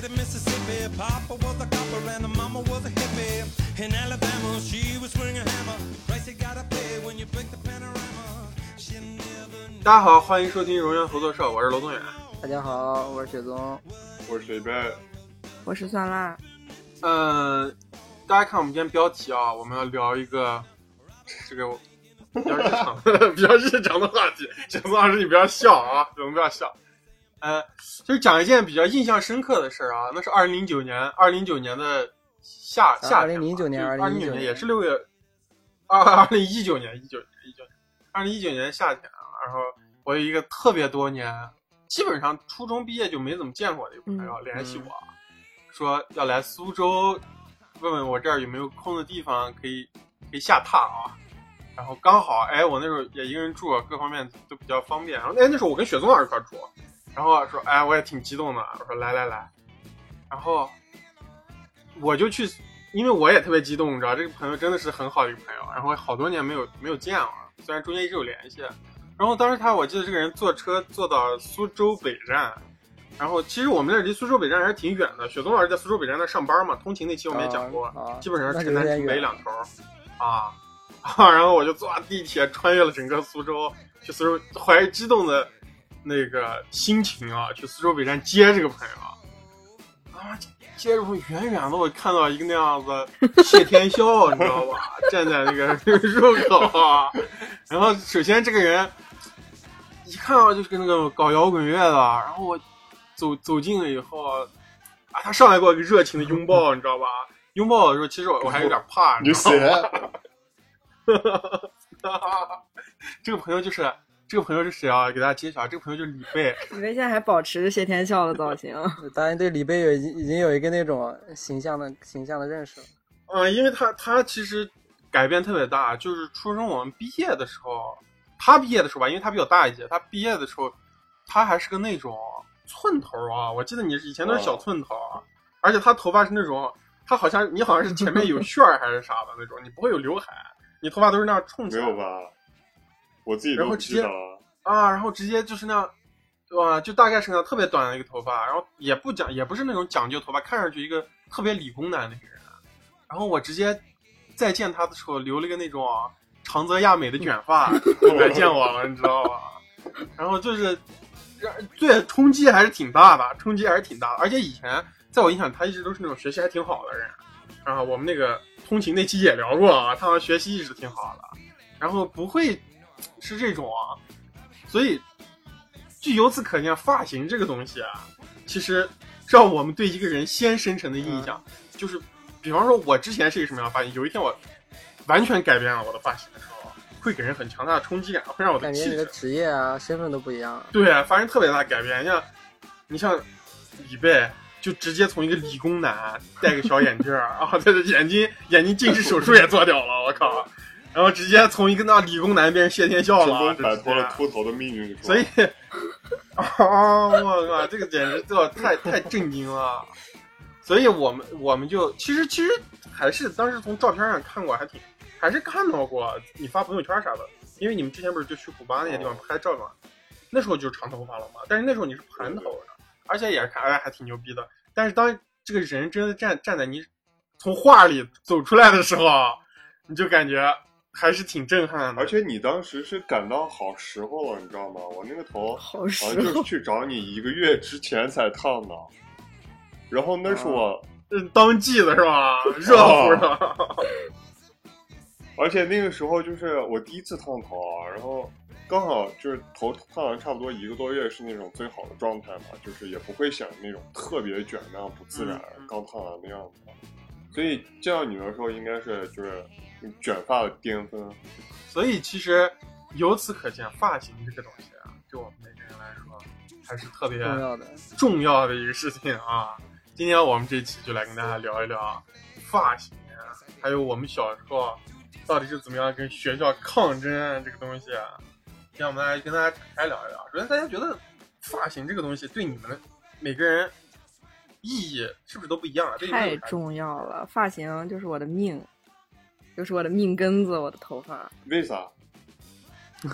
the state of Mississippi. Papa was a copper and the mama was a hippie. In Alabama, she was swinging a hammer. Price you gotta pay when you break the panorama. She never 大家好，欢迎收听荣源合作社，我是罗宗远。大家好，我是雪宗，我是谁呗？我是酸辣，嗯，大家看我们今天标题啊，我们要聊一个这个比较日常、比较日常的话题。雪宗老师，你不要笑啊，我们不要笑。呃，就是讲一件比较印象深刻的事儿啊，那是二零零九年，二零零九年的夏夏天吧，2009年二零2019年年也是六月，二 二零一九年，一九一九年，二零一九年夏天啊，然后我有一个特别多年，基本上初中毕业就没怎么见过的一个朋友、嗯联系我，说要来苏州，问问我这儿有没有空的地方可以可以下榻啊。然后刚好，哎，我那时候也一个人住，各方面都比较方便。然后，哎，那时候我跟雪松老师一块住，然后说，哎，我也挺激动的，我说来来来，然后我就去，因为我也特别激动，你知道，这个朋友真的是很好的一个朋友，然后好多年没有没有见了，虽然中间一直有联系。然后当时他，我记得这个人坐车坐到苏州北站，然后其实我们那离苏州北站还是挺远的。雪松老师在苏州北站那上班嘛，通勤那期我们也讲过，啊，基本上是城南城北两头啊啊，然后我就坐地铁穿越了整个苏州，去苏州，怀着激动的那个心情啊，去苏州北站接这个朋友啊，接着我远远的我看到一个那样子谢天笑，你知道吧，站在那个入口啊，然后首先这个人一看到就是那个搞摇滚乐的，然后我走走近了以后啊，他上来给我一个热情的拥抱，你知道吧？拥抱的时候，其实我我还有点怕，你知道吗？谁？这个朋友就是这个朋友是谁啊？给大家揭晓，这个朋友就是李贝。李贝现在还保持谢天笑的造型。当然对李贝有已经已经有一个那种形象的形象的认识了。嗯，因为他他其实改变特别大，就是初中我们毕业的时候，他毕业的时候吧，因为他比我大一届，他毕业的时候，他还是个那种寸头啊，我记得你以前都是小寸头，啊，而且他头发是那种，他好像你好像是前面有 旋儿还是啥的那种，你不会有刘海，你头发都是那样冲起来没有吧？我自己都然后直接不知道。啊，然后直接就是那样，对吧？就大概是那样特别短的一个头发，然后也不讲，也不是那种讲究头发，看上去一个特别理工男的一个人。然后我直接再见他的时候，留了一个那种长泽亚美的卷发 来见我了，你知道吧？然后就是，让对冲击还是挺大的，冲击还是挺大的。而且以前在我印象里，他一直都是那种学习还挺好的人。然后我们那个通勤那期也聊过啊，他好像学习一直挺好的，然后不会是这种啊。所以，就由此可见，发型这个东西啊，其实让我们对一个人先生成的印象，就是，比方说，我之前是一个什么样的发型，有一天我完全改变了我的发型的时候，会给人很强大的冲击感，会让我的感觉你的气质，职业啊、身份都不一样了。对，发生特别大的改变。像你像李贝，就直接从一个理工男戴个小眼镜儿啊，他的眼睛眼睛近视手术也做掉了，我靠！然后直接从一个那理工男变成谢天笑成了，功摆脱了秃头的命运，所以，啊，我靠，这个简直太太震惊了。所以我们我们就其实其实还是当时从照片上看过，还挺还是看到过你发朋友圈啥的，因为你们之前不是就去古巴那些地方拍照嘛，那时候就是长头发了嘛，但是那时候你是盘头的，而且也是看哎还挺牛逼的。但是当这个人真的站站在你从画里走出来的时候，你就感觉还是挺震撼的。而且你当时是赶到好时候了，你知道吗？我那个头好好时候，像就是去找你一个月之前才烫的，然后那是我，嗯，当季的是吧？热乎的。而且那个时候就是我第一次烫头啊，然后刚好就是头烫完差不多一个多月是那种最好的状态嘛，就是也不会显得那种特别卷那样不自然，嗯刚烫完那样子。所以见到你的时候，应该是就是卷发的巅峰。所以其实由此可见，发型这个东西啊，对我们每个人来说还是特别重要的，重要的一个事情啊。今天我们这期就来跟大家聊一聊发型，啊还有我们小时候到底是怎么样跟学校抗争啊这个东西啊。今天我们来跟大家展开聊一聊。首先，大家觉得发型这个东西对你们每个人意义是不是都不一样啊？太重要了。发型就是我的命，就是我的命根子，我的头发。为啥？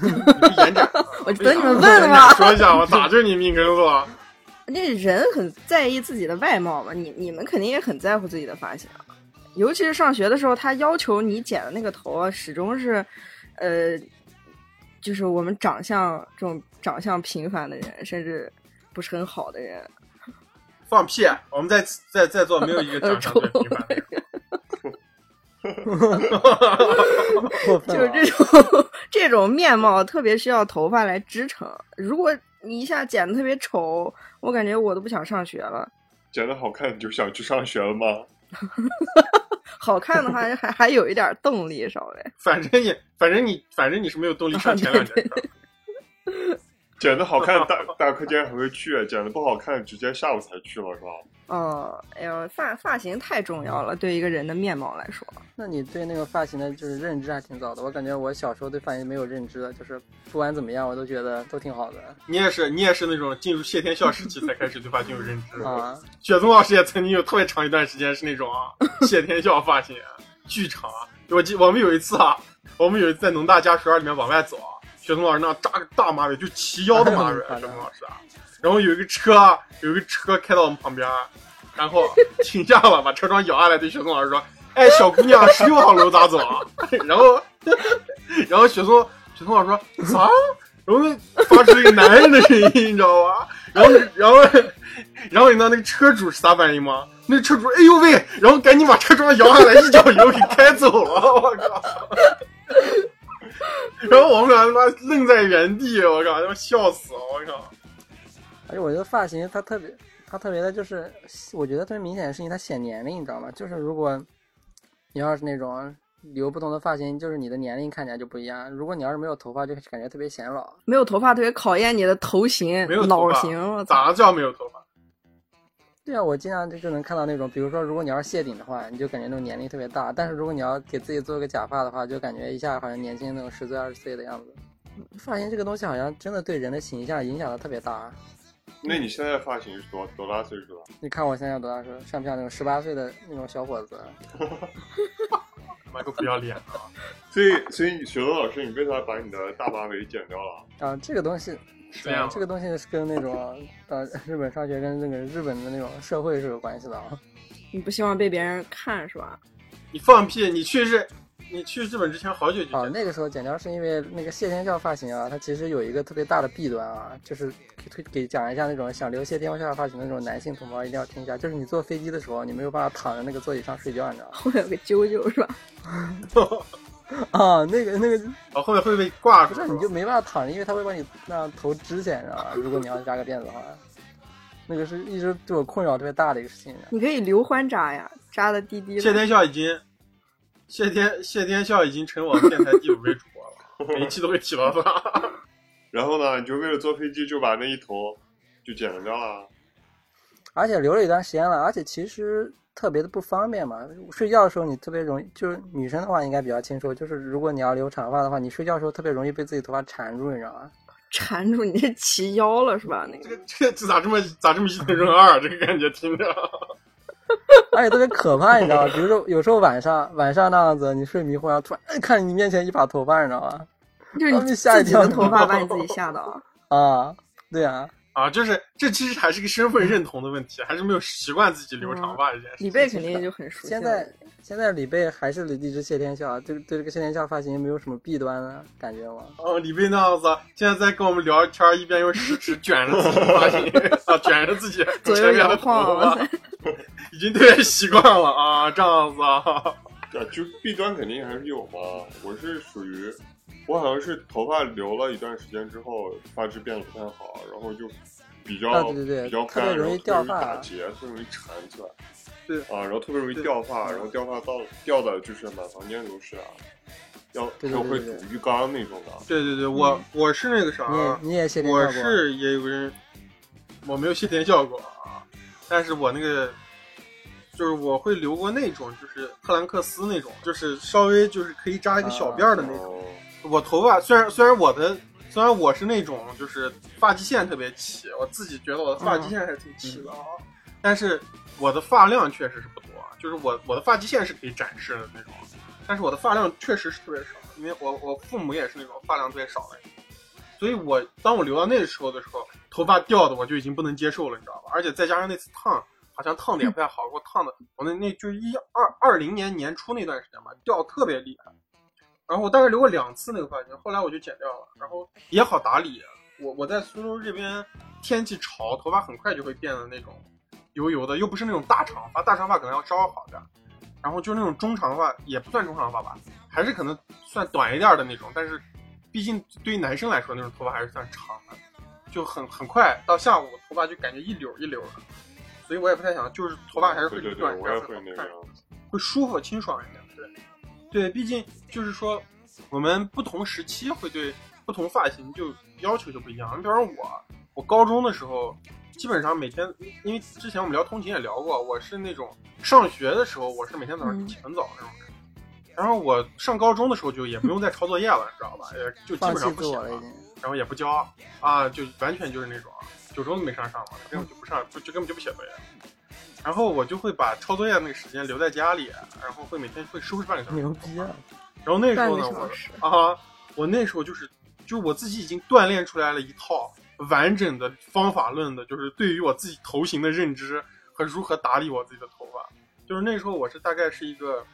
我等你们问了吗说一下，我咋就是你命根子了？那人很在意自己的外貌嘛，你你们肯定也很在乎自己的发型，尤其是上学的时候，他要求你剪的那个头啊，始终是，呃，就是我们长相这种长相平凡的人，甚至不是很好的人，放屁！我们在在在座没有一个长相最平凡的人。就是这种这种面貌特别需要头发来支撑。如果你一下剪的特别丑，我感觉我都不想上学了。剪的好看你就想去上学了吗？好看的话还还有一点动力，稍微。反正也，反正你，反正你是没有动力上前两节课。剪的好看 大大课间还会去，剪的不好看直接下午才去了是吧？哦，哎呦，发发型太重要了，对一个人的面貌来说。那你对那个发型的就是认知还挺早的。我感觉我小时候对发型没有认知的，就是不管怎么样，我都觉得都挺好的你也是，你也是那种进入谢天笑时期才开始对发型有认知。啊。雪松老师也曾经有特别长一段时间是那种啊 谢天笑发型，巨长啊。我记我们有一次啊，我们有一次在农大家属院里面往外走啊，雪松老师那扎个大马尾，就齐腰的马尾，雪松老师啊。然后有一个车，有一个车开到我们旁边，然后 停下了，把车窗摇下来，对雪松老师说：“哎，小姑娘，十六号楼咋走啊？” 然后，然后雪松雪松老师说：“啥？”然后发出一个男人的声音，你知道吧？然后，然后，然后你知道那个车主是啥反应吗？那车主，哎呦喂！然后赶紧把车窗摇下来，一脚油给开走了，我靠！然后我们俩他妈愣在原地，我靠，他妈笑死了，我靠！而且我觉得发型它特别，它特别的就是，我觉得特别明显的事情，它显年龄，你知道吗？就是如果你要是那种留不同的发型，就是你的年龄看起来就不一样。如果你要是没有头发，就感觉特别显老。没有头发特别考验你的头型没有、脑型。咋叫没有头发？对啊，我经常就就能看到那种，比如说，如果你要是谢顶的话，你就感觉那种年龄特别大；但是如果你要给自己做个假发的话，就感觉一下好像年轻那种十岁二十岁的样子。发型这个东西好像真的对人的形象影响的特别大。那你现在发型是多多大岁数了？你看我现在多大岁数，像不像那种十八岁的那种小伙子？他妈个不要脸啊！所以，所以雪松老师，你为啥把你的大马尾剪掉了？啊，这个东西，这样啊这个东西是跟那种呃日本上学跟那个日本的那种社会是有关系的啊。你不希望被别人看是吧？你放屁！你去日，你去日本之前好久就啊，那个时候剪掉是因为那个谢天笑发型啊，它其实有一个特别大的弊端啊，就是给给讲一下那种想留谢天笑发型的那种男性同胞一定要听一下，就是你坐飞机的时候，你没有办法躺在那个座椅上睡觉，你知道吗？后面有个啾啾是吧？啊，那个那个哦，后面会被挂住不是，你就没办法躺着，因为他会把你那样头支起来，你知道吧？如果你要扎个辫子的话，那个是一直对我困扰特别大的一个事情。你可以刘欢扎呀，扎的低低谢。天笑已经，谢天谢天笑已经成我们电台第五位主播了，每一期都会提到他。然后呢，你就为了坐飞机就把那一头就剪掉了。而且留了一段时间了，而且其实特别的不方便嘛。睡觉的时候你特别容易，就是女生的话应该比较清楚，就是如果你要留长发的话，你睡觉的时候特别容易被自己头发缠住，你知道吗？缠住你是齐腰了是吧？那个这这这咋这么咋这么一头润二？这个感觉听着，而且特别可怕，你知道吗？比如说有时候晚上晚上那样子，你睡迷糊，然后突然哎看你面前一把头发，你知道吗？就是你自己的头发把你自己 吓到。啊，对啊，啊，就是这其实还是个身份认同的问题，还是没有习惯自己留长发这件事。李贝肯定就很熟悉。现在现在李贝还是李一只谢天笑，对对这个谢天笑发型没有什么弊端呢，感觉吗？哦，李贝那样子，现在在跟我们聊天，一边用食指卷着自己的发型 啊，卷着自己左右前面的头摇晃，已经特别习惯了啊，这样子啊。对，就弊端肯定还是有嘛。我是属于，我好像是头发留了一段时间之后，发质变得不太好，然后就比较、啊对对对比较干，容易然后掉发特别容易打结，特别容易缠起来。对啊，然后特别容易掉发，然后掉发到掉的就是满房间都是啊，要对对还有会堵浴缸那种的。对对对，我我是那个啥，你也你也谢天我？是也有个人，我没有谢天效果啊，但是我那个就是我会留过那种，就是特兰克斯那种，就是稍微就是可以扎一个小辫儿的那种。哦我头发虽然虽然我的虽然我是那种就是发际线特别齐，我自己觉得我的发际线还是挺齐的啊，但是我的发量确实是不多，就是我我的发际线是可以展示的那种，但是我的发量确实是特别少，因为我我父母也是那种发量特别少的人，所以我当我留到那个时候的时候，头发掉的我就已经不能接受了，你知道吧？而且再加上那次烫，好像烫的也不太好，给我烫的，我那那就是一二二零年年初那段时间吧，掉得特别厉害。然后我大概留过两次那个发型，后来我就剪掉了，然后也好打理。我我在苏州这边天气潮，头发很快就会变得那种油油的，又不是那种大长发，大长发可能要稍微好点儿。然后就是那种中长发，也不算中长发吧，还是可能算短一点的那种，但是毕竟对于男生来说，那种头发还是算长的，就很很快到下午头发就感觉一绺一绺的，所以我也不太想，就是头发还是会短一点。会舒服清爽一点。对，对，毕竟就是说，我们不同时期会对不同发型就要求就不一样。你比方说我，我高中的时候，基本上每天，因为之前我们聊通勤也聊过，我是那种上学的时候，我是每天早上起很早那种人。然后我上高中的时候就也不用再抄作业了，你知道吧？也就基本上不写了。然后也不交啊，就完全就是那种九周都没上上嘛，根本就不上，就就根本就不写作业。然后我就会把抄作业那个时间留在家里，然后会每天会收拾半个小时。牛逼啊！然后那时候呢，我小时，啊，我那时候就是，就我自己已经锻炼出来了一套完整的方法论的，就是对于我自己头型的认知和如何打理我自己的头发。就是那时候我是大概是一个，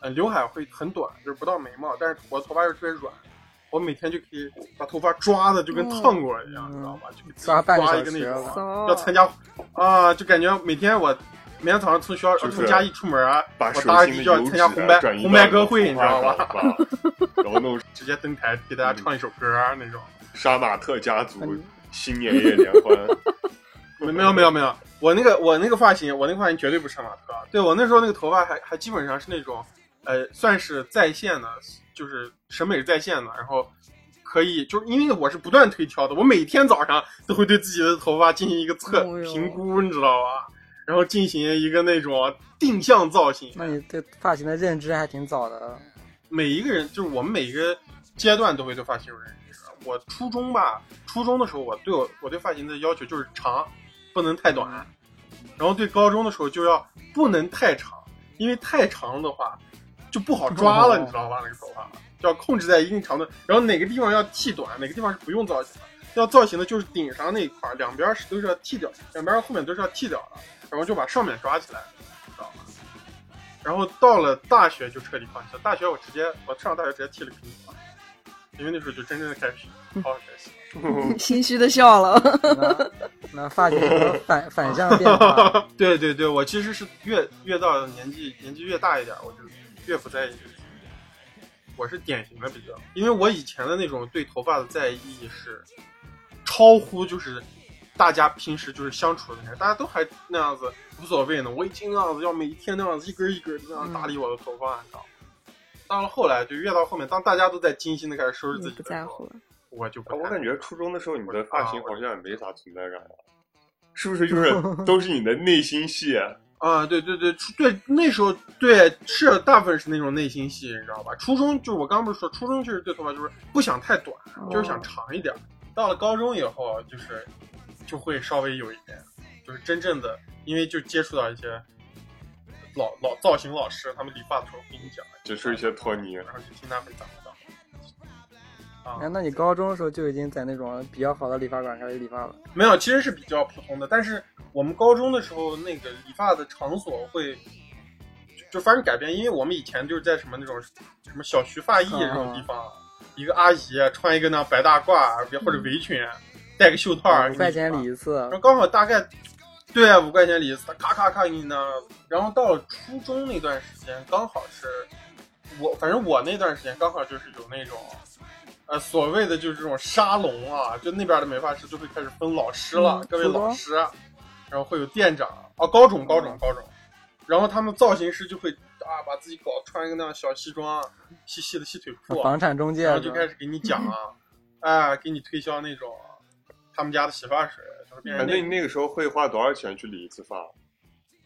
呃，刘海会很短，就是不到眉毛，但是我的头发又特别软，我每天就可以把头发抓的就跟烫过一样，嗯你知道吧？就抓一个那种要参加啊，就感觉每天我每天早上从学校就是从家一出门啊，把我搭机就要参加红白红白歌会，你知道吧？然后弄 直接登台给大家唱一首歌啊那种。杀马特家族嗯新年夜联欢，没 没有没有没有，我那个我那个发型，我那个发型绝对不是杀马特。对我那时候那个头发还还基本上是那种，呃，算是在线的，就是审美是在线的，然后可以就是因为我是不断推挑的，我每天早上都会对自己的头发进行一个测评估，你知道吧？然后进行一个那种定向造型。那你对发型的认知还挺早的。每一个人就是我们每一个阶段都会对发型有认知。我初中吧，初中的时候我对我我对发型的要求就是长，不能太短。然后对高中的时候就要不能太长，因为太长的话就不好抓了，哦你知道吧？那个头发就要控制在一定长度。然后哪个地方要剃短，哪个地方是不用造型的。要造型的就是顶上那一块儿，两边是都是要剃掉，两边后面都是要剃掉的，然后就把上面抓起来，知道吗？然后到了大学就彻底放弃了。大学我直接我上大学直接剃了平头发，因为那时候就真正的开始 好好学习。心虚的笑了。那那发型反 反向变化？对对对，我其实是越越到年纪年纪越大一点，我就越不在意这个。我是典型的比较，因为我以前的那种对头发的在意是超乎就是大家平时就是相处的那样，大家都还那样子无所谓呢。我已经那样子要每一天那样子一根一根的那样打理我的头发，你知道吗？到了后来就越到后面，当大家都在精心的开始收拾自己的时候不在乎，我就我感觉初中的时候你的发型啊好像也没啥存在感啊，是不是？就是都是你的内心戏，啊，对对对，初对那时候对是大部分是那种内心戏，你知道吧？初中就是我刚刚不是说，初中就是对头发就是不想太短，就是想长一点。到了高中以后，就是就会稍微有一点，就是真正的，因为就接触到一些老老造型老师，他们理发的时候会跟你讲，就是一些托尼。然后就听他们讲讲。啊哎，，那你高中的时候就已经在那种比较好的理发馆开始理发了？没有，其实是比较普通的。但是我们高中的时候，那个理发的场所会就就发生改变，因为我们以前就是在什么那种什么小徐发艺这种地方，一个阿姨穿一个那白大褂或者围裙，戴个袖套儿，五块钱理一次然，后刚好大概对啊，五块钱理一次，他咔咔咔给你那。然后到了初中那段时间，刚好是我，反正我那段时间刚好就是有那种，呃，所谓的就是这种沙龙啊，就那边的美发师就会开始分老师了，嗯各位老师，然后会有店长，哦，高中高中高中，然后他们造型师就会啊，把自己搞穿一个那样小西装，细细的细腿裤，房产中介然后就开始给你讲啊，哎，给你推销那种他们家的洗发水，就是变哎成那那你那个时候会花多少钱去理一次发？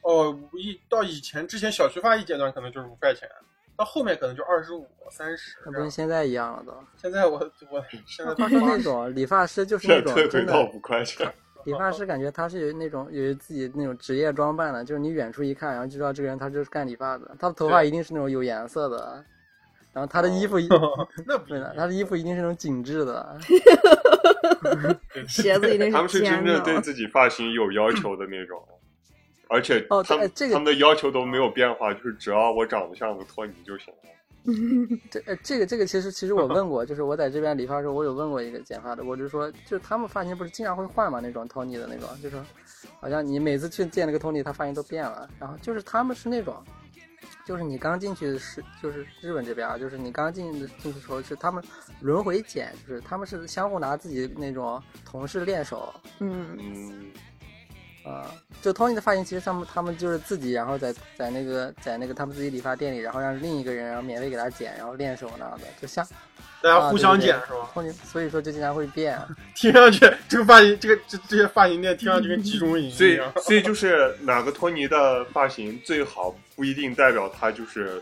哦，一到以前之前小学发一阶段可能就是五块钱，到后面可能就二十五、三十那不跟现在一样了都。现在我我现在他说 那种理发师就是那现在退回种真的到五块钱。理发师，感觉他是有那种有自己那种职业装扮的，就是你远处一看，然后就知道这个人他就是干理发的，他的头发一定是那种有颜色的，然后他的衣服一 那不对的，他的衣服一定是那种紧致的 鞋子一定是他们是真正对。自己发型有要求的那种，而且哦他们、对这个他们的要求都没有变化，就是只要我长得像个托尼就行了。这呃这个这个其实其实我问过，就是我在这边理发的时候，我有问过一个剪发的，我就说，就是他们发型不是经常会换嘛，那种 Tony 的那种，就是好像你每次去见那个 Tony，他发型都变了。然后就是他们是那种，就是你刚进去是就是日本这边啊，就是你刚进进去的时候是他们轮回剪，就是他们是相互拿自己那种同事练手，嗯，嗯，啊，就 Tony 的发型，其实他们他们就是自己，然后在在那个在那个他们自己理发店里，然后让另一个人，然后免费给他剪，然后练手那样的，就像大家互相剪啊是吧？Tony，所以说就经常会变。听上去这个发型，这个这这些发型店听上去跟集中营所以一样。所以就是哪个托尼的发型最好，不一定代表他就是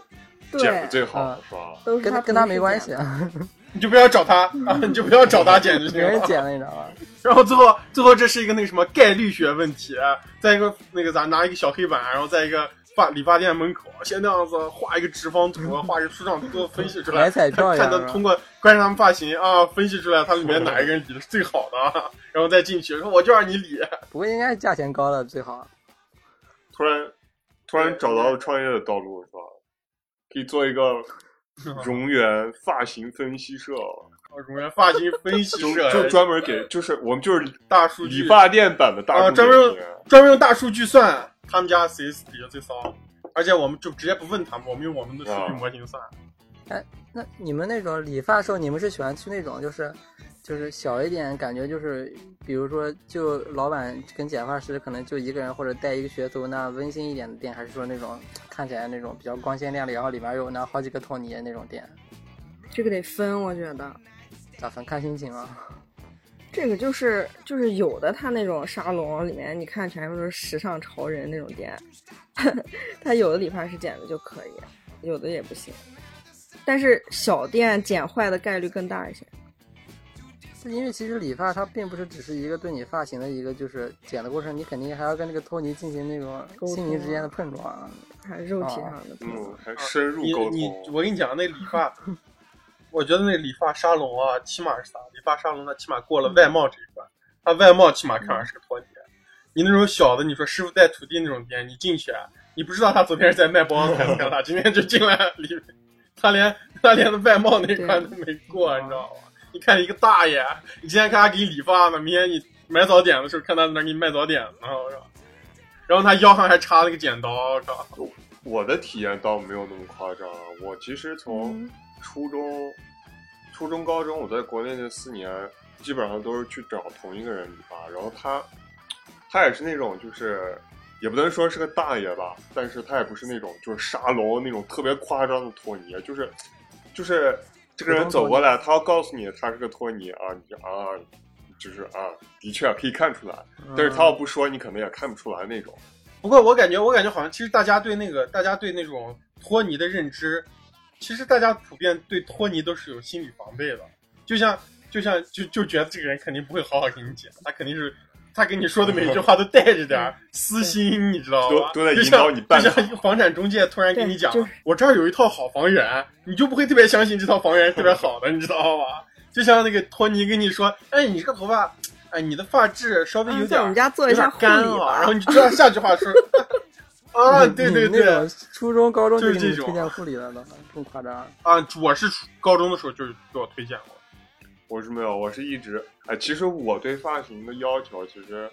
剪的最好对，是吧？都是他跟跟他没关系。啊，你就不要找他啊，你就不要找他剪就行了。别人剪了，你知道吗？然后最后最后这是一个那个什么概率学问题，在一个那个咱拿一个小黑板，然后在一个发理发店门口，先那样子画一个直方图，画一个树状图，都分析出来，看他通过观察他们发型啊，分析出来他里面哪一个人理的是最好的，啊然后再进去说我就让你理。不过应该是价钱高的最好。突然突然找到了创业的道路，是吧？可以做一个 荣源发型分析社，荣源发型分析就社就专门给，就是我们就是大数据理发店版的大啊，众专门用专门用大数据算他们家谁底下最骚，而且我们就直接不问他们，我们用我们的数据模型算。哎那你们那种理发的时候，你们是喜欢去那种就是就是小一点，感觉就是比如说就老板跟剪发师可能就一个人或者带一个学徒那温馨一点的店，还是说那种看起来那种比较光鲜亮丽，然后里面有那好几个托尼的那种店？这个得分，我觉得咋分？看心情啊。这个就是就是有的他那种沙龙里面，你看全部都是时尚潮人那种店，他有的理发师剪的就可以，有的也不行。但是小店剪坏的概率更大一些。因为其实理发它并不是只是一个对你发型的一个就是剪的过程，你肯定还要跟那个托尼进行那种心灵之间的碰撞啊。还是肉体上的碰嗯撞，，还深入沟你你通。我跟你讲，那理发，我觉得那理发沙龙啊，起码是啥？理发沙龙它起码过了外貌这一关，它外貌起码看上是个托尼。你那种小的，你说师傅带徒弟那种店，你进去，啊你不知道他昨天是在卖包子还是干啥，今天就进来里面，他连他连外貌那关都没过，你知道吗？你看一个大爷，你今天看他给你理发呢，明天你买早点的时候看他在那给你卖早点呢，我靠！然后他腰上还插了个剪刀，我靠！我的体验倒没有那么夸张啊，我其实从嗯初中、初中、高中，我在国内那四年，基本上都是去找同一个人理发，然后他，他也是那种就是，也不能说是个大爷吧，但是他也不是那种就是沙龙那种特别夸张的托尼，就是，就是这个人走过来，他要告诉你他是个托尼啊，你啊，就是啊，的确可以看出来，但是他要不说，你可能也看不出来那种。不过我感觉，我感觉好像其实大家对那个，大家对那种托尼的认知，其实大家普遍对托尼都是有心理防备的。就像就像就就觉得这个人肯定不会好好给你讲，他肯定是他跟你说的每一句话都带着点儿 私心，你知道吗？都都在就像引导你办就像一个房产中介突然跟你讲我这儿有一套好房源，你就不会特别相信这套房源是特别好的，你知道吗？就像那个托尼跟你说，哎，你这个头发，哎，你的发质稍微有点嗯在我们家做一有下护点干啊，理然后你就知道下句话说，啊，对对对初中、高中就是这种推荐护理了的，更夸张。啊，我是高中的时候就给我推荐过，我是没有，我是一直哎，其实我对发型的要求其实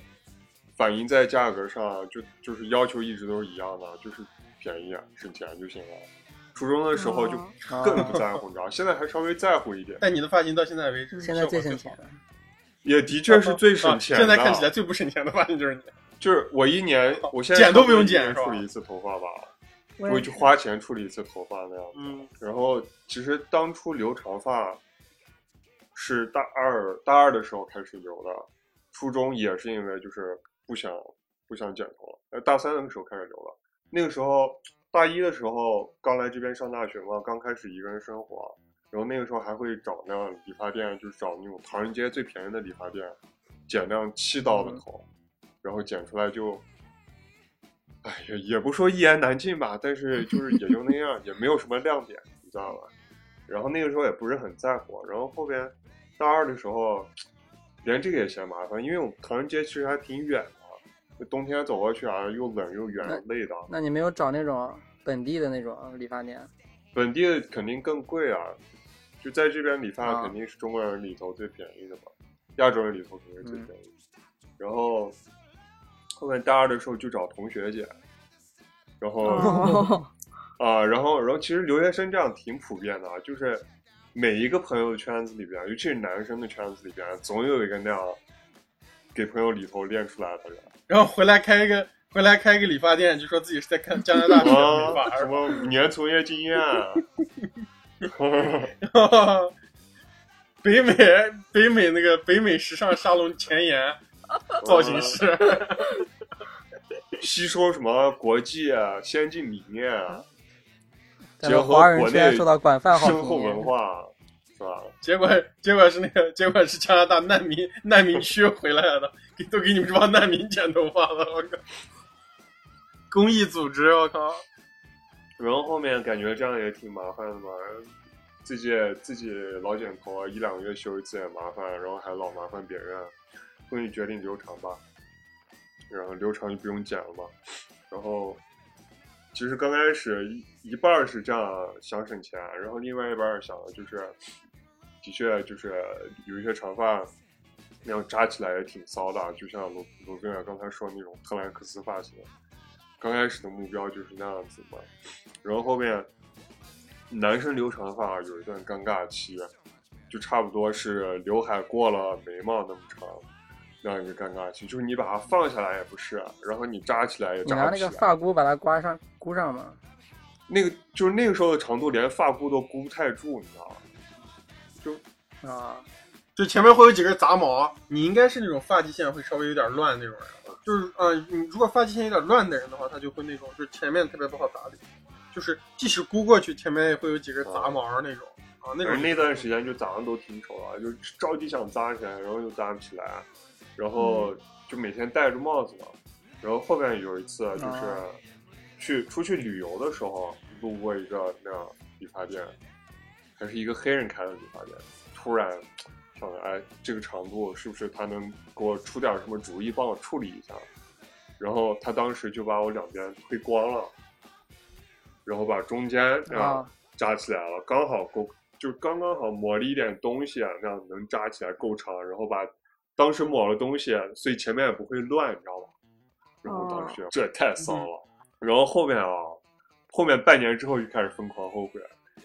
反映在价格上，就就是要求一直都是一样的，就是便宜省钱就行了。初中的时候就哦更不在乎，你知道，现在还稍微在乎一点，但你的发型到现在为止，现在最省钱的，也的确是最省钱的。啊现在看起来最不省钱的发型就是你，就是我一年，我现在剪都不用剪处理一次头发吧，我去花钱处理一次头发那样。嗯，然后其实当初留长发是大二大二的时候开始留的，初中也是因为就是不想不想剪头了，呃，大三的时候开始留了。那个时候大一的时候刚来这边上大学嘛，刚开始一个人生活，然后那个时候还会找那样理发店，就是找那种唐人街最便宜的理发店，剪那样七刀的头，然后剪出来就。哎呀，也不说一言难尽吧，但是就是也就那样，也没有什么亮点，你知道吧？然后那个时候也不是很在乎，然后后边大二的时候，连这个也嫌麻烦，因为我们唐人街其实还挺远的，冬天走过去啊又冷又远累的。那你没有找那种本地的那种理发店？本地的肯定更贵啊，就在这边理发啊肯定是中国人里头最便宜的嘛，亚洲人里头肯定是最便宜的。然后后面大二的时候就找同学姐，然后哦，啊，然后然后其实留学生这样挺普遍的啊，就是每一个朋友圈子里边，尤其是男生的圈子里边，总有一个那样给朋友里头练出来的人。然后回来开一个回来开一个理发店，就说自己是在看加拿大学 理啊，发，什么五年从业经验，啊北美北美那个北美时尚沙龙前沿造型师，吸收什么国际啊、先进理念啊，结合国内圈受到广泛好深厚文。化，是吧？结果结果是那个结果是加拿大难民难民区回来的，给都给你们这帮难民剪头发了，我靠！公益组织，我靠！然后后面感觉这样也挺麻烦的嘛，自己自己老剪头，一两个月修一次也麻烦，然后还老麻烦别人，所以决定留长吧，然后留长就不用剪了嘛。然后其实刚开始一一半是这样想省钱，然后另外一半想的就是，的确就是有一些长发那样扎起来也挺骚的，就像罗罗根尔刚才说那种特兰克斯发型。刚开始的目标就是那样子嘛，然后后面男生留长发有一段尴尬期，就差不多是刘海过了眉毛那么长，那样一个尴尬期，就是你把它放下来也不是，然后你扎起来也扎起来你拿那个。发箍把它刮上箍上吗？那个就是那个时候的长度，连发箍都箍不太住，你知道吗？就啊，就前面会有几根杂毛，你应该是那种发际线会稍微有点乱那种人。就是呃，你如果发际线有点乱的人的话，他就会那种，就是前面特别不好打理，就是即使箍过去，前面也会有几根杂毛那种啊，那种那段时间就咋样都挺丑的，就着急想扎起来，然后又扎不起来，然后就每天戴着帽子嘛。然后后面有一次就是啊去出去旅游的时候，路过一个那样理发店，还是一个黑人开的理发店，突然想着，哎，这个长度是不是他能给我出点什么主意，帮我处理一下？然后他当时就把我两边推光了，然后把中间这样啊扎起来了，刚好够，就刚刚好抹了一点东西啊，那样能扎起来够长，然后把当时抹了东西，所以前面也不会乱，你知道吧？然后当时觉得这也太骚了，然后后面啊，后面半年之后就开始疯狂后悔，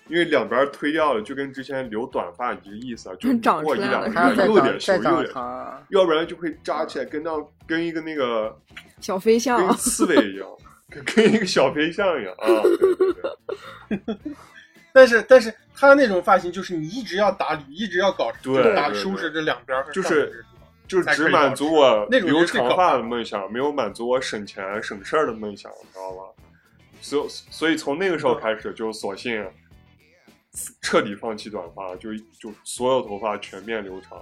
因为两边推掉了，就跟之前留短发一个意思啊，就长出来了过一两个月又得修再长又得。要不然就会扎起来，跟那跟一个那个小飞象跟 刺猬一样，跟跟一个小飞象一样啊！对对对，但是但是他那种发型就是你一直要打理，一直要搞对打收拾这两边就是就只满足我留长发的梦想，没有满足我省钱省事儿的梦想，你知道吧？所所以从那个时候开始，就索性彻底放弃短发，就就所有头发全面留长，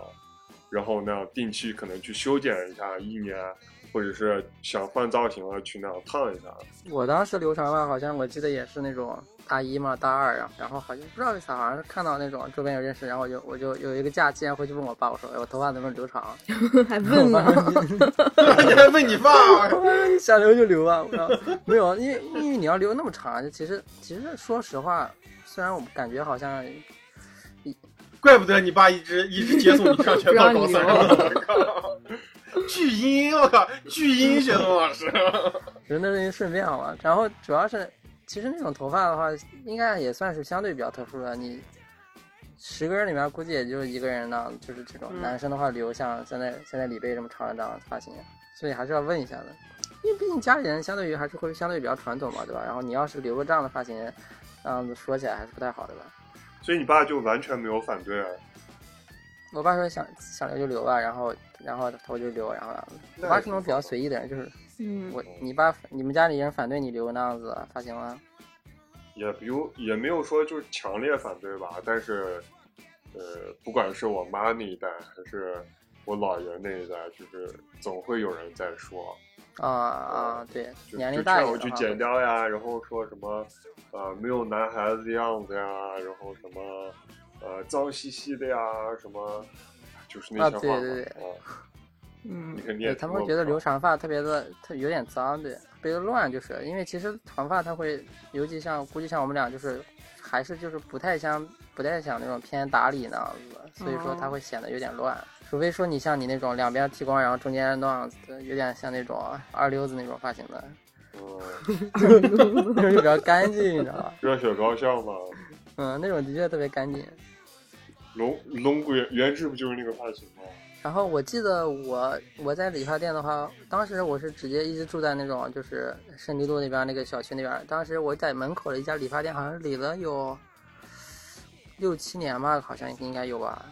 然后呢，定期可能去修剪一下，一年，或者是想换造型了去那样烫一下。我当时留长发，好像我记得也是那种大一嘛，大二啊，然后好像不知道为啥，好像是看到那种周边有认识，然后我就我就有一个假期回去问我爸，我说，哎，我头发能不能留长？还问呢 你还问你爸？你想留就留吧，我说没有，因为因为你要留那么长，就其实其实说实话，虽然我感觉好像怪不得你爸一直一直接送你上学到高三！巨婴，我靠，巨婴学童老师，人的人顺便好吧。然后主要是，其实那种头发的话，应该也算是相对比较特殊的。你十个人里面估计也就一个人呢，就是这种、嗯男生的话留像现在现在李贝这么长的这样的发型，所以还是要问一下的。因为毕竟家里人相对于还是会相对比较传统嘛，对吧？然后你要是留个这样的发型，这样子说起来还是不太好的吧。所以你爸就完全没有反对啊？我爸说想想留就留吧，然后然后头就留，然后我爸是那种比较随意的人，就是嗯，我你爸你们家里人反对你留那样子发型吗？也比如也没有说就是强烈反对吧，但是，呃，不管是我妈那一代还是我姥爷那一代，就是总会有人在说，啊啊，对，就年龄就劝我去大一点的话剪掉呀，然后说什么呃没有男孩子的样子呀，然后什么呃脏兮兮的呀，什么就是那啊些话啊。对对对啊嗯他们会觉得留长发特别的特有点脏，对，特别的乱，就是因为其实长发它会，尤其像估计像我们俩就是还是就是不太像不太想那种偏打理那样子，所以说它哦会显得有点乱。除非说你像你那种两边剃光，然后中间那样子的，有点像那种二溜子那种发型的，嗯，就是比较干净，你知道吧？热血高校嘛，嗯，那种的确特别干净。龙龙骨原原制不就是那个发型吗？然后我记得我我在理发店的话，当时我是直接一直住在那种就是胜利路那边那个小区那边。当时我在门口的一家理发店，好像理了有六七年吧，好像应该有吧。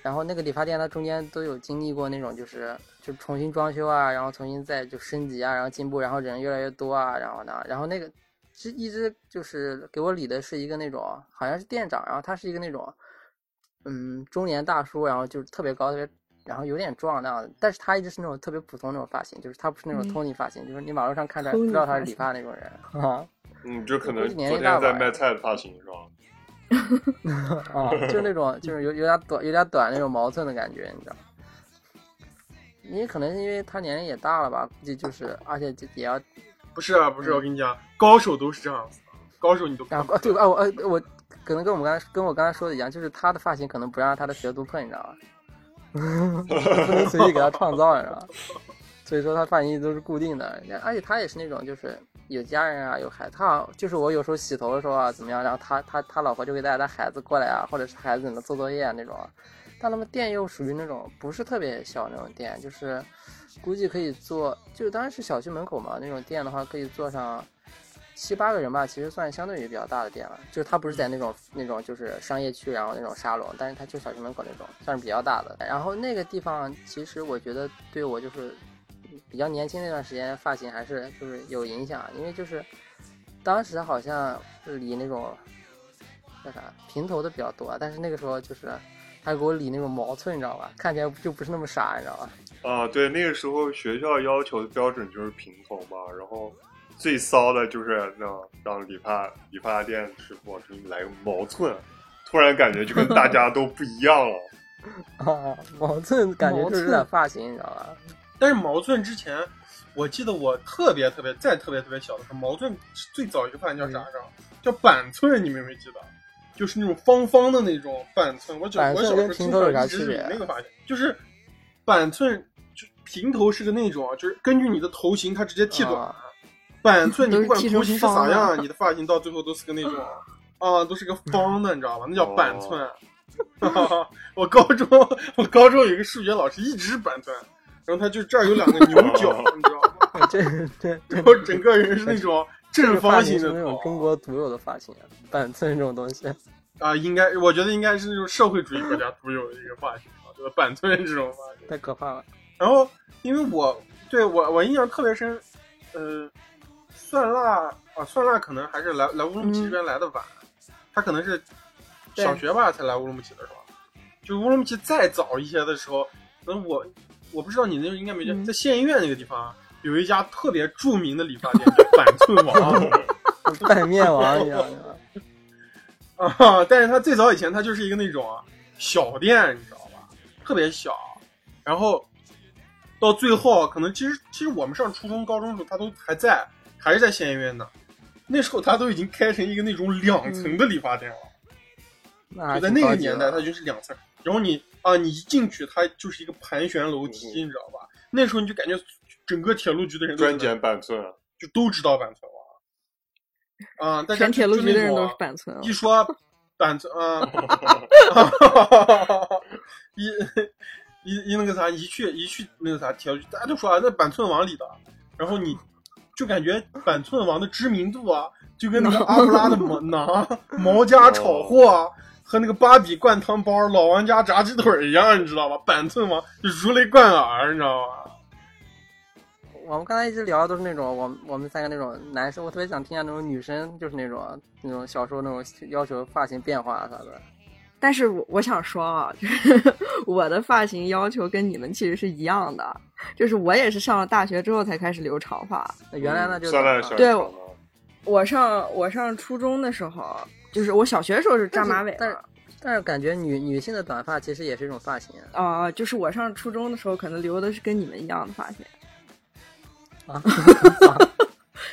然后那个理发店它中间都有经历过那种就是就重新装修啊，然后重新再就升级啊，然后进步，然后人越来越多啊，然后呢，然后那个是一直就是给我理的是一个那种好像是店长，然后他是一个那种嗯中年大叔，然后就是特别高，特别然后有点壮那样的，但是他一直是那种特别普通那种发型，就是他不是那种嗯 Tony 发型，就是你马路上看着不知道他是理发那种人啊嗯，就可能年昨龄大在卖菜的发型是吧？啊，就是那种就是有有点短有点短那种毛寸的感觉，你知道。因为可能是因为他年龄也大了吧，估计就是，而且也要不是啊，不是，我跟你讲，高手都是这样子的，高手你都看不然后对吧？啊我呃我可能跟我们刚才跟我刚才说的一样，就是他的发型可能不让他的学徒碰，你知道吧？不 能随意给他创造，你知道吧？所以说他发型都是固定的，而且他也是那种就是有家人啊，有孩子，他就是我有时候洗头的时候啊怎么样，然后他他他老婆就会带他孩子过来啊，或者是孩子在那做作业啊那种。但他们店又属于那种不是特别小那种店，就是估计可以做，就当然是小区门口嘛那种店的话，可以做上七八个人吧，其实算相对于比较大的店了。就是它不是在那种那种就是商业区，然后那种沙龙，但是它就小区门口那种，算是比较大的。然后那个地方其实我觉得对我就是比较年轻那段时间发型还是就是有影响，因为就是当时好像是理那种叫啥平头的比较多，但是那个时候就是他给我理那种毛寸，你知道吧？看起来就不是那么傻，你知道吧？啊，对，那个时候学校要求的标准就是平头嘛，然后最骚的就是那让理发理发店师傅给你来个毛寸，突然感觉就跟大家都不一样了。啊，毛寸感觉就是发型，你知道吧？但是毛寸之前，我记得我特别特别再特别特别小的时候，毛寸最早一个发型叫啥着？叫板寸，你们有没有记得？就是那种方方的那种板寸。我小我小时候跟平头有啥经常一直区别理那个发型，就是板寸就平头是个那种，就是根据你的头型，它直接剃短。啊板寸你不管头型是啥样，你的发型到最后都是个那种 啊，都是个方的，你知道吧？那叫板寸。我高中我高中有一个数学老师一直是板寸，然后他就这儿有两个牛角，你知道吗？这这这然后整个人是那种正方形的那种中国独有的发型，啊板寸这种东西。啊，应该我觉得应该是那种社会主义国家独有的一个发型啊，就是板寸这种发型。太可怕了。然后因为我对我我印象特别深，呃，蒜辣啊，蒜辣可能还是来来乌鲁木齐这边来的晚，他可能是小学吧才来乌鲁木齐的是吧？就乌鲁木齐再早一些的时候，可能我我不知道你那时候应该没见，嗯在县医院那个地方有一家特别著名的理发店叫板寸王。板面王，你知道吗？啊，但是他最早以前他就是一个那种啊小店，你知道吧？特别小，然后到最后可能其实其实我们上初中、高中的时候，他都还在，还是在县医院呢。那时候他都已经开成一个那种两层的理发店了，就在那个年代，它就是两层。然后你啊，你一进去，它就是一个盘旋楼梯，嗯你知道吧？那时候你就感觉整个铁路局的人都专那剪板寸，就都知道板寸王。啊，但是全铁路局的人都是板寸啊。一说板寸啊，一一一那个啥，一去一去那个啥铁路局，大家都说啊，那板寸王里的，然后你就感觉板寸王的知名度啊，就跟那个阿布拉的毛 馕、毛家炒货啊。和那个芭比灌汤包、老王家炸鸡腿一样，你知道吧？板寸王如雷贯耳，你知道吗？我们刚才一直聊的都是那种我们我们三个那种男生，我特别想听下那种女生，就是那种那种小时候那种要求发型变化啥的。但是我我想说啊，就 是我的发型要求跟你们其实是一样的，就是我也是上了大学之后才开始留长发。那原来呢就现在短发对我上我上初中的时候，就是我小学的时候是扎马尾但是，但是感觉女女性的短发其实也是一种发型啊啊、就是我上初中的时候可能留的是跟你们一样的发型，啊。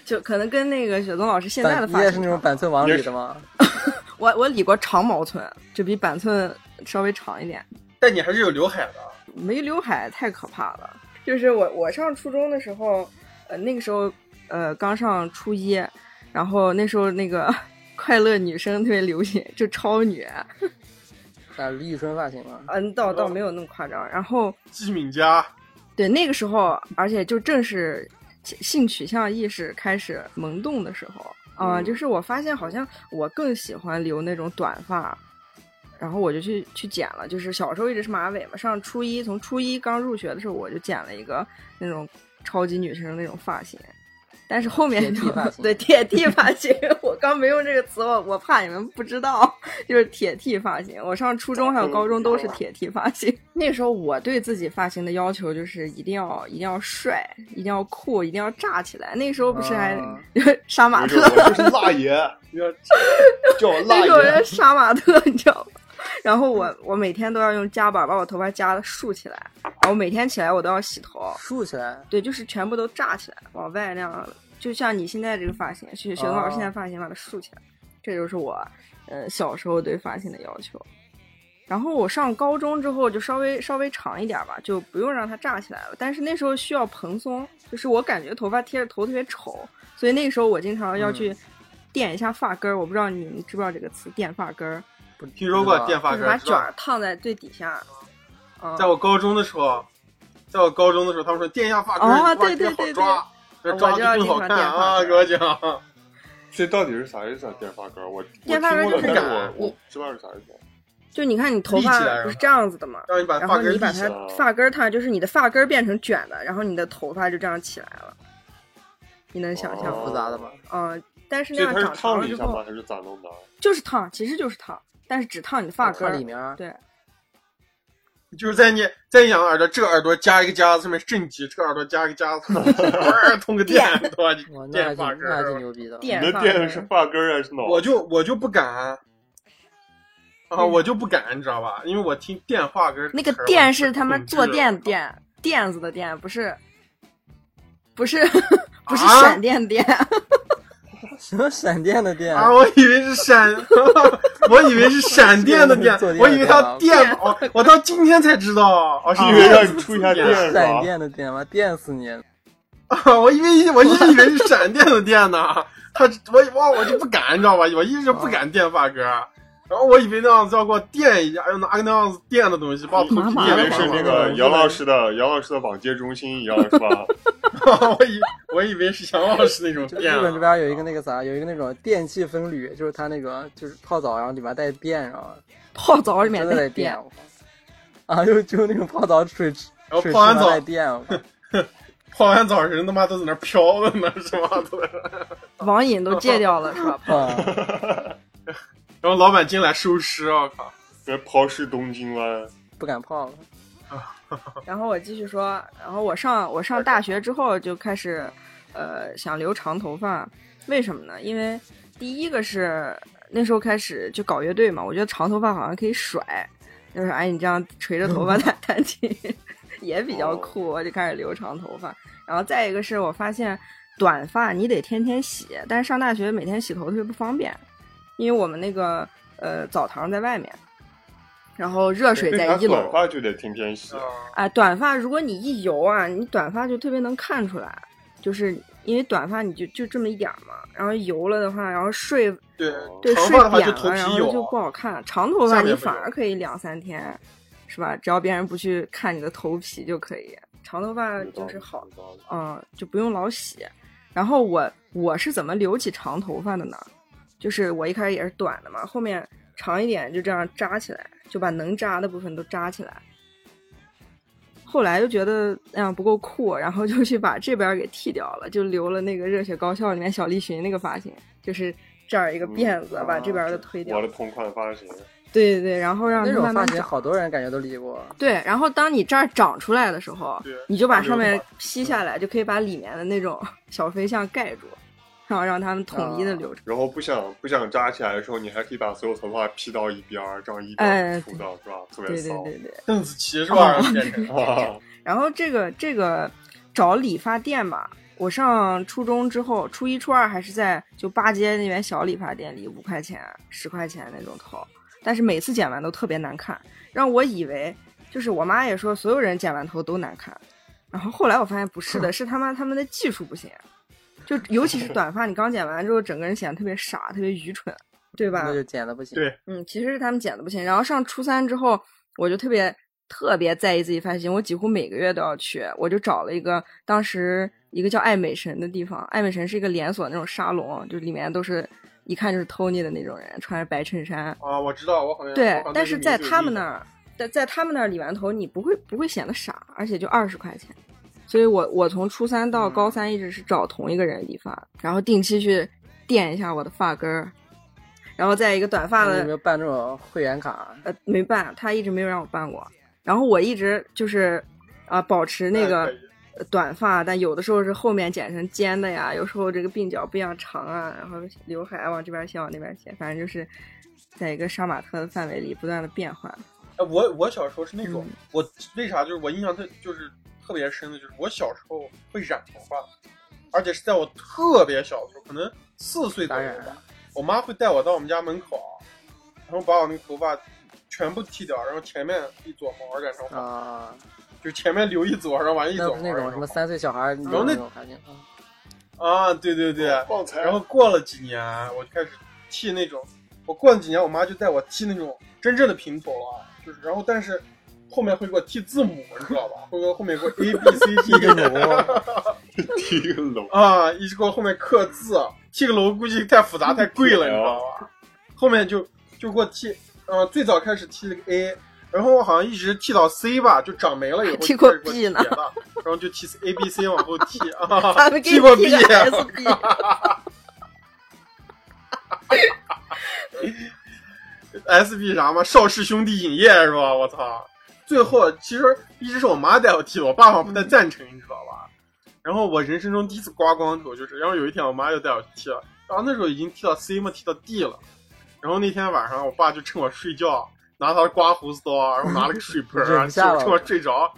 就可能跟那个雪松老师现在的发型你也是那种板寸往你也是里的吗？我我理过长毛寸，就比板寸稍微长一点。但你还是有刘海的。没刘海太可怕了。就是我我上初中的时候，呃，那个时候呃刚上初一，然后那时候那个 快乐女生特别流行，就超女，啊，李宇春发型吗？嗯，倒倒没有那么夸张。然后季敏佳，对那个时候，而且就正是性取向意识开始萌动的时候啊、嗯就是我发现好像我更喜欢留那种短发。然后我就去去剪了，就是小时候一直是马尾嘛，上初一从初一刚入学的时候我就剪了一个那种超级女生那种发型，但是后面铁 T 发型对铁 T 发型，我刚没用这个词，我我怕你们不知道，就是铁 T 发型。我上初中还有高中都是铁 T 发型。那时候我对自己发型的要求就是一定要一定要帅，一定要酷，一定要炸起来。那时候不是还、啊杀马特我就是辣爷，要叫我辣 那时候人。杀马特，你知道吗？然后我我每天都要用夹板把我头发夹的竖起来，然后每天起来我都要洗头，竖起来，对，就是全部都炸起来，往外那样，就像你现在这个发型，雪雪冬老师现在发型把它竖起来，这就是我呃小时候对发型的要求。然后我上高中之后就稍微稍微长一点吧，就不用让它炸起来了。但是那时候需要蓬松，就是我感觉头发贴着头特别丑，所以那个时候我经常要去垫一下发根儿。我不知道你们知不知道这个词，垫发根儿，不听说过电发根儿，知道就是把卷儿烫在最底下。嗯，在我高中的时候，在我高中的时候，他们说垫一下发根儿，对对对好抓，这我抓的知道更好看啊！给我讲，这到底是啥意思啊？电发根儿，我我电发根儿听过就是但是我我知道是啥意思。就你看你头发不是这样子的吗？让你把然发根儿后你把它。发根儿烫，就是你的发根儿变成卷的，然后你的头发就这样起来了。你能想象？复杂的吧？嗯，但是那样长这它是烫长了之后了一下吗？还是咋弄的？就是烫，其实就是烫，但是只烫你的发根儿里。面儿，对，就是在你在你两个耳朵，这个耳朵加一个夹子，上面正极，这个耳朵加一个夹子，哇通个电，对吧？电发根儿挺牛逼的。电你的电是发根儿还是脑？我就我就不敢啊，嗯我就不敢，你知道吧？因为我听电话跟那个电是他妈坐垫的垫，垫子的垫，不是，不是，不是啊闪电电。什么闪电的电？啊！我以为是闪，我以为是闪电的电 我以为它电，我我到今天才知道，我，是以为让你出一下电是闪？电的电吗？电死你！啊！我以为我一直以为是闪电的电呢，他我哇我就不敢，你知道吧？我一直不敢电发根儿，然后我以为那样子要给我电一下，要拿个那样子电的东西把我头皮以为是那个杨老师的杨老师的网接中心一样是吧？我以我以为是杨老师那种就电啊，日本这边有一个那个啥，有一个那种电器分铝，就是它那个就是泡澡，然后里面带电，然后泡澡里面带带电，我靠！啊，就就那种泡澡水池，然后泡完澡带电，我靠！泡完澡人他妈都在那飘着呢，是吧？网瘾都戒掉了是吧？啊，然后老板进来收尸，我靠！那抛尸东京湾，不敢泡了。然后我继续说，然后我上我上大学之后就开始，呃，想留长头发，为什么呢？因为第一个是那时候开始就搞乐队嘛，我觉得长头发好像可以甩，就是哎你这样垂着头发 弹弹琴也比较酷，我就开始留长头发。然后再一个是我发现短发你得天天洗，但是上大学每天洗头特别不方便，因为我们那个呃澡堂在外面，然后热水在一楼短。发就得天天洗？哎，短发如果你一油啊，你短发就特别能看出来，就是因为短发你就就这么一点儿嘛，然后油了的话，然后睡对对睡扁发的话就头了，然后就不，好看。长头发你反而可以两三天，是吧？只要别人不去看你的头皮就可以。长头发就是好。嗯，就不用老洗。然后我我是怎么留起长头发的呢？就是我一开始也是短的嘛，后面长一点就这样扎起来，就把能扎的部分都扎起来。后来就觉得那样不够酷，然后就去把这边给剃掉了，就留了那个《热血高校》里面小栗旬那个发型，就是这儿一个辫子，把这边的推掉我。的同款发型，对对对，然后让那种发。型好多人感觉都理过。对，然后当你这儿长出来的时候，你就把上面披下来，就可以把里面的那种 小飞象盖住，然后让他们统一的啊留着。然后不想不想扎起来的时候，你还可以把所有头发披到一边儿，这样一哎边梳到是吧？特别对对骚。对对。邓紫棋是吧？然后变成 啊，然后这个这个找理发店吧，我上初中之后，初一初二还是在就八街那边小理发店里，五块钱、十块钱那种头，但是每次剪完都特别难看，让我以为就是我妈也说所有人剪完头都难看，然后后来我发现不是的，是他妈他们的技术不行，就尤其是短发，你刚剪完之后，整个人显得特别傻，特别愚蠢，对吧？那就剪的不行。对嗯，其实是他们剪的不行。然后上初三之后，我就特别特别在意自己发型，我几乎每个月都要去。我就找了一个当时一个叫爱美神的地方，爱美神是一个连锁那种沙龙，就里面都是一看就是 Tony 的那种人，穿着白衬衫。啊，我知道，我好像对像，但是在他们那儿，在在他们那儿理完头，你不会不会显得傻，而且就二十块钱。所以我我从初三到高三一直是找同一个人理发，然后定期去垫一下我的发根儿，然后在一个短发的有没有办这种会员卡？呃，没办，他一直没有让我办过。然后我一直就是啊、保持那个短发，但有的时候是后面剪成尖的呀，有时候这个鬓角不一样长啊，然后刘海往这边斜往那边斜，反正就是在一个杀马特的范围里不断的变换。哎，我我小时候是那种，嗯我为啥就是我印象特就是特别深的，就是我小时候会染头发，而且是在我特别小的时候，可能四岁左右吧咋染啊，我妈会带我到我们家门口，然后把我那个头发全部剃掉，然后前面一撮毛染成黄，啊，就前面留一撮，然后完一撮那不是那种什么三岁小孩儿然后那那种发型。嗯啊，对对对，然后过了几年，我就开始剃那种，我过了几年，我妈就带我剃那种真正的平头了，就是然后但是后面会给我剃字母，你知道吧？会给我后面给我 A B C 一个楼，第一个楼，啊，一直给我后面刻字，剃个楼估计太复杂太贵了，你知道吧？后面就就给我剃，呃，最早开始剃了个 A，然后我好像一直剃到 C 吧，就长没了以后 剃过就开始给我 B 呢，然后就剃 A B C 往后剃啊，剃过你 B，剃个 SB，S B 啥嘛，邵氏兄弟影业是吧？我操！最后其实一直是我妈带我剃的，我爸好像不太赞成，你知道吧？然后我人生中第一次刮光头就是，然后有一天我妈又带我去剃了，然后那时候已经剃到 C 嘛，剃到 D 了。然后那天晚上我爸就趁我睡觉，拿他的刮胡子刀，然后拿了个水盆 趁我睡着，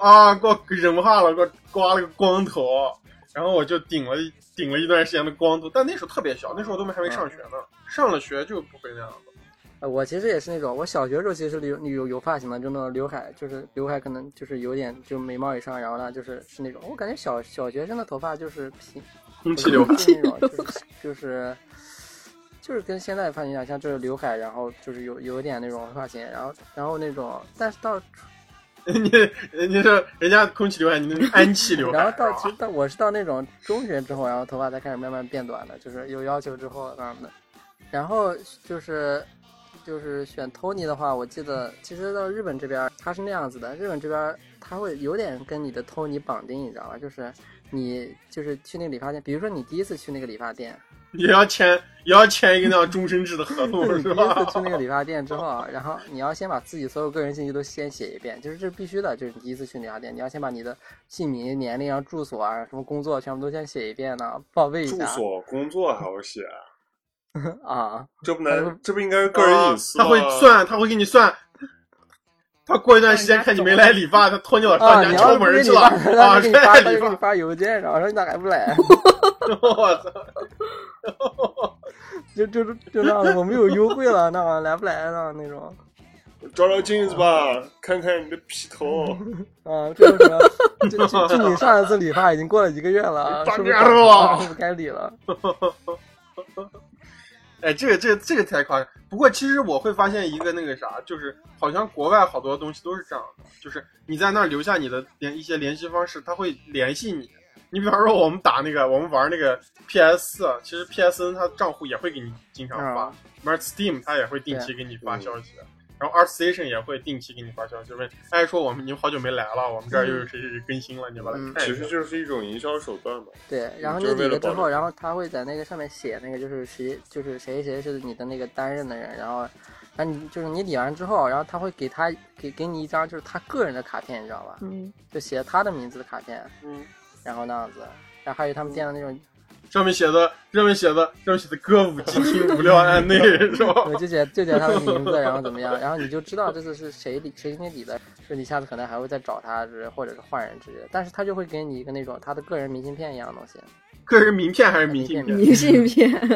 啊，给我忍不下了，给我刮了个光头。然后我就顶了顶了一段时间的光头，但那时候特别小，那时候我都没还没上学呢，上了学就不会那样子。呃我其实也是那种，我小学时候其实是留有有发型的，就那种刘海，就是刘海可能就是有点就眉毛以上，然后呢就是是那种，我感觉小小学生的头发就是平空气刘海，那种 就是就是就是跟现在发型一样，像这个刘海，然后就是有有一点那种发型，然后然后那种，但是到 你你说人家空气刘海，你那是安气刘海，然后到其实到我是到那种中学之后，然后头发才开始慢慢变短的，就是有要求之后那样的。然后就是就是选 Tony 的话，我记得其实到日本这边他是那样子的，日本这边他会有点跟你的 Tony 绑定，你知道吧？就是你就是去那个理发店，比如说你第一次去那个理发店，也要签也要签一个那样终身制的合同 是吧第一？次去那个理发店之后，然后你要先把自己所有个人信息都先写一遍，就是这是必须的，就是你第一次去理发店，你要先把你的姓名、年龄啊、住所啊、什么工作全部都先写一遍呢，报备一下。住所、工作还要写，啊，这不能，这不应该是个人隐私吗？他会算，他会给你算。他过一段时间看你没来理发，他拖你老啊！上你家敲门去了啊！给你发，他就给你发，邮件，然后说你咋还不来？我操！就就就那样，我没有优惠了，那来不来呢？那种照照镜子吧，看看你的皮头。啊，这个什么？就你上一次理发已经过了一个月了，半是不是年了吧是不是该理了？哎，这个这个这个太夸张。不过其实我会发现一个那个啥，就是好像国外好多东西都是这样的，就是你在那儿留下你的联一些联系方式，他会联系你。你比方说我们打那个，我们玩那个 PS 四，其实 PSN 它账户也会给你经常发啊，玩 Steam 它也会定期给你发消息。然后 ArtStation 也会定期给你发消息，问，哎，说我们你们好久没来了，我们这儿又有谁谁谁更新了，你把它嗯看一下。其实就是一种营销手段嘛。对，然后就是你理了之后，然后他会在那个上面写那个就是谁就是谁谁是你的那个担任的人，然后然然后你就是你理完之后，然后他会给他给给你一张就是他个人的卡片，你知道吧？嗯，就写他的名字的卡片，嗯，然后那样子，然后还有他们店的那种，上面写的上面写的上面写的歌舞伎町无聊案内是吧？我就写就写他的名字，然后怎么样，然后你就知道这次是谁理谁给你理的，就你下次可能还会再找他之类，或者是换人之类的，但是他就会给你一个那种他的个人明信片一样的东西，个人名片还是明信片？明信片，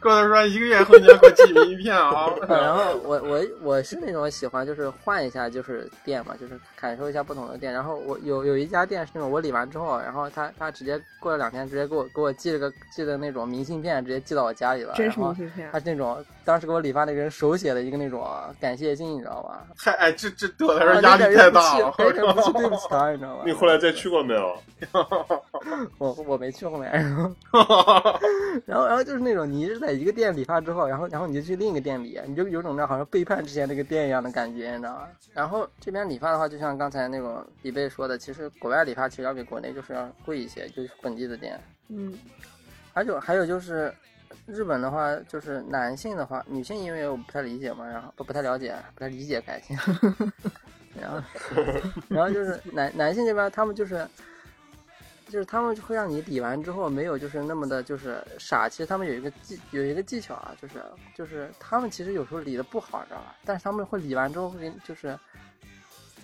跟我说一个月后你要给我寄明信片啊！然后我我我是那种喜欢就是换一下就是店嘛，就是感受一下不同的店。然后我有有一家店是那种我理完之后，然后他他直接过了两天直接给我给我寄了个寄的那种明信片，直接寄到我家里了。真然后是明信片他。是那种当时给我理发那个人手写的一个那种感谢信，你知道吧？太哎，这这对我来说压力太大了。不是对不起他，你知道吗？你后来再去过没有？我我没去后面，然后然后就是那种你一直在一个店理发之后，然后然后你就去另一个店理，你就有种那好像背叛之前那个店一样的感觉，你知道吧？然后这边理发的话，就像刚才那种李贝说的，其实国外理发其实要比国内就是要贵一些，就是本地的店。嗯，还有还有就是，日本的话，就是男性的话，女性因为我不太理解嘛，然后不不太了解，不太理解感情，然后 然后就是男男性这边他们就是。就是他们会让你理完之后没有就是那么的就是傻，其实他们有一个技有一个技巧啊，就是就是他们其实有时候理的不好，你知道吧？但是他们会理完之后会给就是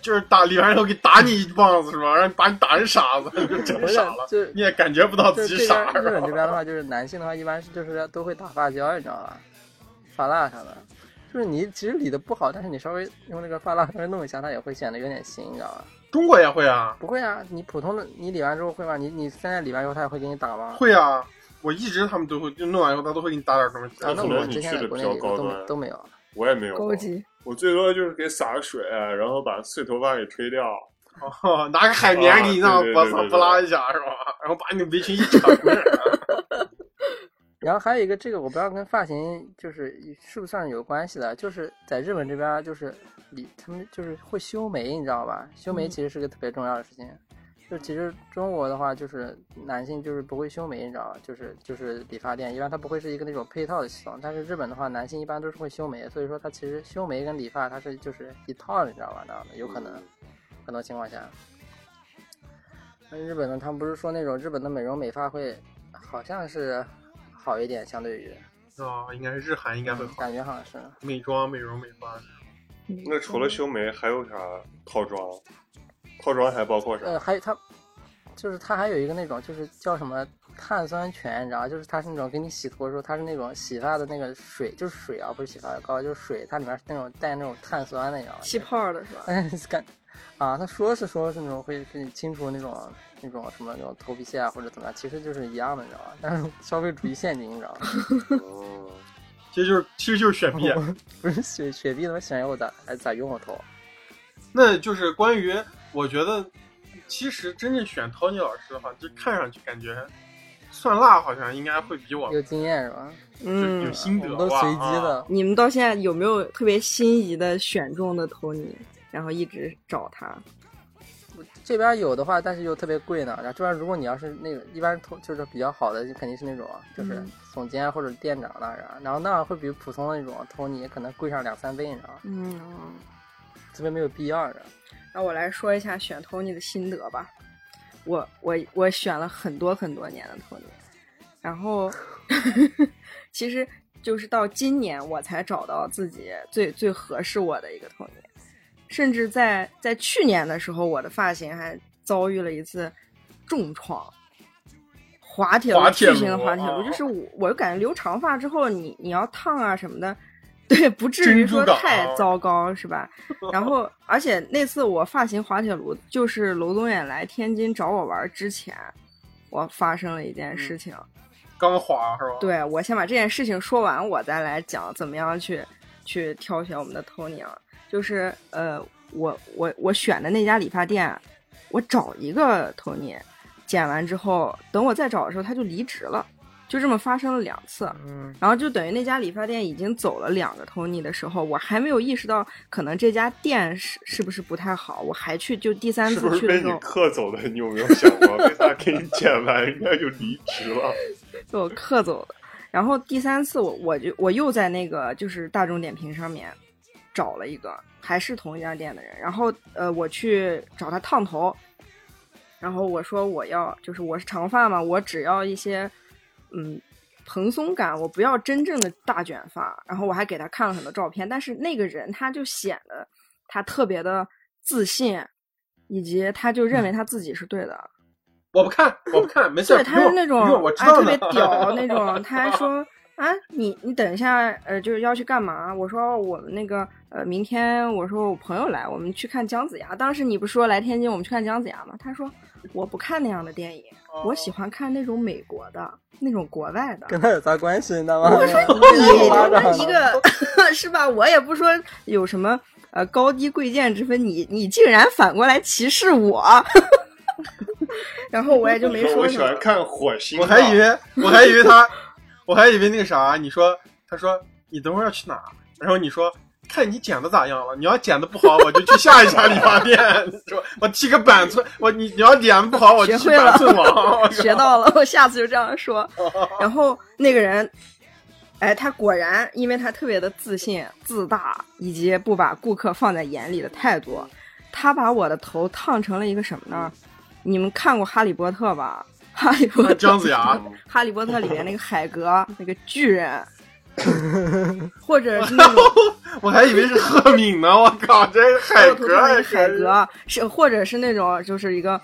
就是打理完以后给打你一棒子是吧？让你把你打成傻子，你 就真傻了，就你也感觉不到自己傻这边日？本这边的话，就是男性的话，一般是就是都会打发胶，你知道吧？发蜡啥的，就是你其实理的不好，但是你稍微用那个发蜡稍微弄一下，它也会显得有点新，你知道吧？中国也会啊，不会啊，你普通的你理完之后会吗？你你现在理完之后，他也会给你打吗？会啊。我一直他们都会就弄完以后，他都会给你打点东西。啊，那可能你我之前在去的比较国内都高端都没有。我也没有高级。我最多就是给洒个水，然后把碎头发给吹掉。哦，拿个海绵给你那啊对对样巴对对巴拉一下是吧？然后把你的围裙一扯，然后还有一个，这个我不知道跟发型就是是不是算是有关系的，就是在日本这边就是你他们就是会修眉，你知道吧？修眉其实是个特别重要的事情。就其实中国的话，就是男性就是不会修眉，你知道吧？就是就是理发店一般它不会是一个那种配套的系统，但是日本的话，男性一般都是会修眉，所以说它其实修眉跟理发它是就是一套的，你知道吧？那样的有可能很多情况下。那日本呢，他们不是说那种日本的美容美发会好像是好一点，相对于啊，应该是日韩应该会好。感觉好像是。美妆、美容、美发，那除了修眉还有啥套装？套装还包括啥？呃，还有它，就是它还有一个那种，就是叫什么碳酸泉，你知道吗？就是它是那种给你洗头的时候，它是那种洗发的那个水，就是水啊，不是洗发膏，就是水，它里面是那种带那种碳酸的，你知道吗？气泡的是吧？哎，感啊，他说是说是那种会给你清除那种那种什么那种头皮屑啊或者怎么样，其实就是一样的，你知道吧？但是消费主义陷阱，你知道吗？哦，其实就是其实就是雪碧。不是雪雪碧怎么选我咋还咋用我头？那就是关于，我觉得其实真正选 Tony 老师的话，就看上去感觉算辣好像应该会比我有经验是吧？嗯有嗯，心得都随机的啊。你们到现在有没有特别心仪的选中的 Tony，然后一直找他？这边有的话，但是又特别贵呢。然后这边如果你要是那个一般头就是比较好的，就肯定是那种就是嗯总监或者店长那儿啊，然后那样会比普通的那种 Tony 可能贵上两三倍，你知道吗？嗯，这边没有必要的。那我来说一下选 Tony 的心得吧。我我我选了很多很多年的 Tony，然后 其实就是到今年我才找到自己最最合适我的一个 Tony，甚至在在去年的时候，我的发型还遭遇了一次重创。滑铁卢滑巨型的滑铁卢，啊就是我，我就感觉留长发之后，你你要烫啊什么的，对，不至于说太糟糕，是吧？然后，而且那次我发型滑铁卢，就是娄宗远来天津找我玩之前，我发生了一件事情。刚滑是吧？，对我先把这件事情说完，我再来讲怎么样去去挑选我们的 Tony 啊。就是呃，我我我选的那家理发店，我找一个 Tony，剪完之后，等我再找的时候，他就离职了，就这么发生了两次。嗯，然后就等于那家理发店已经走了两个 Tony 的时候，我还没有意识到可能这家店是是不是不太好，我还去就第三是不是被你次去的时候，克走的？你有没有想过，被他给你剪完人家就离职了？被我克走的。然后第三次我我就我又在那个就是大众点评上面找了一个，还是同一家店的人，然后呃我去找他烫头，然后我说我要就是我是长发嘛，我只要一些嗯蓬松感，我不要真正的大卷发。然后我还给他看了很多照片，但是那个人他就显得他特别的自信，以及他就认为他自己是对的。我不看，我不看，没事。对，他是那种不用我知哎特别 屌那种，他还说啊，你你等一下，呃，就是要去干嘛？我说我们那个呃，明天我说我朋友来，我们去看姜子牙。当时你不说来天津我们去看姜子牙吗？他说我不看那样的电影，我喜欢看那种美国的那种国外的。跟他有啥关系？你知道吗？我说 你他妈一个 是吧？我也不说有什么呃高低贵贱之分，你你竟然反过来歧视我，然后我也就没说我什么喜欢。看火星，我还以为我还以为他，我还以为那个啥，你说他说你等会儿要去哪？然后你说看你剪的咋样了，你要剪的不好，我就去下一家理发店，说我剃个板寸，我你你要剪得不好，我就去板寸王，学到了，我下次就这样说。然后那个人，哎，他果然，因为他特别的自信、自大，以及不把顾客放在眼里的态度，他把我的头烫成了一个什么呢？你们看过《哈利波特》吧？《哈利波特》姜子牙《哈利波特》里面那个海格那个巨人，或者是那种我还以为是赫敏呢，我靠，这是海格还是海格，是或者是那种就是一个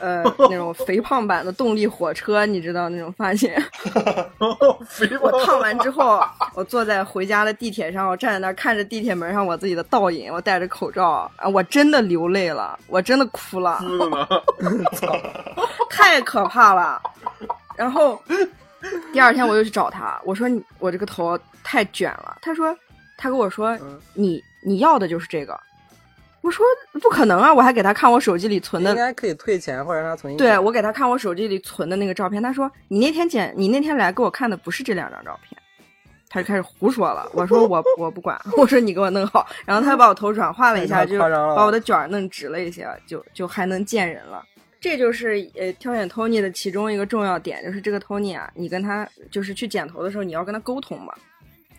呃 那种肥胖版的动力火车，你知道那种发型。肥我烫完之后，我坐在回家的地铁上，我站在那儿看着地铁门上我自己的倒影，我戴着口罩，啊，我真的流泪了，我真的哭了，太可怕了。然后第二天我又去找他，我说你我这个头太卷了，他说他跟我说你你要的就是这个，我说不可能啊，我还给他看我手机里存的应该可以退钱或者让他重新对我给他看我手机里存的那个照片，他说你那天剪，你那天来给我看的不是这两张照片，他就开始胡说了。我说我我不管，我说你给我弄好，然后他把我头软化了一下，就把我的卷弄直了一些，就就还能见人了。这就是呃挑选 Tony 的其中一个重要点，就是这个 Tony 啊，你跟他就是去剪头的时候，你要跟他沟通嘛，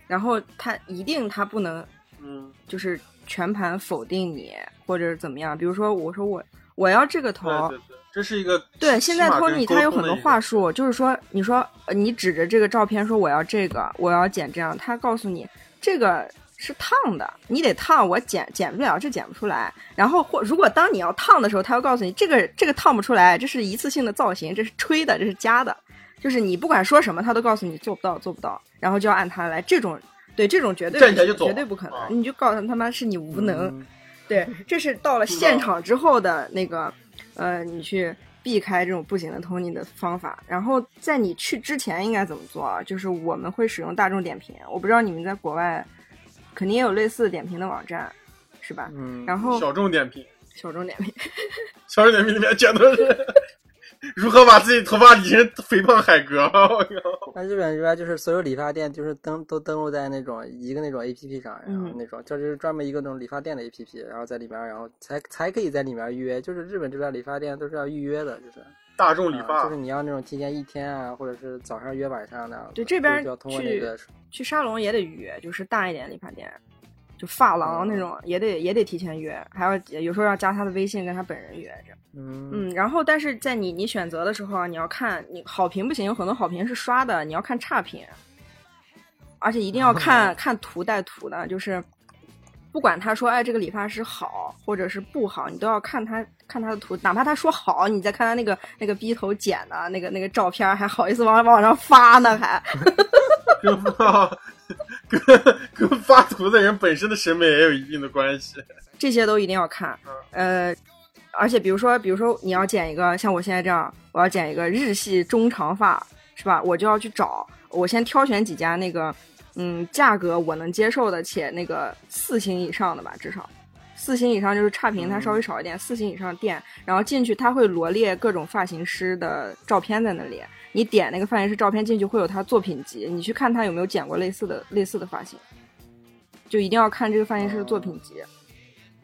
然后他一定他不能嗯，就是全盘否定你或者是怎么样，比如说我说我我要这个头，对对对，这是一个对，现在 Tony 他有很多话术，就是说，你说呃你指着这个照片说我要这个，我要剪这样，他告诉你这个是烫的，你得烫，我剪剪不了，这剪不出来。然后或如果当你要烫的时候，他会告诉你这个这个烫不出来，这是一次性的造型，这是吹的，这是加的，就是你不管说什么，他都告诉你做不到，做不到，然后就要按他来。这种对这种绝对不行站起来就走绝对不可能，啊你就告诉他他妈是你无能。嗯 对，这是到了现场之后的那个，呃，你去避开这种不行的 Tony 的方法。然后在你去之前应该怎么做啊？就是我们会使用大众点评，我不知道你们在国外肯定也有类似的点评的网站，是吧？嗯，然后小众点评，小众点评，小众点评里面讲的是如何把自己头发理成肥胖海哥，我靠，那日本这边就是所有理发店就是登都登录在那种一个那种 A P P 上，然后嗯那种就是专门一个那种理发店的 A P P，然后在里面，然后才才可以在里面预约。就是日本这边理发店都是要预约的，就是大众理啊发就是你要那种提前一天啊，或者是早上约晚上那样。对这边就要通过那去个去沙龙也得预约，就是大一点理发店，就发廊那种也得也得提前约，还要有时候要加他的微信跟他本人约着。嗯嗯，然后但是在你你选择的时候啊，你要看你好评不行，有很多好评是刷的，你要看差评，而且一定要看看图带图的，就是不管他说哎这个理发师好或者是不好，你都要看他看他的图，哪怕他说好，你再看他那个那个逼头剪的那个那个照片，还好意思往往网上发呢，还 跟发跟跟发图的人本身的审美也有一定的关系。这些都一定要看。呃，而且比如说，比如说你要剪一个像我现在这样，我要剪一个日系中长发，是吧？我就要去找，我先挑选几家那个，嗯，价格我能接受的，且那个四星以上的吧，至少。四星以上就是差评，它稍微少一点。四星以上的店，然后进去，它会罗列各种发型师的照片在那里。你点那个发型师照片进去，会有他作品集，你去看他有没有剪过类似的类似的发型，就一定要看这个发型师的作品集。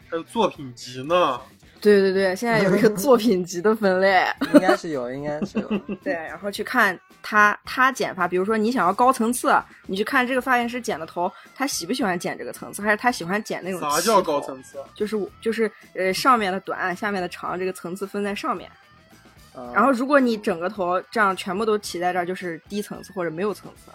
还有作品集呢，对对对，现在有一个作品级的分类，应该是有，应该是有。对，然后去看他他剪发，比如说你想要高层次，你去看这个发型师剪的头，他喜不喜欢剪这个层次，还是他喜欢剪那种齐啥叫高层次？啊就是就是呃上面的短，下面的长，这个层次分在上面。嗯然后如果你整个头这样全部都齐在这儿，就是低层次或者没有层次。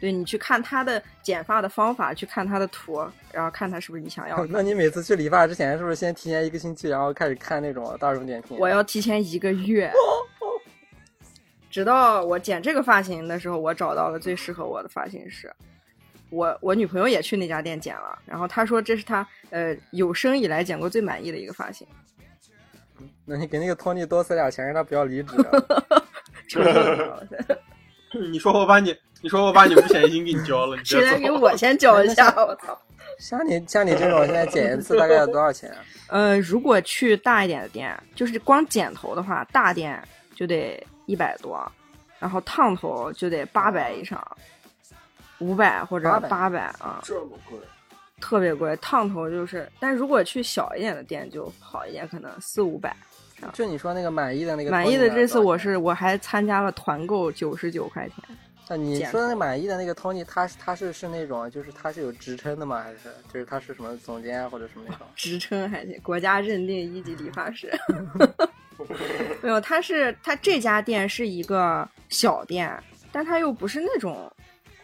对你去看他的剪发的方法，去看他的图，然后看他是不是你想要的。那你每次去理发之前，是不是先提前一个星期，然后开始看那种大众点评？我要提前一个月，直到我剪这个发型的时候，我找到了最适合我的发型师。我我女朋友也去那家店剪了，然后她说这是她呃有生以来剪过最满意的一个发型。那你给那个托尼多塞点钱，让他不要离职。你说我把你，你说我把你五险一金给你交了，你谁别走。来给我先交一下？我操！像你像你这种，现在剪一次大概要多少钱啊？呃，如果去大一点的店，就是光剪头的话，大店就得一百多，然后烫头就得八百以上，五百或者800八百啊，这么贵？特别贵。烫头就是，但如果去小一点的店就好一点，可能四五百。就你说那个满意的那个，满意的这次我是我还参加了团购，九十九块钱。啊，你说的那满意的那个 Tony，他他是是那种，就是他是有职称的吗？还是就是他是什么总监啊，或者什么那种？职称还行，国家认定一级理发师。没有，他是他这家店是一个小店，但他又不是那种，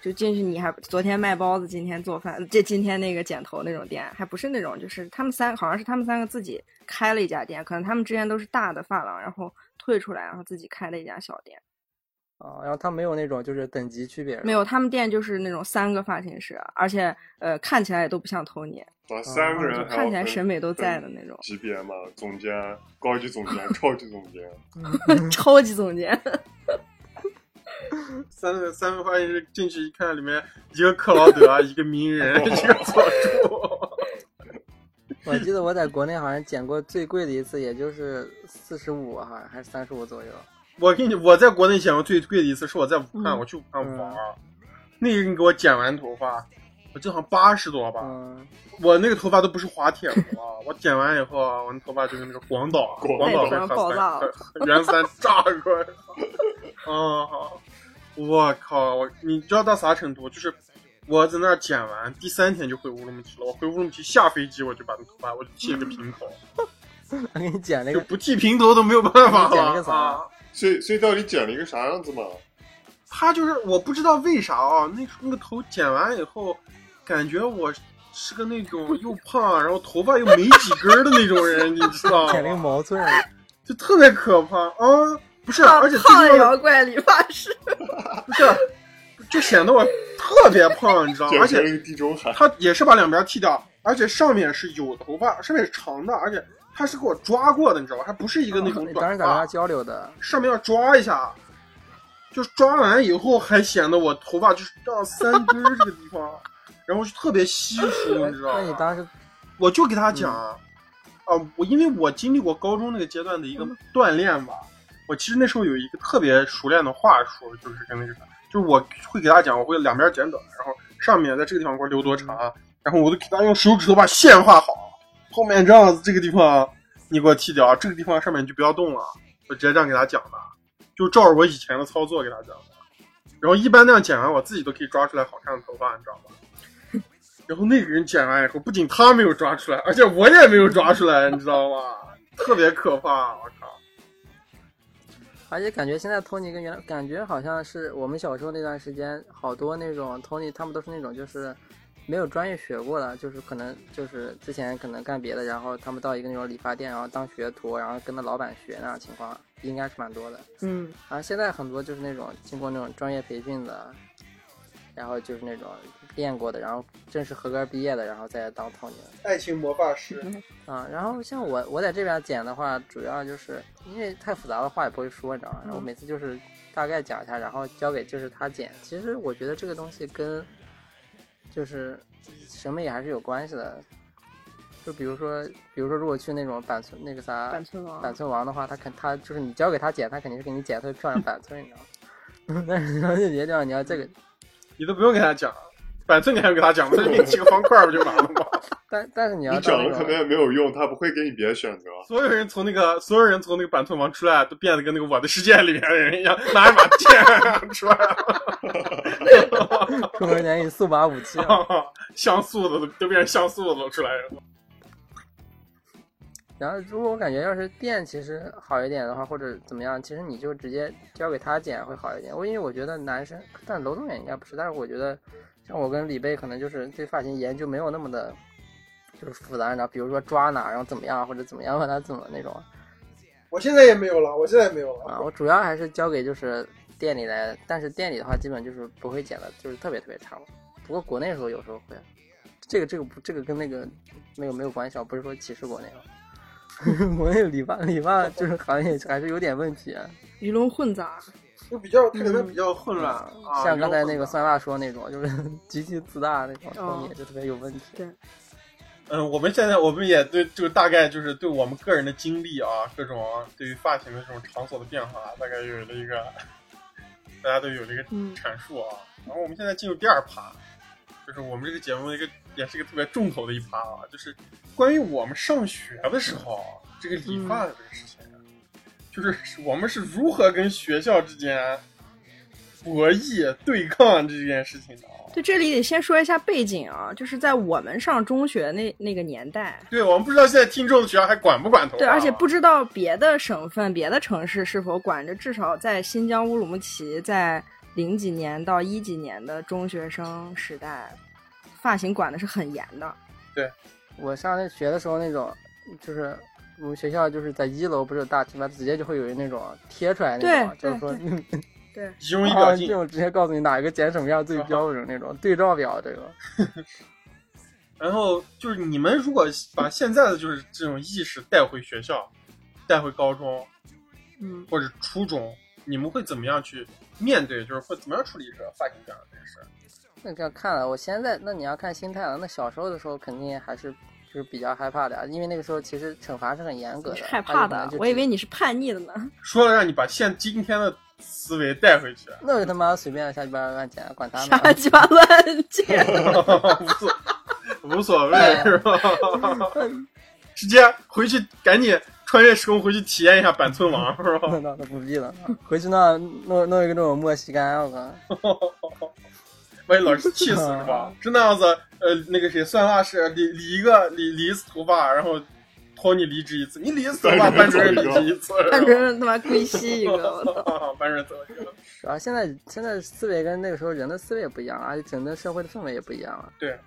就进去你还昨天卖包子，今天做饭，这今天那个剪头那种店，还不是那种，就是他们三好像是他们三个自己开了一家店，可能他们之前都是大的发廊，然后退出来，然后自己开了一家小店。啊，然后他没有那种就是等级区别，没有，他们店就是那种三个发型师，而且呃看起来也都不像托尼，啊，三个人看起来审美都在的那种。级别嘛，总监、高级总监、超级总监，超级总监，三个三个发型师进去一看，里面一个克劳德，一个名人，一个佐助。我记得我在国内好像剪过最贵的一次，也就是四十五，好像还是三十五左右。我跟你，我在国内剪过最贵的一次是我在武汉，嗯我去武汉玩儿，那个人给我剪完头发，我记得好像八十多吧，嗯，我那个头发都不是滑铁卢啊，我剪完以后啊，我那头发就是那个广岛，广广岛那地方爆炸了原三炸过来，啊，我靠，我你知道到啥程度？就是我在那儿剪完，第三天就回乌鲁木齐了。我回乌鲁木齐下飞机，我就把那头发我就剃了个平头，他给你剪那个，就不剃平头都没有办法了剪了个啥啊。所以所以到底剪了一个啥样子嘛？他就是我不知道为啥啊，那那个头剪完以后，感觉我是个那种又胖，然后头发又没几根儿的那种人，你知道剪了个？毛寸，就特别可怕啊！不是，而且最胖妖怪理发师，不是，就显得我特别胖，你知道吗？而且他也是把两边剃掉，而且上面是有头发，上面是长的，而且他是给我抓过的，你知道吧？他不是一个那种短发，交流的？上面要抓一下，就是抓完以后还显得我头发就是到三根儿这个地方，然后就特别稀疏，你知道吗？那你当时我就给他讲，啊，我因为我经历过高中那个阶段的一个锻炼吧，我其实那时候有一个特别熟练的话术，就是跟那个啥，就是我会给他讲，我会两边剪短，然后上面在这个地方给我留多长，然后我都给他用手指头把线画好，后面这样子这个地方你给我剃掉，这个地方上面你就不要动了，我直接这样给他讲的，就照着我以前的操作给他讲的。然后一般那样剪完，我自己都可以抓出来好看的头发，你知道吗？然后那个人剪完以后，不仅他没有抓出来，而且我也没有抓出来，你知道吗？特别可怕，我靠！而且感觉现在 Tony 跟原来感觉好像是我们小时候那段时间，好多那种 Tony 他们都是那种就是没有专业学过的，就是可能就是之前可能干别的，然后他们到一个那种理发店，然后当学徒，然后跟着老板学那样情况，应该是蛮多的。嗯，然后现在很多就是那种经过那种专业培训的，然后就是那种练过的，然后正式合格毕业的，然后再当的。爱情魔法师，啊，然后像我我在这边剪的话，主要就是因为太复杂的话也不会说，你知道吗？然后每次就是大概讲一下，然后交给就是他剪。其实我觉得这个东西跟就是审美还是有关系的。就比如说，比如说，如果去那种板寸那个啥板寸王板寸王的话，他肯他就是你交给他剪，他肯定是给你剪特别漂亮板寸，你知道吗？但是然后有些地方你要这个，你都不用给他讲，板寸你还要给他讲吗？他给你几个方块儿不就完了吗？但但是你要讲了可能也没有用，他不会给你别的选择。所有人从那个所有人从那个板寸王出来，都变得跟那个我的世界里面的人一样，拿一把剑出来了，出门前给你送把武器啊，像素的都都变成像素的都出来了。然后如果我感觉要是电其实好一点的话，或者怎么样，其实你就直接交给他剪会好一点。我因为我觉得男生，但楼东远应该不是，但是我觉得像我跟李贝可能就是对发型研究没有那么的，就是复杂，你知道，比如说抓哪，然后怎么样或者怎么样把它怎么那种我现在也没有了，我现在也没有了啊。我主要还是交给就是店里来，但是店里的话基本就是不会剪的，就是特别特别长。不过国内的时候有时候会，这个这个不这个跟那个那个没有关系啊，不是说歧视国内啊。国内理发理发就是行业还是有点问题啊，鱼龙混杂。就比较，它可能比较混乱啊。像刚才那个酸辣说那种，就是 极其自大那种就特别有问题。对，嗯，我们现在我们也对，就大概就是对我们个人的经历啊，各种对于发型的这种场所的变化，大概有了一个，大家都有了一个嗯阐述啊。然后我们现在进入第二趴，就是我们这个节目的一个也是一个特别重头的一趴啊，就是关于我们上学的时候这个理发的这个事情，就是我们是如何跟学校之间博弈对抗这件事情的啊。对，这里得先说一下背景啊，就是在我们上中学那那个年代，对，我们不知道现在听众的学校还管不管头。对，而且不知道别的省份、别的城市是否管着，至少在新疆乌鲁木齐，在零几年到一几年的中学生时代，发型管的是很严的。对我上那学的时候那种，就是我们学校就是在一楼不是有大厅嘛，直接就会有那种贴出来那种，就是说对仪容仪表这。种直接告诉你哪一个剪什么样最标准那种对照表，这个 然后就是你们如果把现在的就是这种意识带回学校，带回高中嗯，或者初中，你们会怎么样去面对？就是会怎么样处理这个发型这件事？那这样看了，我现在那你要看心态了，那小时候的时候肯定还是就是比较害怕的啊，因为那个时候其实惩罚是很严格的，害怕的，我以为你你是叛逆的呢。说了让你把现今天的思维带回去，那我他妈随便瞎鸡巴乱剪，管他呢瞎。鸡巴 乱剪，无所无所谓是吧？直接回去赶紧穿越时空回去体验一下板寸王是吧？那那那不必了，回去那弄弄一个那种墨西干，我靠，万一老师气死是吧？是那样子，呃，那个谁，算辣是理理一个理理一次头发，然后托你离职一次，你理一次头发，班主任离职一次，班主任他妈归西一个，我操！啊，班主任走一个。主要现在现在思维跟那个时候人的思维也不一样了，而且整个社会的氛围也不一样了。对，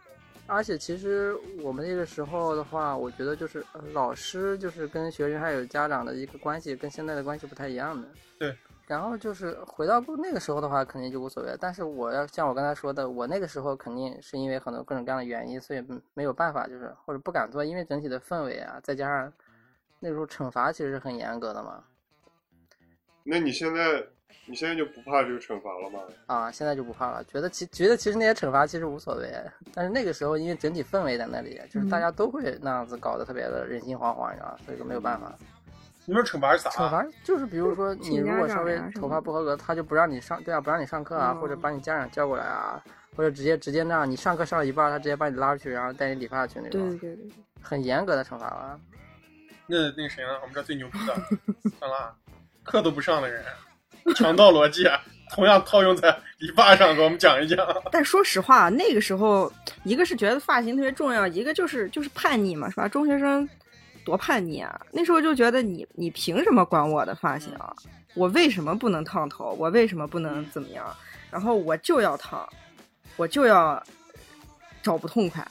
而且其实我们那个时候的话，我觉得就是呃老师就是跟学生还有家长的一个关系跟现在的关系不太一样的。对。然后就是回到那个时候的话，肯定就无所谓。但是我要像我刚才说的，我那个时候肯定是因为很多各种各样的原因，所以没有办法，就是或者不敢做，因为整体的氛围啊，再加上那时候惩罚其实是很严格的嘛。那你现在你现在就不怕这个惩罚了吗？啊，现在就不怕了，觉得其觉得其实那些惩罚其实无所谓，但是那个时候因为整体氛围在那里，就是大家都会那样子搞得特别的人心惶惶，你知道吧？所以说没有办法。你说惩罚是啥？惩罚就是比如说你如果稍微头发不合格，他就不让你上，对啊，不让你上课啊，或者把你家长叫过来啊，或者直接直接那样，你上课上了一半，他直接把你拉出去，然后带你理发去那种，对对对，很严格的惩罚了。那那谁呢？我们这最牛逼的算了，课都不上的人，强盗逻辑，啊同样套用在理发上，给我们讲一讲。但说实话，那个时候一个是觉得发型特别重要，一个就是就是叛逆嘛，是吧？中学生多叛逆啊！那时候就觉得你你凭什么管我的发型啊？我为什么不能烫头？我为什么不能怎么样？然后我就要烫，我就要找不痛快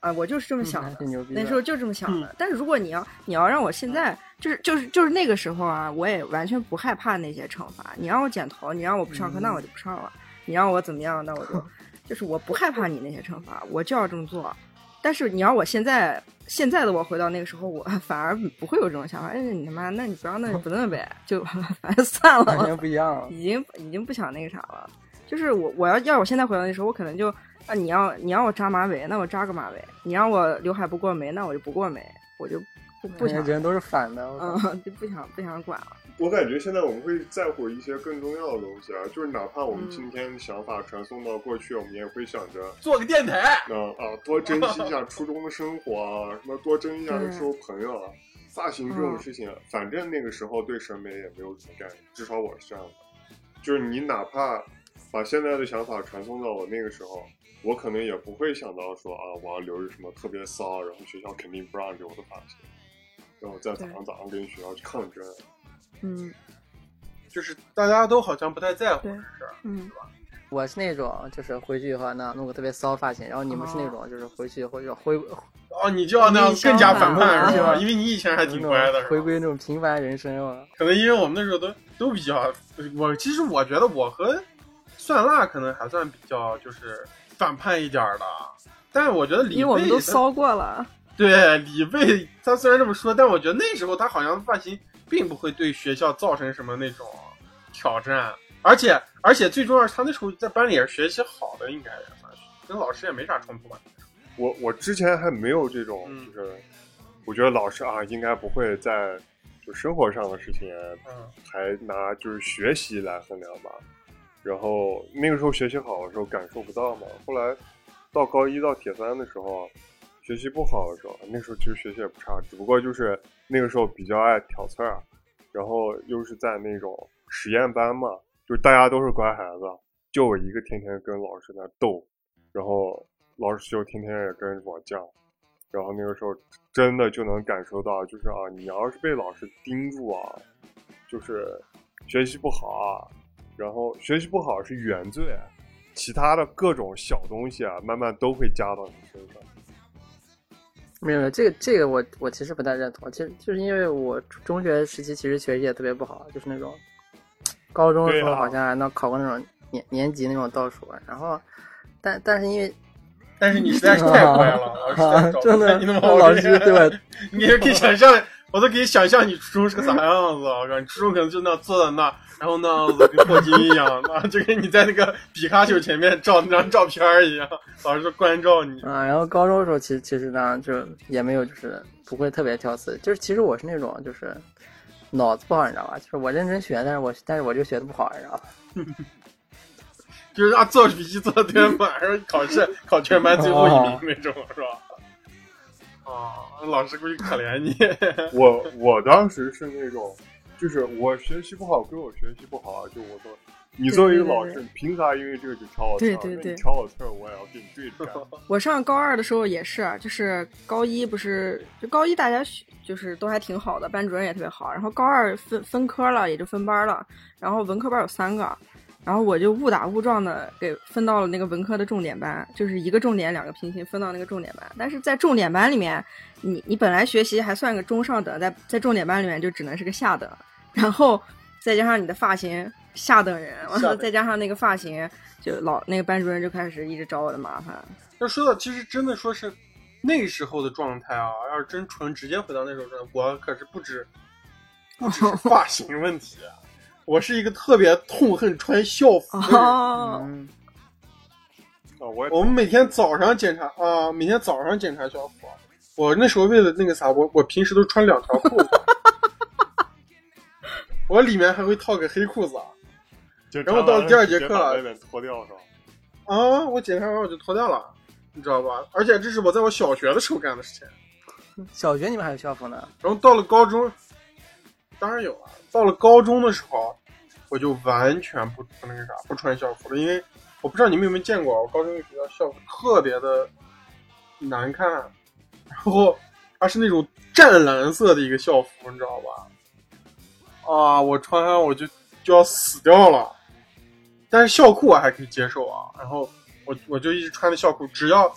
啊！我就是这么想的。那时候就这么想的。但是如果你要你要让我现在就是就是就是那个时候啊，我也完全不害怕那些惩罚。你让我剪头，你让我不上课，那我就不上了。你让我怎么样，那我就 就是我不害怕你那些惩罚，我就要这么做。但是你要我现在现在的我回到那个时候，我反而不会有这种想法。哎，你他妈，那你不要那就不弄呗，就 反正算完全了，不一样了。已经已经不想那个啥了。就是我我要要我现在回到那时候，我可能就啊，你要你让我扎马尾，那我扎个马尾；你让我刘海不过眉，那我就不过眉，我就不不想人都是反的。嗯，就不想不想管了。我感觉现在我们会在乎一些更重要的东西啊，就是哪怕我们嗯今天想法传送到过去，我们也会想着，做个电台，那啊多珍惜一下初中的生活啊，什么多珍惜一下那时候朋友啊，发型这种事情，反正那个时候对审美也没有什么概念，至少我是这样的。就是你哪怕把现在的想法传送到我那个时候，我可能也不会想到说啊，我要留着什么特别骚，然后学校肯定不让留的发型，然后在早上早上跟学校去抗争。嗯就是大家都好像不太在乎对这事儿。嗯，我是那种就是回去以后呢弄个特别骚发型，然后你们是那种就是回去以后就回哦，你就要那样更加反叛是吧？啊因为你以前还挺那乖的，回归那种平凡人生嘛。可能因为我们那时候都都比较，我其实我觉得我和蒜辣可能还算比较就是反叛一点儿的，但是我觉得李贝因为我们都骚过了。对李贝，他虽然这么说，但我觉得那时候他好像发型并不会对学校造成什么那种挑战，而且而且最重要是他那时候在班里也是学习好的，应该也算是。跟老师也没啥冲突吧。我我之前还没有这种，嗯。就是我觉得老师啊，应该不会在就生活上的事情嗯。还拿就是学习来衡量吧。然后那个时候学习好的时候感受不到嘛，后来到高一到铁三的时候，学习不好的时候，那时候其实学习也不差，只不过就是那个时候比较爱挑刺儿，然后又是在那种实验班嘛，就是大家都是乖孩子，就我一个天天跟老师在斗，然后老师就天天也跟着我犟，然后那个时候真的就能感受到，就是啊，你要是被老师盯住啊，就是学习不好啊，然后学习不好是原罪，其他的各种小东西啊，慢慢都会加到你身上。没有没有，这个这个我我其实不太认同，其实就是因为我中学时期其实学习也特别不好，就是那种高中的时候好像还能考过那种年年级那种倒数，然后但但是因为但是你实在是太乖了，老师真的你那么好老师对吧？你也可以想象，我都可以想象你初中是个啥样子。我靠，你初中可能就那样坐在那，然后那样子跟霍金一样，那就跟你在那个皮卡丘前面照那张照片一样，老师关照你。啊，然后高中的时候其实其实呢就也没有就是不会特别挑刺，就是其实我是那种就是脑子不好，你知道吧？就是我认真学，但是我但是我就学的不好，你知道吧？就是啊，做笔记做的特别满，然后考试考全班最后一名那种，是吧？啊，老师估计可怜你。我我当时是那种，就是我学习不好归我学习不好啊，就我说，你作为一个老师，对对对你凭啥因为这个就挑我刺儿？对对挑我刺儿，我也要跟你对着干。我上高二的时候也是，就是高一不是就高一大家学就是都还挺好的，班主任也特别好。然后高二分分科了，也就分班了。然后文科班有三个，然后我就误打误撞的给分到了那个文科的重点班，就是一个重点两个平行分到那个重点班。但是在重点班里面，你你本来学习还算个中上等，在在重点班里面就只能是个下等，然后再加上你的发型下等人，完了再加上那个发型，就老那个班主任就开始一直找我的麻烦。要说到，其实真的说是那时候的状态啊，要是真纯直接回到那时候状态，我可是不止不止发型问题，啊我是一个特别痛恨穿校服的人。啊，我我们每天早上检查啊、每天早上检查校服。我那时候为了那个啥，我我平时都穿两条裤子，我里面还会套个黑裤子。然后到第二节课直接把外面脱掉是吧？啊，我检查完我就脱掉了，你知道吧？而且这是我在我小学的时候干的事情。小学你们还有校服呢？然后到了高中，当然有了。到了高中的时候，我就完全不不那个啥，不穿校服了，因为我不知道你们有没有见过，我高中有学校校服特别的难看，然后它是那种湛蓝色的一个校服，你知道吧？啊，我穿上我就就要死掉了。但是校裤我还可以接受啊，然后我我就一直穿着校裤，只要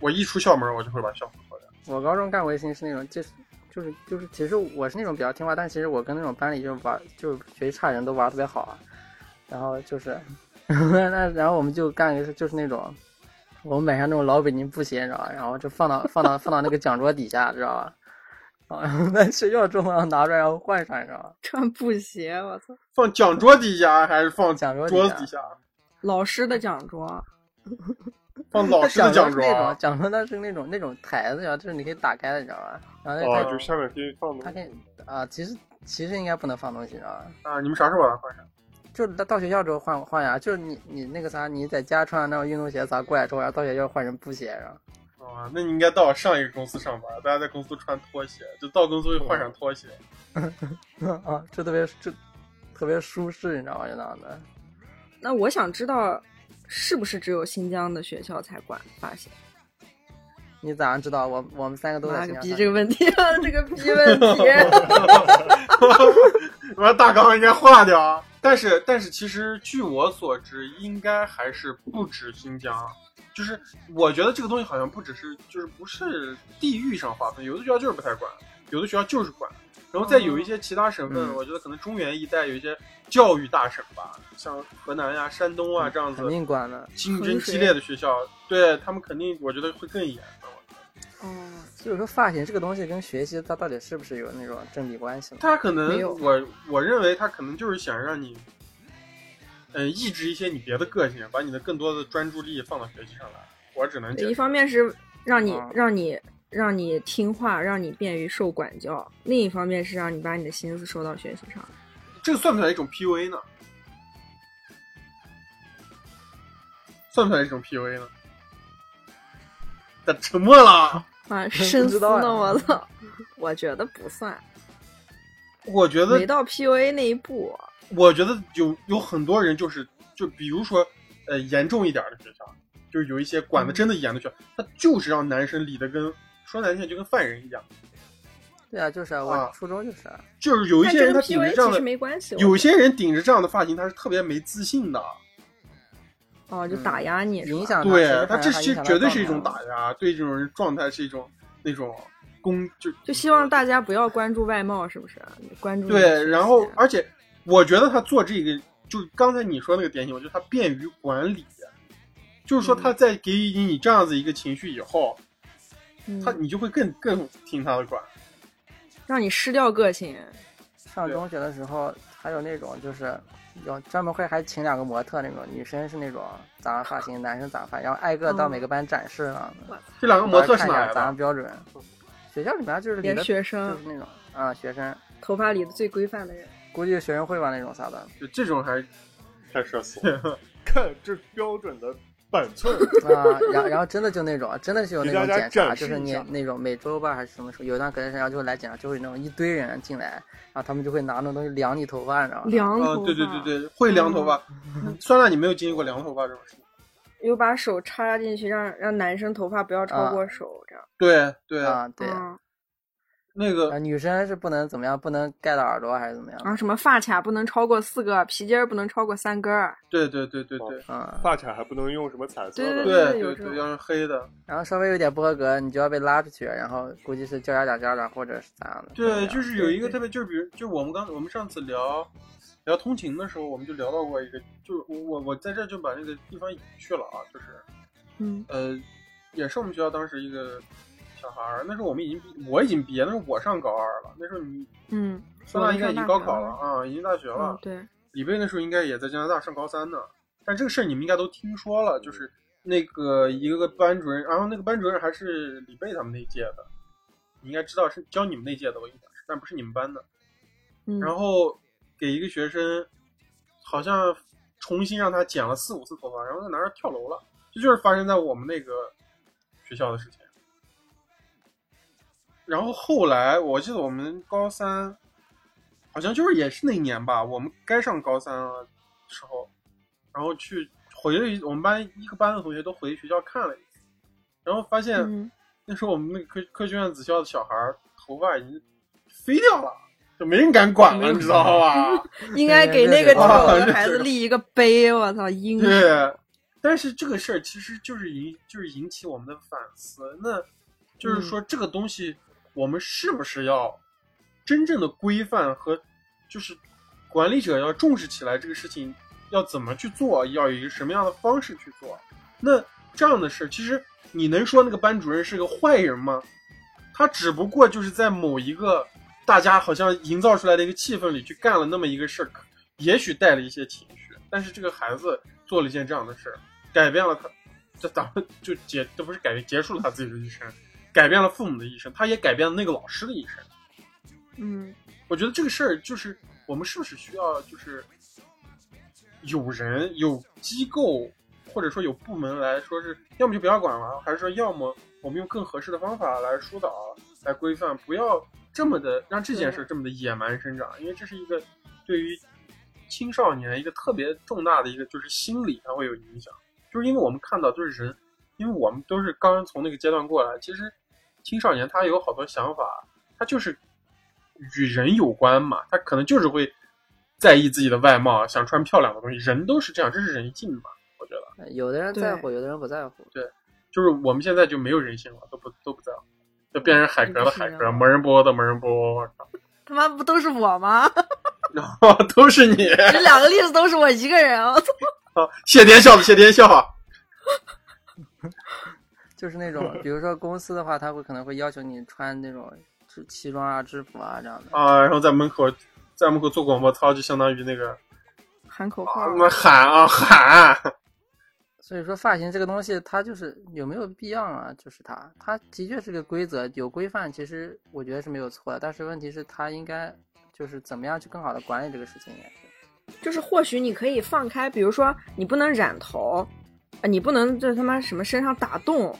我一出校门，我就会把校服脱掉。我高中干过一件事，那种就是就是就是，其实我是那种比较听话，但其实我跟那种班里就玩就是学习差的人都玩得特别好啊。然后就是，那然后我们就干一个事，就是那种我们买上那种老北京布鞋，你知道吧？然后就放到放到放到那个讲桌底下，知道吧？啊，然 后在学校中然后拿出来，然后换上，你知道吧？穿布鞋，我操！放讲桌底下还是放讲桌桌子底下底下？老师的讲桌，放老它师的奖讲的是那种状。讲的那是那种那种台子，呀就是你可以打开的，你知道吧？然后哦，它就下面可以放东它可以西。啊，其实其实应该不能放东西，你知道吧？啊，你们啥时候把它换上？就是到到学校之后换换呀，就是你你那个啥，你在家穿那种运动鞋啥过来之后，然后到学校换成布鞋，然后啊，那你应该到上一个公司上班，大家在公司穿拖鞋，就到公司会换上拖鞋。啊，这特别这特别舒适，你知道吗？就那样的。那我想知道，是不是只有新疆的学校才管发型？你咋样知道？我我们三个都在妈个逼，新疆上这个问题，这个逼问题。我说大纲应该划掉。但是但是，其实据我所知，应该还是不止新疆。就是我觉得这个东西好像不只是就是不是地域上划分，有的学校就是不太管，有的学校就是管。然后再有一些其他省份，嗯我觉得可能中原一带有一些教育大省吧，像河南呀、山东啊这样子肯定管的。竞争激烈的学校，对他们肯定我觉得会更严的。哦，所以说发型这个东西跟学习它到底是不是有那种正比关系呢？他可能我我认为他可能就是想让你，嗯、抑制一些你别的个性，把你的更多的专注力放到学习上来。我只能讲，一方面是让你啊让你让你听话，让你便于受管教；另一方面是让你把你的心思收到学习上。这个算不算一种 PUA 呢？算不算一种 PUA 呢？他 沉默了。啊，深思呢，我操！我觉得不算，我觉得没到 PUA 那一步。我觉得有有很多人就是就比如说呃严重一点的学校，就是有一些管的真的严的学校，他就是让男生理的跟说难听点就跟犯人一样，对啊，就是啊，我啊初中就是啊。就是有一些人他顶着这样的，没关系。有些人顶着这样的发型，他是特别没自信的。哦，就打压你，影响对他这是绝对是一种打压，对这种人状态是一种那种攻就就希望大家不要关注外貌，是不是？你关注对，然后而且我觉得他做这个，就刚才你说那个点醒，我觉得他便于管理，就是说嗯他在给予你这样子一个情绪以后，嗯他你就会更更听他的管。让你失掉个性。上中学的时候，还有那种就是有专门会还请两个模特那种，女生是那种咋样发型，男生咋样发，然后挨个到嗯每个班展示啊。这两个模特是哪咋样的？标准？学校里面就是连学生就是那种啊学生，头发理的最规范的人，估计学生会吧那种啥的。就这种还太社死了。看这标准的板寸，啊，然后然后真的就那种，真的是有那种检查，就是你那种每周吧还是什么时候，有一段隔段时间然后就会来检查，就会那种一堆人进来，然后他们就会拿那种东西量你头发，你知道吗？量头，发，啊对对对对，会量头发。酸辣，你没有经历过量头发这种事情？有把手插进去，让让男生头发不要超过手，这样。对对，啊，对，嗯那个啊，女生是不能怎么样，不能盖到耳朵还是怎么样？然后什么发卡不能超过四个，皮筋儿不能超过三根儿。对对对对对嗯，发卡还不能用什么彩色的。对对有这种对对，要是黑的。然后稍微有点不合格，你就要被拉出去，然后估计是叫家长家长或者是咋样的。对，就是有一个特别，就是比如，就我们刚我们上次聊聊通勤的时候，我们就聊到过一个，就我我我在这就把那个地方隐去了啊，就是嗯呃，也是我们学校当时一个小孩儿，那时候我们已经毕，我已经毕业，那时候我上高二了，那时候你嗯，酸辣应该已经高考了了。啊，已经大学了嗯，，对，李贝那时候应该也在加拿大上高三呢。但这个事儿你们应该都听说了，就是那个一个个班主任，然后那个班主任还是李贝他们那一届的，你应该知道是教你们那届的，我印象是，但不是你们班的。嗯，然后给一个学生，好像重新让他剪了四五次头发，然后他拿着跳楼了，这就是发生在我们那个学校的事情。然后后来我记得我们高三，好像就是也是那一年吧，我们该上高三了时候，然后去回了一我们班一个班的同学都回学校看了一次，然后发现嗯那时候我们那个科科学院子校的小孩儿头发已经飞掉了，就没人敢管了，你知道吧？应该给那个丑的 孩子立一个碑，我操。对，但是这个事儿其实就是引就是引起我们的反思，那就是说这个东西我们是不是要真正的规范和就是管理者要重视起来这个事情要怎么去做，要以什么样的方式去做？那这样的事，其实你能说那个班主任是个坏人吗？他只不过就是在某一个大家好像营造出来的一个气氛里去干了那么一个事儿，也许带了一些情绪，但是这个孩子做了一件这样的事儿，改变了他这咱们就结，这不是改变结束了他自己的一生，改变了父母的一生，他也改变了那个老师的一生。嗯，我觉得这个事儿就是我们是不是需要就是有人有机构或者说有部门来说是，要么就不要管了，还是说要么我们用更合适的方法来疏导、来规范，不要这么的让这件事这么的野蛮生长，因为这是一个对于青少年一个特别重大的一个就是心理它会有影响，就是因为我们看到就是人，因为我们都是刚从那个阶段过来，其实青少年他有好多想法，他就是与人有关嘛，他可能就是会在意自己的外貌，想穿漂亮的东西，人都是这样，这是人性嘛，我觉得。有的人在乎，有的人不在乎。对就是我们现在就没有人性了，都不都不在乎，就变成海格的海格，不是啊魔人播的没人播，我操他妈不都是我吗？然 后 都是你，这两个例子都是我一个人，我操！啊谢天笑的谢天笑，就是那种，比如说公司的话，他会可能会要求你穿那种制西装啊、制服啊这样的。啊，然后在门口在门口做广播操，就相当于那个喊口号啊，，那喊啊喊，所以说发型这个东西，它就是有没有必要啊？就是它，它的确是个规则，有规范，其实我觉得是没有错的。但是问题是，它应该就是怎么样去更好的管理这个事情，应该是。就是或许你可以放开，比如说你不能染头，啊，你不能这他妈什么身上打洞，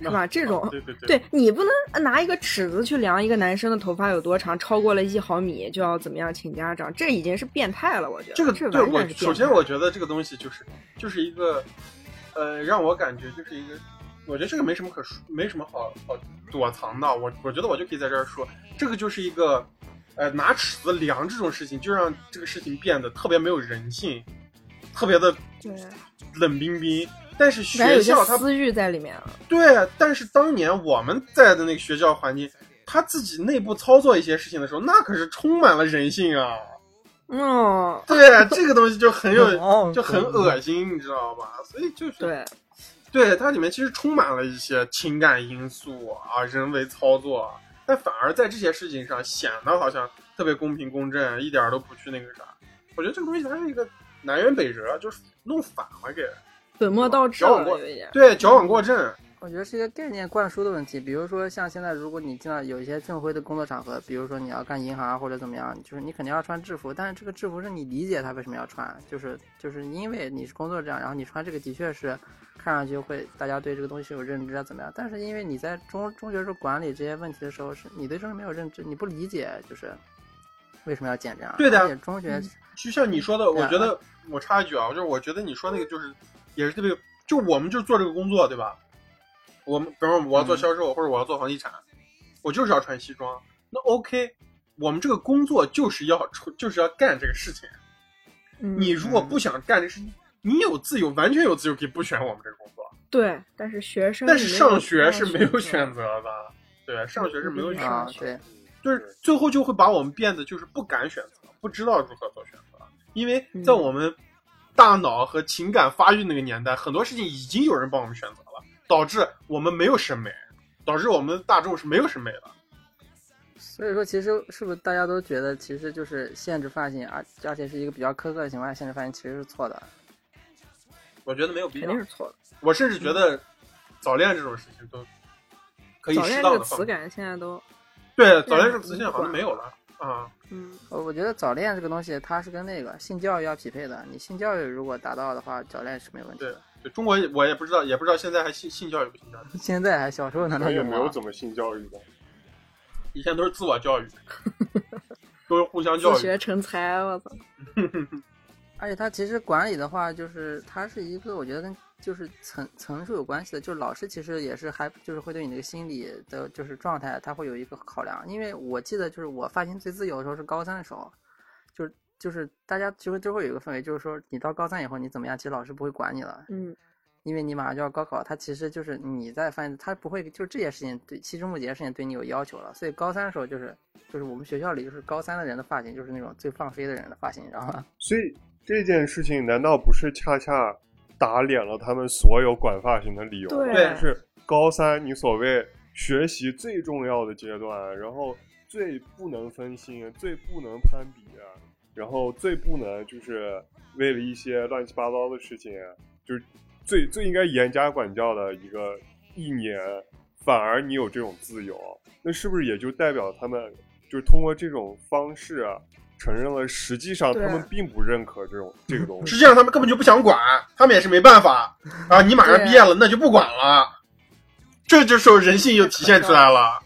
是吧？这种啊对对对你不能拿一个尺子去量一个男生的头发有多长，超过了一毫米就要怎么样请家长，这已经是变态了，我觉得这个这对我首先我觉得这个东西就是就是一个，呃，让我感觉就是一个，我觉得这个没什么可说，没什么好好躲藏的。我我觉得我就可以在这儿说，这个就是一个，呃，拿尺子量这种事情，就让这个事情变得特别没有人性，特别的对，冷冰冰。但是学校它私欲在里面了。对，但是当年我们在的那个学校环境，他自己内部操作一些事情的时候，那可是充满了人性啊。嗯，对，这个东西就很有，哦就很恶心，你知道吧？所以就是，对，对它里面其实充满了一些情感因素啊，人为操作啊，但反而在这些事情上显得好像特别公平公正，一点儿都不去那个啥。我觉得这个东西它是一个南辕北辙，就是弄反了给，本末倒置矫枉过了有一点。对，矫枉过正。我觉得是一个概念灌输的问题。比如说，像现在，如果你进到有一些正规的工作场合，比如说你要干银行啊或者怎么样，就是你肯定要穿制服，但是这个制服是你理解他为什么要穿，就是就是因为你是工作这样，然后你穿这个的确是看上去会大家对这个东西有认知啊怎么样，但是因为你在中中学时候管理这些问题的时候，是你对这个没有认知，你不理解就是为什么要剪这样。对的而且中学就像你说的，我觉得我插一句啊，就是我觉得你说那个就是也是特别，就我们就做这个工作，对吧？我们比方说我要做销售、或者我要做房地产，我就是要穿西装，那 OK，我们这个工作就是要出，就是要干这个事情。嗯，你如果不想干这个事情，你有自由，完全有自由可以不选我们这个工作，对，但是学生但是上学是没有选选择的，对，上学是没有选择的，啊对，就是最后就会把我们变得就是不敢选择，不知道如何做选择，因为嗯在我们大脑和情感发育那个年代，很多事情已经有人帮我们选择了，导致我们没有审美，导致我们大众是没有审美的。所以说，其实是不是大家都觉得，其实就是限制发型，而而且是一个比较苛刻的情况下限制发型，其实是错的。我觉得没有必要肯定，是错的。我甚至觉得早恋这种事情都可以早恋这个适当的放。词感现在都，对，早恋这个词嗯现在好像没有了啊。嗯，我我觉得早恋这个东西，它是跟那个性教育要匹配的。你性教育如果达到的话，早恋是没问题对的。对，中国我也不知道，也不知道现在还性性教育不性教育，现在还小时候难道也有？没有怎么性教育的。以前都是自我教育，都是互相教育。自学成才，我操！而且他其实管理的话，就是它是一个，我觉得跟就是层层数有关系的。就是老师其实也是还就是会对你这个心理的就是状态，他会有一个考量。因为我记得就是我发型最自由的时候是高三的时候，就是就是大家就会就会有一个氛围，就是说你到高三以后你怎么样，其实老师不会管你了，嗯，因为你马上就要高考，他其实就是你在发现他不会就是这些事情对期中末节的事情对你有要求了，所以高三的时候就是就是我们学校里就是高三的人的发型就是那种最放飞的人的发型，你知道吗？所以这件事情难道不是恰恰打脸了他们所有管发型的理由吗？对就是高三你所谓学习最重要的阶段，然后最不能分心，最不能攀比，然后最不能就是为了一些乱七八糟的事情，就是最最应该严加管教的一个一年，反而你有这种自由，那是不是也就代表他们就是通过这种方式啊，承认了实际上他们并不认可这种这个东西？实际上他们根本就不想管，他们也是没办法 啊。你马上毕业了，那就不管了，这这时候人性又体现出来了。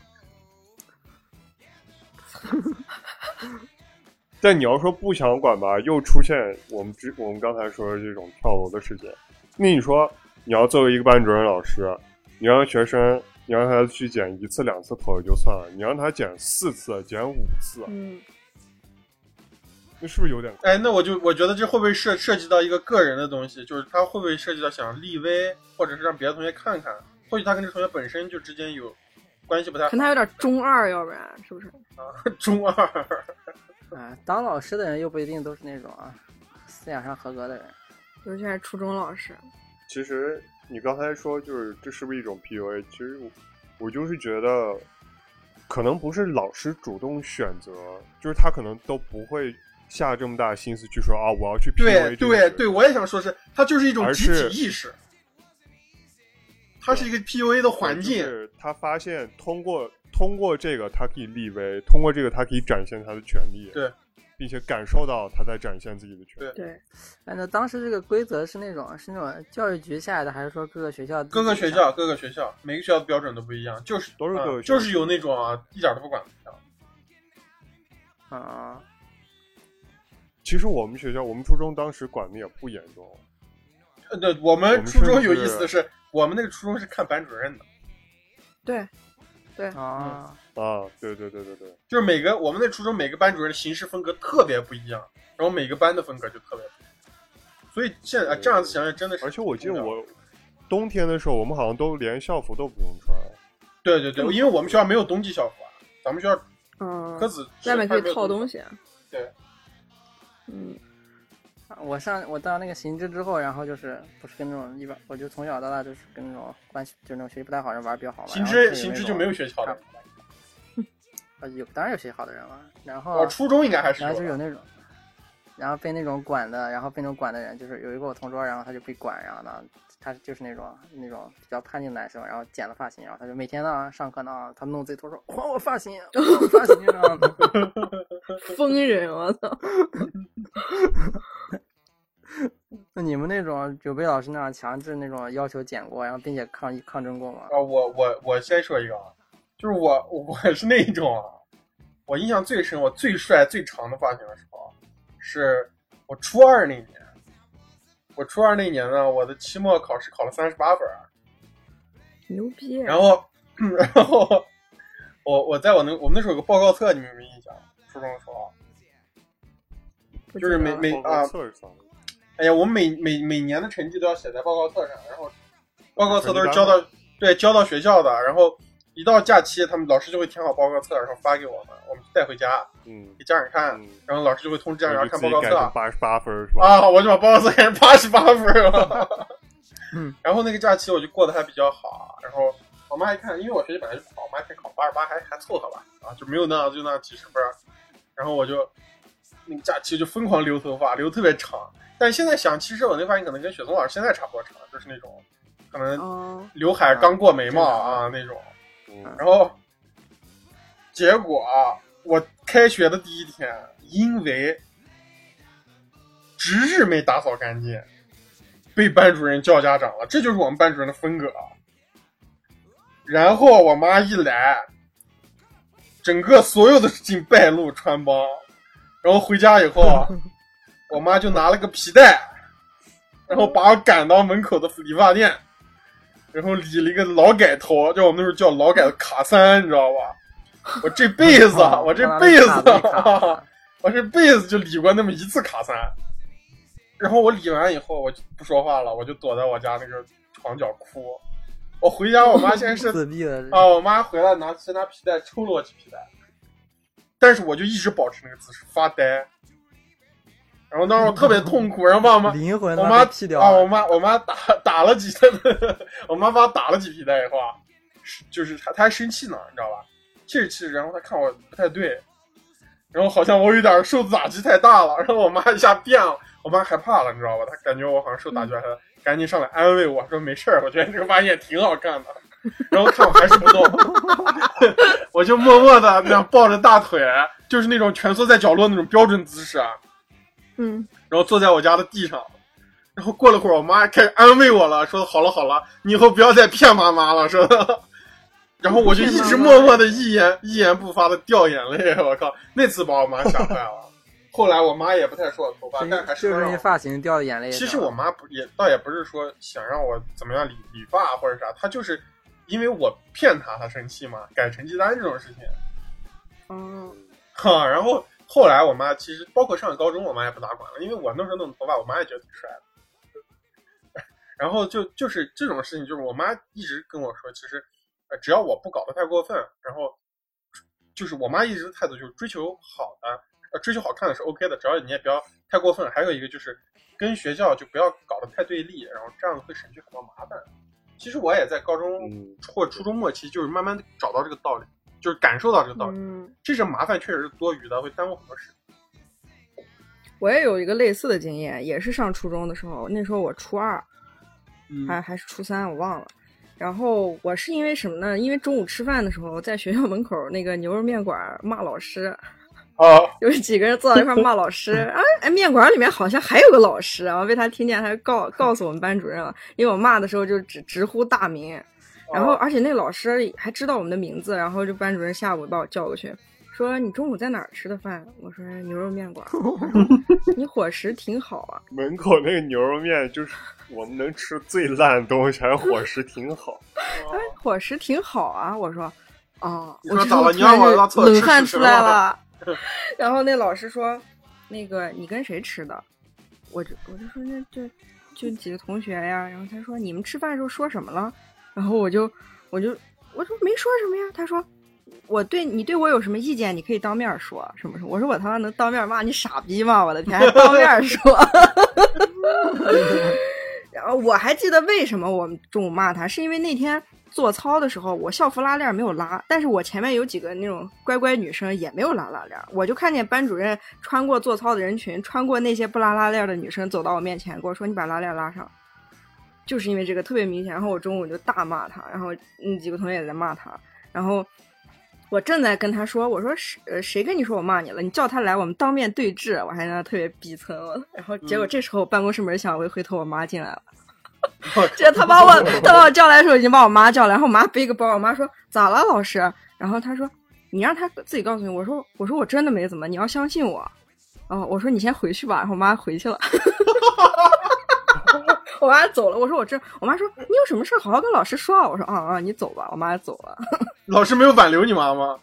但你要说不想管吧，又出现我们之我们刚才说的这种跳楼的事件。那你说你要作为一个班主任老师，你让学生你让他去剪一次两次头也就算了，你让他剪四次、剪五次，嗯，那是不是有点？哎，那我就我觉得这会不会涉涉及到一个个人的东西，就是他会不会涉及到想立威，或者是让别的同学看看，或许他跟这同学本身就之间有关系不太好可能他有点中二，要不然是不是？啊，中二。啊，当老师的人又不一定都是那种啊思想上合格的人。尤其是初中老师，其实你刚才说就是这是不是一种 PUA？其实我我就是觉得，可能不是老师主动选择，就是他可能都不会下这么大心思去说啊，我要去 PUA 对对对，我也想说是，它就是一种集体意识，它是一个 PUA 的环境。就是他发现通过通过这个他可以立威，通过这个他可以展现他的权利，对，并且感受到他在展现自己的权利。对，哎，那当时这个规则是那种是那种教育局下来的，还是说各个学校各个学校各个学校每个学校的标准都不一样，就是啊都是各个学校就是有那种啊一点都不管的学校。啊？其实我们学校，我们初中当时管的也不严重，呃，对，我我们们初中有意思的是，我们那个初中是看班主任的，对，对，啊，啊，对对对对对，就是每个我们那初中每个班主任的行事风格特别不一样，然后每个班的风格就特别不一样。所以现在、啊、这样子想想真的是，而且我记得我冬天的时候，我们好像都连校服都不用穿。对对对，因为我们学校没有冬季校服啊，咱们学校嗯，科子外面可以套东西。西。对，嗯，我上我到那个行知之后，然后就是不是跟那种一般，我就从小到大就是跟那种关系就是那种学习不太好的人玩比较好玩。行知行知就没有学习好的，啊，有当然有学习好的人了，然后我，初中应该还是然后就。有那种，然后被那种管的，然后被那种管的人，就是有一个我同桌，然后他就被管，然后呢，他就是那种那种比较叛逆的男生，然后剪了发型，然后他就每天呢上课呢，他弄自己头说还我发型，还我发型，然后呢疯人，我操！那你们那种有被老师那样强制那种要求剪过，然后并且抗议抗争过吗？啊，我我我先说一个啊，就是我我是那种啊，我印象最深，我最帅最长的发型的时候，是我初二那年。我初二那年呢，我的期末考试考了三十八分儿，牛逼！然后 然后我我在我那我们那时候有个报告册，你们有没有印象？初中的时候，就是每每啊？哎呀，我们每每每年的成绩都要写在报告册上，然后报告册都是交到对交到学校的，然后一到假期，他们老师就会填好报告册，然后发给我们，我们带回家嗯给家长看，嗯，然后老师就会通知家长看报告册八十八分是吧？啊，我就把报告册改成八十八分了。嗯，然后那个假期我就过得还比较好，然后我妈一看，因为我学习本来就不好，我妈一看考八十八还还凑合吧，啊，就没有那样就那样几十分，然后我就那个假期就疯狂留头发，留特别长。但现在想，其实我那发型可能跟雪松老师现在差不多长，就是那种可能哦，刘海刚过眉毛啊那种。嗯然后结果啊我开学的第一天，因为值日没打扫干净，被班主任叫家长了。这就是我们班主任的风格。啊然后我妈一来，整个所有的事情败露穿帮。然后回家以后，啊 我妈就拿了个皮带，然后把我赶到门口的理发店，然后理了一个劳改头，就我们那时候叫劳改的卡三，你知道吧？我这辈子，啊我这辈子，啊 我这辈子就理过那么一次卡三。然后我理完以后，我就不说话了，我就躲在我家那个床角哭。我回家，我妈先是 啊，我妈回来拿先拿皮带抽了我几皮带，但是我就一直保持那个姿势发呆。然后当时我特别痛苦，然后把我妈 灵魂我妈啊，我。妈我妈打打了几，我妈把我打了几皮带以后啊，就是她她还生气呢，你知道吧？气着气着，然后她看我不太对，然后好像我有点受打击太大了，然后我妈一下变了，我妈害怕了，你知道吧？她感觉我好像受打击了，赶紧上来安慰我说没事儿，我觉得这个发型也挺好看的。然后看我还是不动，我就默默的那样抱着大腿，就是那种蜷缩在角落那种标准姿势啊，嗯，然后坐在我家的地上。然后过了会儿，我妈开始安慰我了，说好了好了，你以后不要再骗妈妈了，说的。然后我就一直默默的一言一言不发的掉眼泪，我靠，那次把我妈吓坏了。后来我妈也不太说我头发，但还是就是因为发型掉的眼泪。其实我妈不也倒也不是说想让我怎么样理理发或者啥，她就是因为我骗她，她生气嘛，改成绩单这种事情。嗯，哈，然后后来我妈其实包括上高中，我妈也不咋管了，因为我那时候弄头发，我妈也觉得挺帅的。然后就就是这种事情，就是我妈一直跟我说，其实呃只要我不搞得太过分，然后就是我妈一直的态度就是追求好的，呃追求好看的是 OK 的，只要你也不要太过分。还有一个就是跟学校就不要搞得太对立，然后这样会省去很多麻烦。其实我也在高中嗯或初中末期，就是慢慢找到这个道理，就是感受到这个道理。嗯，这是麻烦确实是多余的，会耽误很多事。我也有一个类似的经验，也是上初中的时候，那时候我初二，嗯还还是初三，我忘了。然后我是因为什么呢？因为中午吃饭的时候，在学校门口那个牛肉面馆骂老师，啊，有几个人坐在一块骂老师 啊！哎，面馆里面好像还有个老师啊，被他听见，还告告诉我们班主任了。因为我骂的时候就直直呼大名，然后哦而且那老师还知道我们的名字，然后就班主任下午把我叫过去，说你中午在哪儿吃的饭？我说牛肉面馆。你伙食挺好啊。门口那个牛肉面就是我们能吃最烂的东西，还伙食挺好。哎，伙食挺好啊。我说，哦，我这说咋了你让我冷汗出来了。然后那老师说，那个你跟谁吃的？我就我就说那就就几个同学呀。然后他说你们吃饭的时候说什么了？然后我就我就我说没说什么呀。他说我对你对我有什么意见，你可以当面说什么什么。我说我他妈能当面骂你傻逼吗？我的天，还当面说。然后我还记得为什么我们中午骂他，是因为那天做操的时候，我校服拉链没有拉，但是我前面有几个那种乖乖女生也没有拉拉链，我就看见班主任穿过做操的人群，穿过那些不拉拉链的女生走到我面前，跟我说：“你把拉链拉上。”就是因为这个特别明显，然后我中午就大骂他，然后那几个同学也在骂他，然后我正在跟他说：“我说谁呃谁跟你说我骂你了？你叫他来，我们当面对质。”我还在那特别逼蹭，然后结果这时候办公室门响，我一回头，我妈进来了。这他把我他把我叫来的时候已经把我妈叫来，然后我妈背个包，我妈说咋了老师？然后他说你让他自己告诉你。我说我说我真的没怎么，你要相信我。哦，我说你先回去吧，然后我妈回去了。我妈走了，我说我这，我妈说你有什么事好好跟老师说啊。我说啊啊，你走吧，我妈走了。老师没有挽留你妈吗？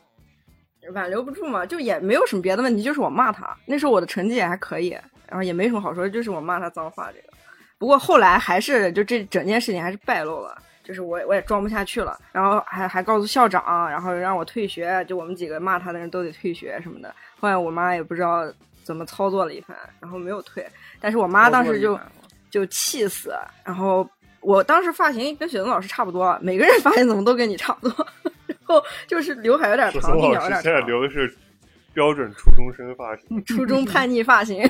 挽留不住嘛，就也没有什么别的问题，就是我骂他。那时候我的成绩也还可以，然后也没什么好说，就是我骂他脏话这个。不过后来还是就这整件事情还是败露了，就是我我也装不下去了，然后还还告诉校长，然后让我退学，就我们几个骂他的人都得退学什么的。后来我妈也不知道怎么操作了一番，然后没有退，但是我妈当时就就气死，然后我当时发型跟雪松老师差不多，每个人发型怎么都跟你差不多，然后就是刘海有点长，鬓角有点长现在。留的是标准初中生发型，初中叛逆发型，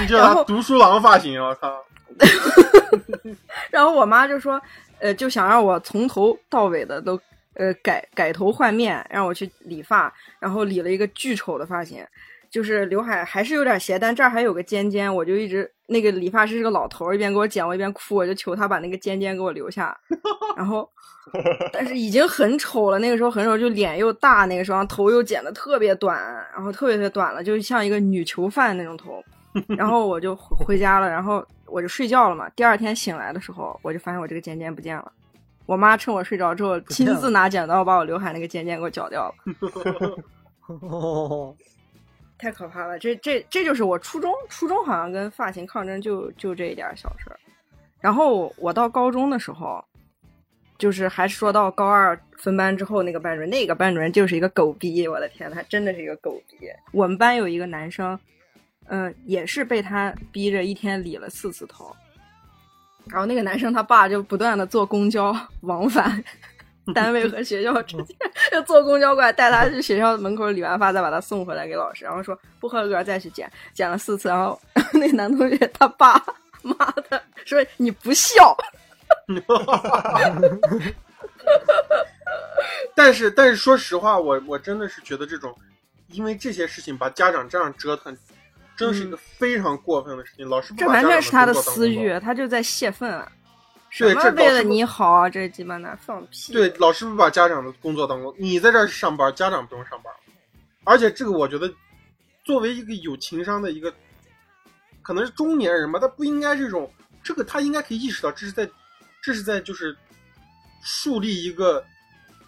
你 叫他然后读书郎发型，我靠！然后我妈就说，呃，就想让我从头到尾的都呃改改头换面，让我去理发，然后理了一个巨丑的发型，就是刘海还是有点斜，但这儿还有个尖尖，我就一直那个理发师是个老头儿，一边给我剪我一边哭，我就求他把那个尖尖给我留下，然后。但是已经很丑了，那个时候很丑，就脸又大，那个时候头又剪的特别短，然后特别特别短了，就像一个女囚犯那种头。然后我就回回家了，然后我就睡觉了嘛。第二天醒来的时候，我就发现我这个尖尖不见了。我妈趁我睡着之后，亲自拿剪刀把我刘海那个尖尖给我绞掉了，哦，太可怕了。这这这就是我初中初中好像跟发型抗争就就这一点小事儿。然后我到高中的时候，就是还说到高二分班之后那个班主任，那个班主任就是一个狗逼，我的天，他真的是一个狗逼。我们班有一个男生。嗯，也是被他逼着一天理了四次头，然后那个男生他爸就不断的坐公交往返 单位和学校之间，就坐公交过来带他去学校门口理完发，再把他送回来给老师，然后说不合格再去剪，剪了四次，然后 那男同学他爸妈的，说你不孝。但是，但是说实话，我我真的是觉得这种，因为这些事情把家长这样折腾，真的是一个非常过分的事情。老师不这完全是他的私欲，他就在泄愤。什对这为了你好啊，这鸡巴男放屁。对，老师不把家长的工作当工，你在这儿上班，家长不用上班。而且这个，我觉得作为一个有情商的一个，可能是中年人吧，他不应该这种，这个他应该可以意识到，这是在，这是在就是树立一个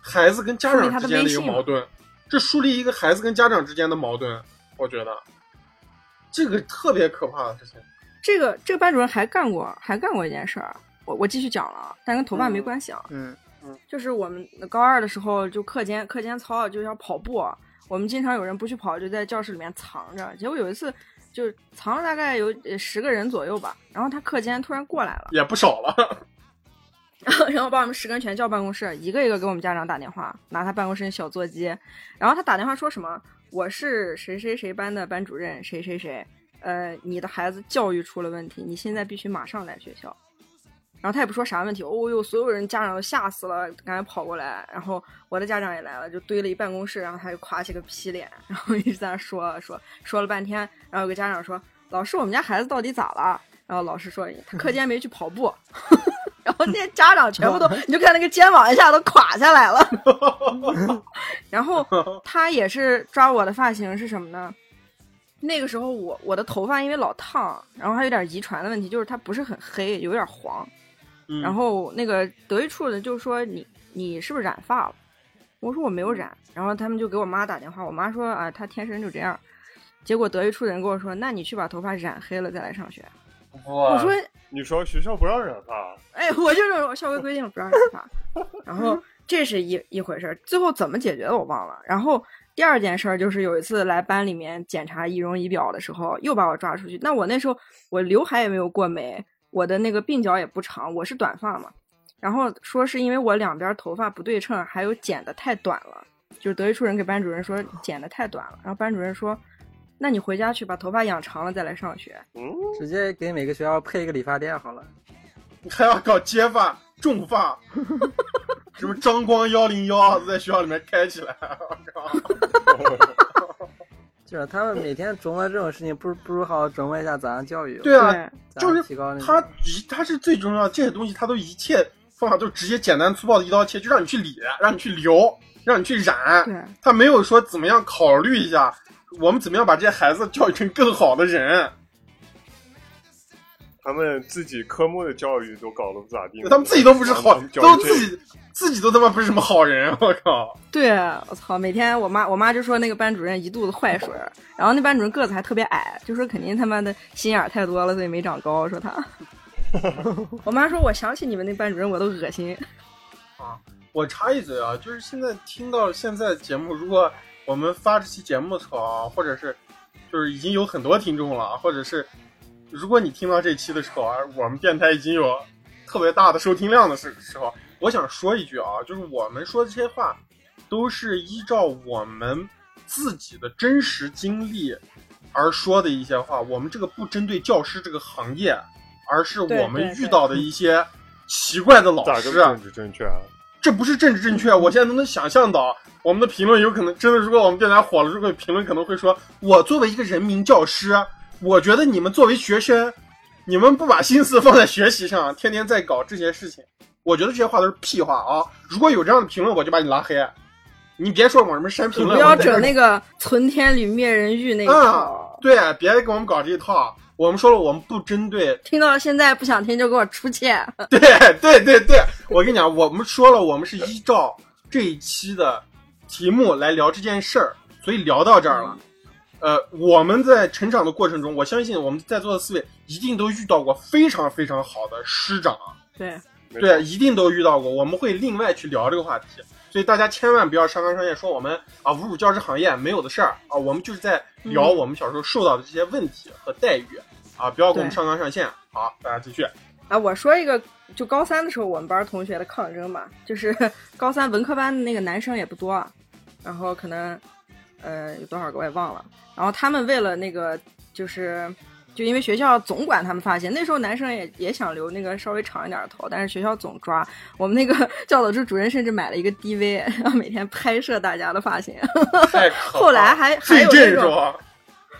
孩子跟家长之间的一个矛盾，这树立一个孩子跟家长之间的矛盾，我觉得这个特别可怕的事情。这个这个班主任还干过还干过一件事儿，我我继续讲了，啊，但跟头发没关系啊。嗯嗯就是我们高二的时候，就课间课间操就要跑步，我们经常有人不去跑，就在教室里面藏着。结果有一次，就是藏了大概有呃十个人左右吧，然后他课间突然过来了，也不少了，然后把我们十个人全叫办公室，一个一个给我们家长打电话，拿他办公室的小座机，然后他打电话说什么：“我是谁谁谁班的班主任，谁谁谁，呃，你的孩子教育出了问题，你现在必须马上来学校。”然后他也不说啥问题，哦哟，所有人家长都吓死了，赶紧跑过来，然后我的家长也来了，就堆了一办公室，然后他就垮起个皮脸，然后一直在那说说说了半天，然后有个家长说：“老师，我们家孩子到底咋了？”然后老师说：“他课间没去跑步。”然后那些家长全部都，你就看那个肩膀一下都垮下来了。然后他也是抓我的发型是什么呢？那个时候我我的头发因为老烫，然后还有点遗传的问题，就是它不是很黑，有点黄。嗯然后那个德育处的就说你你是不是染发了？我说我没有染，然后他们就给我妈打电话，我妈说啊，她天生就这样。结果德育处的人跟我说，那你去把头发染黑了再来上学。我说你说学校不让染发，哎，我就是校规规定不让染发，然后这是一一回事儿，最后怎么解决的我忘了。然后第二件事儿就是有一次来班里面检查仪容仪表的时候，又把我抓出去。那我那时候我刘海也没有过眉，我的那个鬓角也不长，我是短发嘛。然后说是因为我两边头发不对称，还有剪的太短了，就是德育处人给班主任说剪的太短了，然后班主任说，那你回家去把头发养长了再来上学。嗯，直接给每个学校配一个理发店好了。还要搞接发、重发，什么张光幺零幺在学校里面开起来，我靠！就是他们每天琢磨这种事情，不如不如好好琢磨一下咋样教育，对啊，就是提高他。一他是最重要的，这些东西他都一切方法都直接简单粗暴的一刀切，就让你去理，让你去留，让你去染。对，他没有说怎么样考虑一下，我们怎么样把这些孩子教育成更好的人。他们自己科目的教育都搞得不咋地，他们自己都不是好，都自己自己都他妈不是什么好人，我靠！对，我操！每天我妈我妈就说那个班主任一肚子坏水儿，然后那班主任个子还特别矮，就说肯定他妈的心眼儿太多了，所以没长高。说他，我妈说我想起你们那班主任我都恶心。啊我插一嘴啊，就是现在听到现在节目，如果我们发这期节目的时候啊，或者是就是已经有很多听众了，或者是如果你听到这期的时候啊，我们电台已经有特别大的收听量的时时候，我想说一句啊，就是我们说的这些话都是依照我们自己的真实经历而说的一些话，我们这个不针对教师这个行业，而是我们遇到的一些奇怪的老师。啊政治正确啊？这不是政治正确，我现在都能想象到，我们的评论有可能真的，如果我们电台火了，如果评论可能会说，我作为一个人民教师，我觉得你们作为学生，你们不把心思放在学习上，天天在搞这些事情，我觉得这些话都是屁话啊！如果有这样的评论，我就把你拉黑。你别说我什么删评论，不要整那个存天理灭人欲那一啊套。，对，别给我们搞这一套。我们说了，我们不针对听到现在不想听就给我出去。对对对对，我跟你讲，我们说了，我们是依照这一期的题目来聊这件事儿，所以聊到这儿了。呃，我们在成长的过程中，我相信我们在座的四位一定都遇到过非常非常好的师长，对，对，一定都遇到过。我们会另外去聊这个话题，所以大家千万不要上纲上线说我们啊侮辱教师行业没有的事儿啊，我们就是在聊嗯我们小时候受到的这些问题和待遇啊，不要给我们上纲上线。好，大家继续。啊，我说一个，就高三的时候我们班同学的抗争吧，就是 高三文科班的那个男生也不多，啊然后可能呃有多少个我也忘了，然后他们为了那个就是就因为学校总管他们发型，那时候男生也也想留那个稍微长一点的头，但是学校总抓。我们那个 教导处主任甚至买了一个 DV，然后每天拍摄大家的发型。后来还还有那种？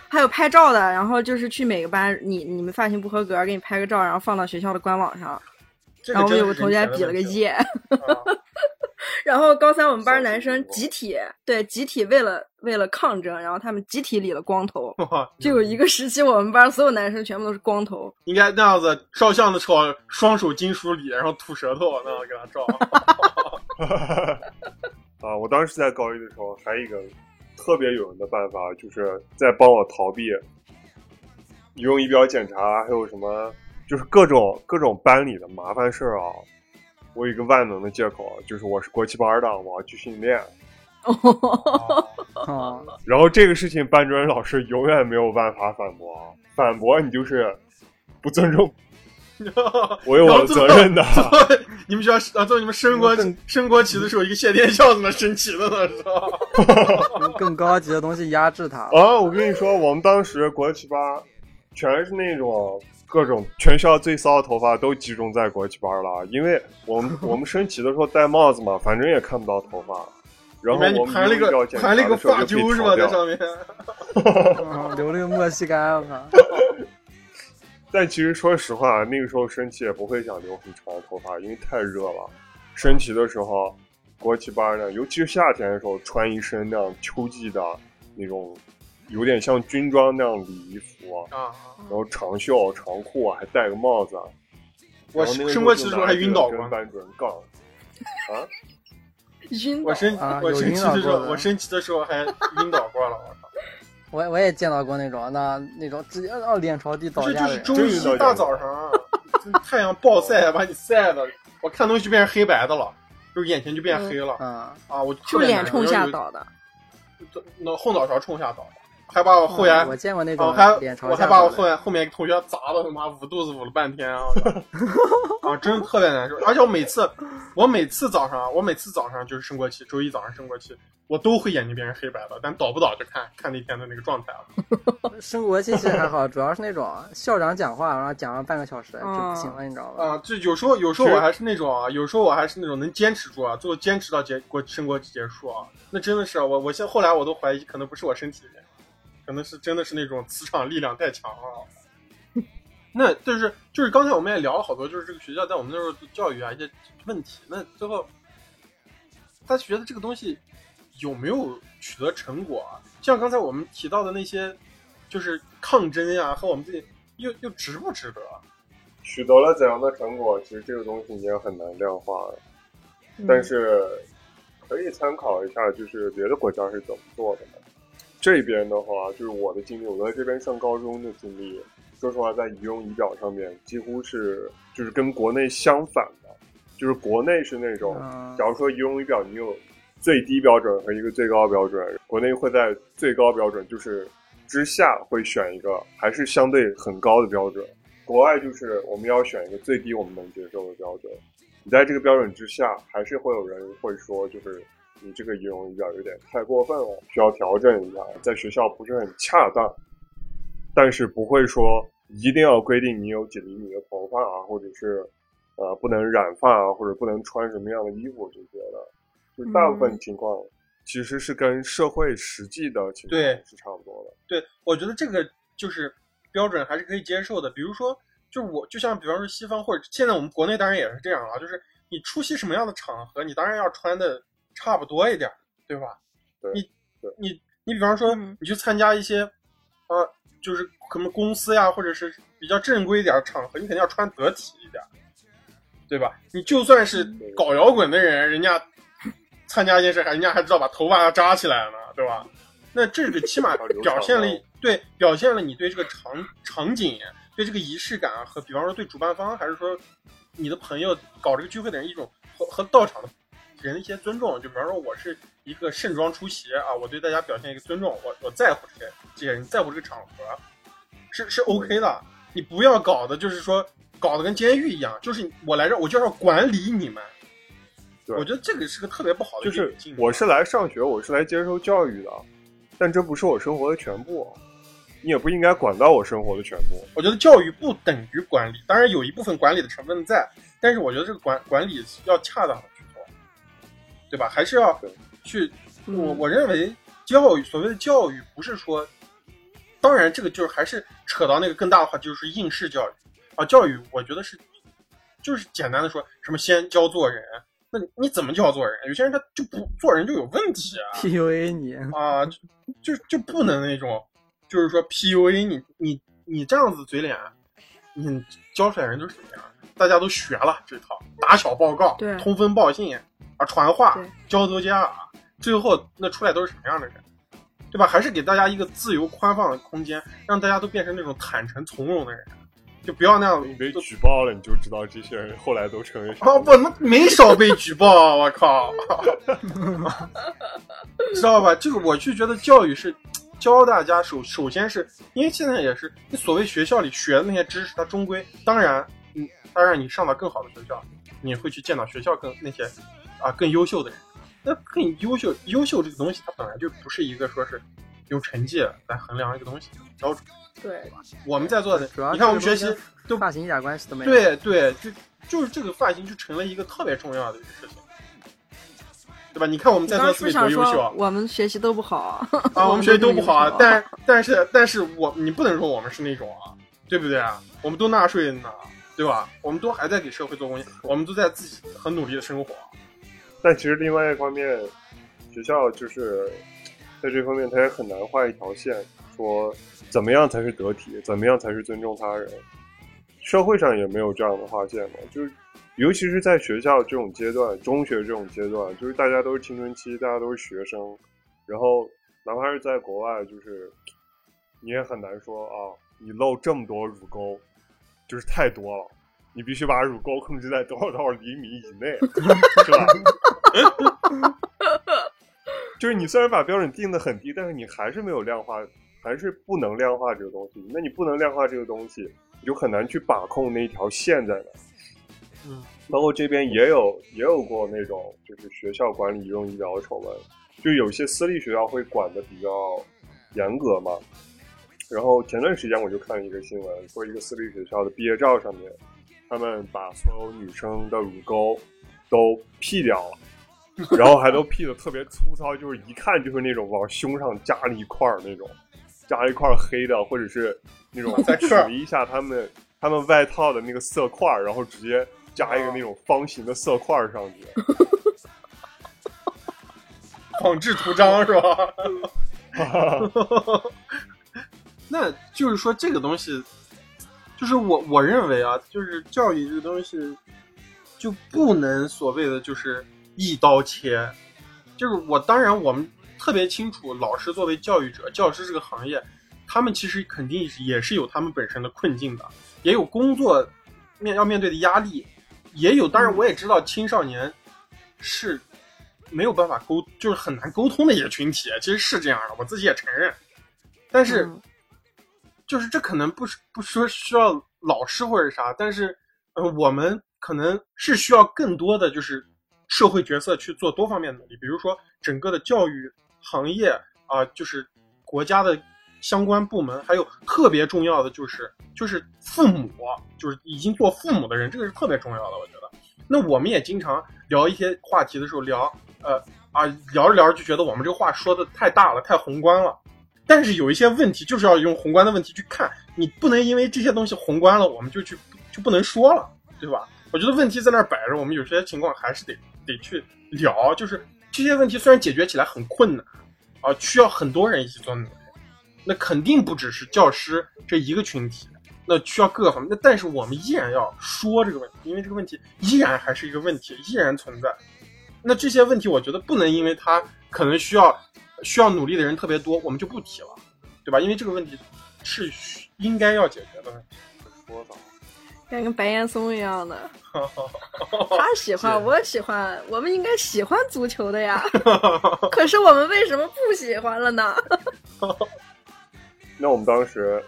还有拍照的，然后就是去每个班，你你们发型不合格，给你拍个照，然后放到学校的官网上。这然后我们有个同学还比了个权的问题耶。啊然后高三我们班男生集体对集体为了为了抗争，然后他们集体理了光头。哇就有一个时期，我们班所有男生全部都是光头。应该那样子照相的时候，双手金属理，然后吐舌头那样给他照。啊，我当时在高一的时候，还有一个特别有用的办法，就是在帮我逃避仪容仪表检查，还有什么就是各种各种班里的麻烦事儿啊。我有一个万能的借口，就是我是国旗班的，我要去训练。哦，然后这个事情，班主任老师永远没有办法反驳，反驳你就是不尊重，我有我的责任的。你们学校啊，做你们升国升国旗的时候，一个谢天笑怎么升旗的呢？是吧？用更高级的东西压制他。啊，我跟你说，我们当时国旗班全是那种各种全校最骚的头发都集中在国旗班了，因为我们 我们升旗的时候戴帽子嘛，反正也看不到头发。然后我们盘了一个盘了一个发揪是吧？在上面。嗯留了个墨西干，我靠！但其实说实话，那个时候升旗也不会想留很长的头发，因为太热了。升旗的时候，国旗班呢，尤其是夏天的时候，穿一身那样秋季的那种，有点像军装那样礼仪服，啊！然后长袖长裤，还戴个帽子。我升国旗的时候还晕倒过。班主任杠。啊，晕倒我升啊我升旗的时候，我升旗的时候还晕倒过了。我操！我我也见到过那种，那那种直接让脸朝地，倒下的人。就是周一大早上太阳暴晒，把你晒的，我看东西就变成黑白的了，就是眼前就变黑了嗯，啊！我就脸冲下，倒的。有那后脑勺冲下倒的，还把我后沿我见过那啊，种还我还把我后面后面同学砸的他妈捂肚子捂了半天啊！啊，真的特别难受。而且我每次，我每次早上，我每次早上就是升国旗，周一早上升国旗，我都会眼睛变成黑白的，但倒不倒就看看那天的那个状态了。升国旗其实还好，主要是那种校长讲话，然后讲了半个小时就嗯不行了，你知道吧？啊，就有时候有时候我还是那种啊，有时候我还是那种能坚持住啊，最后坚持到结国升国旗结束啊，那真的是啊我我现后来我都怀疑，可能不是我身体里面，可能是真的是那种磁场力量太强了。那就是就是刚才我们也聊了好多，就是这个学校在我们那时候教育啊一些问题。那最后，大家觉得这个东西有没有取得成果啊？像刚才我们提到的那些，就是抗争呀、和我们自己又又值不值得？啊取得了怎样的成果，其实这个东西也很难量化的。嗯但是可以参考一下，就是别的国家是怎么做的呢？这边的话，就是我的经历，我在这边上高中的经历，说实话，在仪容仪表上面几乎是就是跟国内相反的，就是国内是那种，嗯假如说仪容仪表你有最低标准和一个最高标准，国内会在最高标准就是之下会选一个还是相对很高的标准，国外就是我们要选一个最低我们能接受的标准。你在这个标准之下，还是会有人会说，就是你这个仪容仪表有点太过分了，需要调整一下，在学校不是很恰当。但是不会说一定要规定你有几厘米的头发啊，或者是呃不能染发啊，或者不能穿什么样的衣服这些的。就大部分情况其实是跟社会实际的情况是差不多的。对，我觉得这个就是标准还是可以接受的。比如说，就是我就像比方说西方或者现在我们国内当然也是这样啊，就是你出席什么样的场合，你当然要穿的差不多一点，对吧？对你对你你比方说嗯你去参加一些呃，就是可能公司呀，或者是比较正规一点的场合，你肯定要穿得体一点，对吧？你就算是搞摇滚的人，人家 参加一件事，人家还知道把头发要扎起来呢，对吧？那这个起码表现了对表现了你对这个场场景、对这个仪式感和比方说对主办方，还是说你的朋友搞这个聚会的人一种和和到场的人的一些尊重。就比方说我是一个盛装出席啊，我对大家表现一个尊重，我我在乎这些这些人，在乎这个场合，是是 OK 的。你不要搞的就是说搞得跟监狱一样，就是我来这我就要管理你们。我觉得这个是个特别不好的就是我是来上学，我是来接受教育的，但这不是我生活的全部。你也不应该管到我生活的全部。我觉得教育不等于管理，当然有一部分管理的成分在，但是我觉得这个管管理要恰当对吧？还是要去，嗯我我认为教育所谓的教育不是说，当然这个就是还是扯到那个更大的话，就是应试教育啊，教育我觉得是就是简单的说什么先教做人，那你你怎么教做人？有些人他就不做人就有问题啊。PUA 你，啊，就就就不能那种，就是说 PUA 你你你这样子嘴脸，你教出来人都是什么样？大家都学了这套打小报告、对通风报信啊、传话对、交作家啊，最后那出来都是什么样的人？对吧？还是给大家一个自由宽放的空间，让大家都变成那种坦诚从容的人，就不要那样你被举报了，你就知道这些人后来都成为什么啊，我们没少被举报啊！我靠，知道吧？就是我就觉得教育是教大家首首先是因为现在也是你所谓学校里学的那些知识，它终归当然，嗯，当然你上到更好的学校，你会去见到学校更那些啊更优秀的人。那更优秀，优秀这个东西，它本来就不是一个说是用成绩来衡量一个东西的标准。对，我们在座的主要，你看我们学习都发型一点关系都没有。，对对，就就是这个发型就成了一个特别重要的一个事情，对吧？你看我们在座四位多优秀 啊！我们学习都不好啊？啊，我们学习都不好啊，但但是但是我你不能说我们是那种啊，对不对啊？我们都纳税呢，对吧？我们都还在给社会做贡献，我们都在自己很努力的生活。但其实另外一方面，学校就是在这方面，他也很难画一条线，说怎么样才是得体，怎么样才是尊重他人。社会上也没有这样的划线嘛，就是尤其是在学校这种阶段，中学这种阶段，就是大家都是青春期，大家都是学生，然后哪怕是在国外，就是你也很难说啊，你露这么多乳沟，就是太多了。你必须把乳沟控制在多少多少厘米以内，是吧？就是你虽然把标准定的很低，但是你还是没有量化，还是不能量化这个东西。那你不能量化这个东西，你就很难去把控那一条线在哪。嗯，包括这边也有也有过那种，就是学校管理用医疗的丑闻，就有些私立学校会管的比较严格嘛。然后前段时间我就看了一个新闻，说一个私立学校的毕业照上面，他们把所有女生的乳沟都 P 掉了。然后还都 P 的特别粗糙，就是一看就是那种往胸上加了一块儿那种，加了一块黑的，或者是那种再取了一下他们他们外套的那个色块儿，然后直接加一个那种方形的色块儿上去。仿制图章是吧？那就是说这个东西，就是我我认为啊，就是教育这个东西就不能所谓的就是一刀切。就是我当然我们特别清楚，老师作为教育者，教师这个行业，他们其实肯定也是有他们本身的困境的，也有工作面要面对的压力，也有。当然我也知道青少年是没有办法沟，就是很难沟通的一个群体，其实是这样的，我自己也承认。但是，就是这可能不是不说需要老师或者啥，但是呃，我们可能是需要更多的就是社会角色去做多方面的努力，比如说整个的教育行业啊、就是国家的相关部门，还有特别重要的就是就是父母，就是已经做父母的人，这个是特别重要的，我觉得。那我们也经常聊一些话题的时候聊，呃啊，聊着聊着就觉得我们这个话说的太大了，太宏观了。但是有一些问题就是要用宏观的问题去看，你不能因为这些东西宏观了，我们就去就不能说了，对吧？我觉得问题在那儿摆着，我们有些情况还是得得去聊。就是这些问题虽然解决起来很困难，啊，需要很多人一起做努力，那肯定不只是教师这一个群体，那需要各个方面。那但是我们依然要说这个问题，因为这个问题依然还是一个问题，依然存在。那这些问题，我觉得不能因为它可能需要需要努力的人特别多，我们就不提了，对吧？因为这个问题是需应该要解决的问题。说的，像跟白岩松一样的，他喜欢，我喜欢，我们应该喜欢足球的呀。可是我们为什么不喜欢了呢？那我们当时，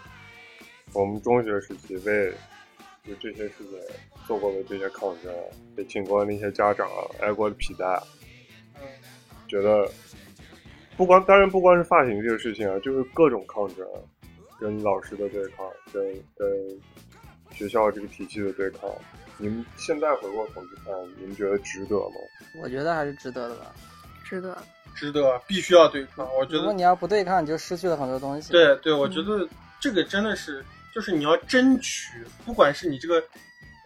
我们中学时期为就这些事情做过的这些抗争，也请过那些家长挨过的皮带，觉得不光当然不光是发型这个事情啊，就是各种抗争，跟老师的对抗，跟跟学校这个体系的对抗。你们现在回过头去看，你们觉得值得吗？我觉得还是值得的吧。值得。值得，必须要对抗。我觉得如果你要不对抗，你就失去了很多东西。对对，我觉得这个真的是，就是你要争取，不管是你这个，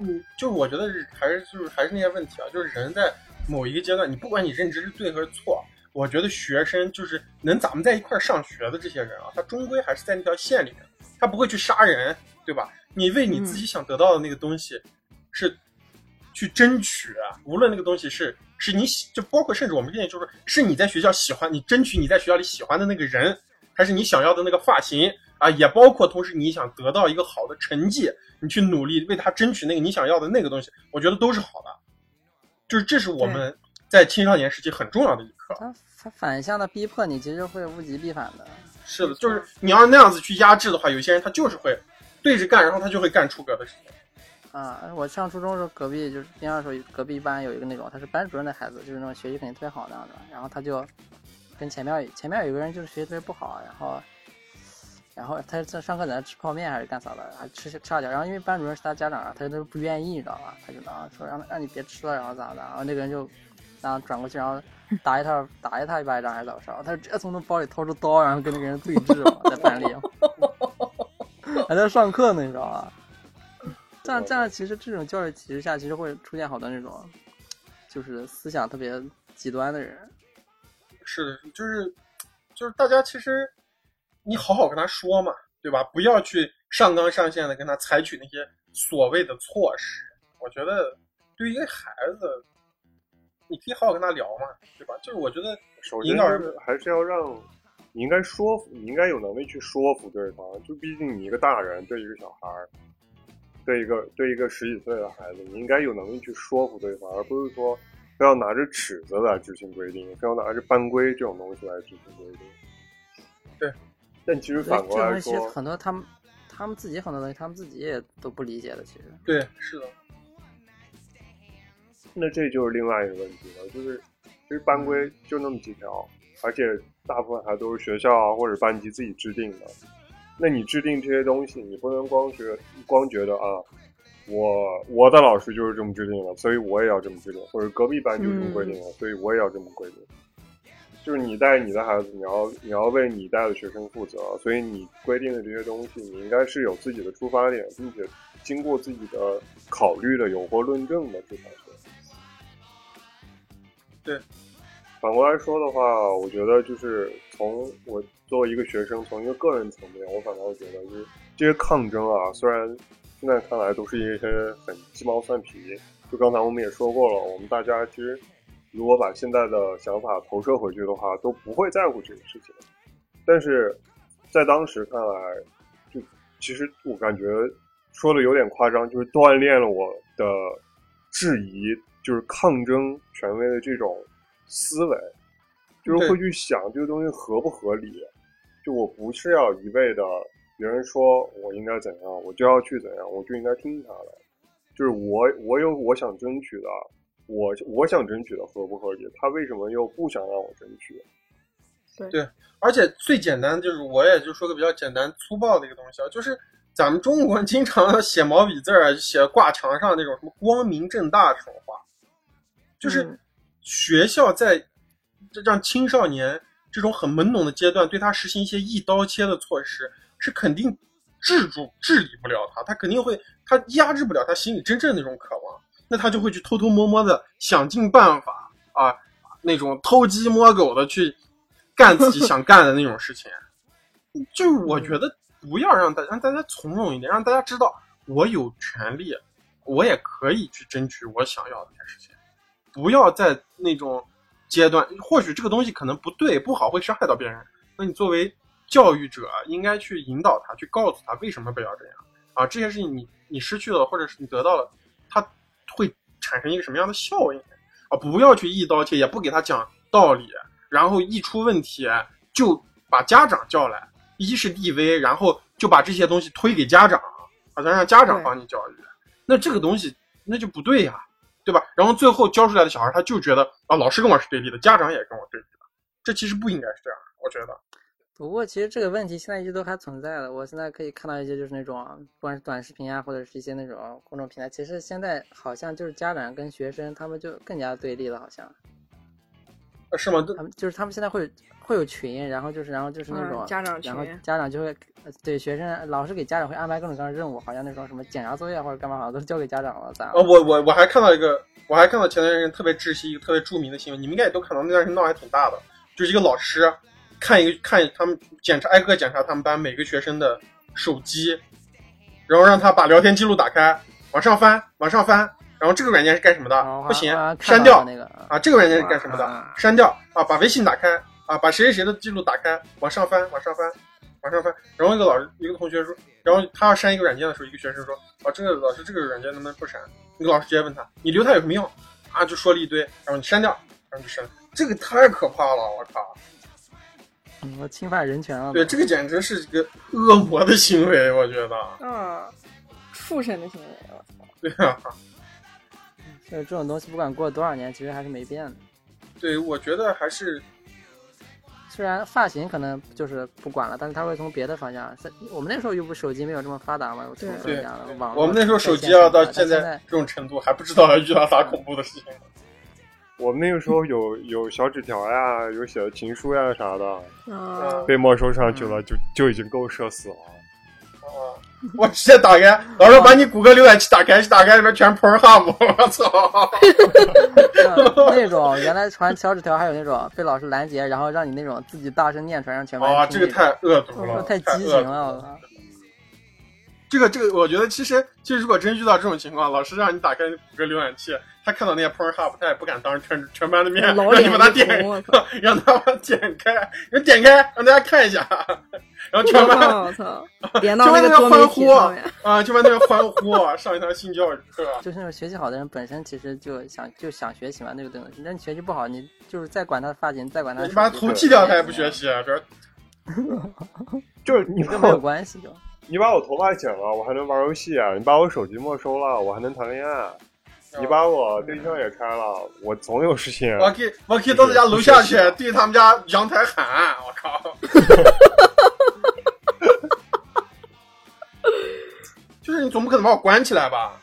嗯，就我觉得是还是就是还是那些问题啊，就是人在某一个阶段，你不管你认知是对还是错，我觉得学生就是能咱们在一块儿上学的这些人啊，他终归还是在那条线里面，他不会去杀人，对吧？你为你自己想得到的那个东西，是去争取啊，无论那个东西是是你喜，就包括甚至我们现在就是是你在学校喜欢，你争取你在学校里喜欢的那个人，还是你想要的那个发型啊，也包括同时你想得到一个好的成绩，你去努力为他争取那个你想要的那个东西，我觉得都是好的。就是这是我们在青少年时期很重要的一课。他他反向的逼迫你，其实会物极必反的。是的，就是你要那样子去压制的话，有些人他就是会对着干，然后他就会干出格的事情。啊，我上初中的时候，隔壁就是经常说隔壁班有一个那种，他是班主任的孩子，就是那种学习肯定特别好那样的。然后他就跟前面前面有个人就是学习特别不好，然后然后他在上课在那吃泡面还是干啥的，还吃吃辣椒。然后因为班主任是他家长，他就不愿意，你知道吧？他就然后说让让你别吃了，然后咋的？然后那个人就然后转过去，然后打一他 打一他一巴掌还是咋回事？他直接从那包里掏出刀，然后跟那个人对峙嘛，在班里，还在上课呢，你知道吧？这样这样，其实这种教育体制下，其实会出现好多那种，就是思想特别极端的人。是的，就是就是大家其实你好好跟他说嘛，对吧？不要去上纲上线的跟他采取那些所谓的措施。我觉得对于一个孩子，你可以好好跟他聊嘛，对吧？就是我觉得首先还是要让你应该说服，你应该有能力去说服对方。就毕竟你一个大人对一个小孩儿，对一个对一个十几岁的孩子，你应该有能力去说服对方，而不是说非要拿着尺子来执行规定，非要拿着班规这种东西来执行规定。对，但其实反过来说，很多他们他们自己很多东西，他们自己也都不理解的。其实，对，是的，那这就是另外一个问题了，就是其实班规就那么几条，而且大部分还都是学校啊或者班级自己制定的。那你制定这些东西，你不能光觉光觉得啊，我我的老师就是这么制定的，所以我也要这么制定，或者隔壁班就这么规定的，所以我也要这么规定。就是你带你的孩子，你要你要为你带的学生负责，所以你规定的这些东西，你应该是有自己的出发点，并且经过自己的考虑的、有过论证的，这才是。对，反过来说的话，我觉得就是从我作为一个学生，从一个个人层面，我反倒觉得就是这些抗争啊，虽然现在看来都是一些很鸡毛蒜皮，就刚才我们也说过了，我们大家其实如果把现在的想法投射回去的话，都不会在乎这个事情。但是在当时看来，就其实我感觉说的有点夸张，就是锻炼了我的质疑，就是抗争权威的这种思维，就是会去想这个东西合不合理。就我不是要一味的别人说我应该怎样，我就要去怎样，我就应该听他的。就是我我有我想争取的，我我想争取的合不合理？他为什么又不想让我争取？对，而且最简单就是，我也就说个比较简单粗暴的一个东西啊，就是咱们中国人经常写毛笔字儿、写挂墙上那种什么光明正大这种话，就是嗯学校在这让青少年这种很懵懂的阶段，对他实行一些一刀切的措施，是肯定制住治理不了他，他肯定会他压制不了他心里真正的那种渴望，那他就会去偷偷摸摸的想尽办法啊，那种偷鸡摸狗的去干自己想干的那种事情。就是我觉得不要让大让大家从容一点，让大家知道我有权利，我也可以去争取我想要的那些事情。不要在那种阶段，或许这个东西可能不对不好，会伤害到别人。那你作为教育者，应该去引导他，去告诉他为什么不要这样啊？这些事情你你失去了，或者是你得到了，它会产生一个什么样的效应啊？不要去一刀切，也不给他讲道理，然后一出问题就把家长叫来，一是立威，然后就把这些东西推给家长，好像让家长帮你教育。那这个东西那就不对呀、对吧？然后最后教出来的小孩，他就觉得啊，老师跟我是对立的，家长也跟我对立的，这其实不应该是这样，我觉得。不过其实这个问题现在一直都还存在的。我现在可以看到一些就是那种，不管是短视频啊，或者是一些那种公众平台，其实现在好像就是家长跟学生他们就更加对立了，好像呃是吗？他们就是他们现在会会有群，然后就是然后就是那种、嗯家长群然后家长就会呃对学生老师给家长会安排各种各样的任务，好像那种什么检查作业或者干嘛，好像都交给家长了，咋呃，我我我还看到一个，我还看到前段时间特别窒息一个特别著名的新闻，你们应该也都看到，那段时间闹还挺大的，就是一个老师看一个看他们检查挨个检查他们班每个学生的手机，然后让他把聊天记录打开，往上翻，往上翻，然后这个软件是干什么的？哦不行删掉那个啊，这个软件是干什么的？删掉啊，把微信打开啊，把谁谁谁的记录打开，往上翻，往上翻，往上翻。然后一个老师，一个同学说，然后他要删一个软件的时候，一个学生说，啊，这个老师这个软件能不能不删？那个老师直接问他，你留它有什么用？啊，就说了一堆，然后你删掉，然后就删。这个太可怕了，我靠！嗯我侵犯人权了。对，这个简直是一个恶魔的行为，我觉得。啊，畜生的行为，我操！对啊，所以这种东西不管过了多少年，其实还是没变的。对，我觉得还是虽然发型可能就是不管了，但是他会从别的方向。我们那时候又不手机没有这么发达嘛，有图对这样的网。我们那时候手机要到在现在这种程度，还不知道要遇到啥恐怖的事情。我们那个时候有有小纸条呀，有写的情书呀啥的，啊，被没收上去了，就就已经够社死了。啊！我直接打开，老师把你谷歌浏览器打开，打开里面全是 Pornhub，我操！那那种原来传小纸条，还有那种被老师拦截，然后让你那种自己大声念出来让全班啊，这个太恶毒了，太畸形了，我操！这个这个，我觉得其实其实如果真遇到这种情况，老师让你打开谷歌浏览器，他看到那些 Pornhub，他也不敢当着全全班的面老让你把它点！让他把它点开，你点开让大家看一下，然后全班我操！连到那个多媒体上面，啊，全班在那个欢呼，上一堂性教育课。就是那种学习好的人本身其实就想就想学习嘛，那个东西。那你学习不好，你就是再管他的发型，再管他你把他头剃掉，他也不学习，啊比如就是你跟没有关系就。你把我头发剪了，我还能玩游戏啊；你把我手机没收了，我还能谈恋爱；你把我对象也拆了，我总有事情。我可以我可以到他家楼下去对他们家阳台喊，我靠！就是你总不可能把我关起来吧，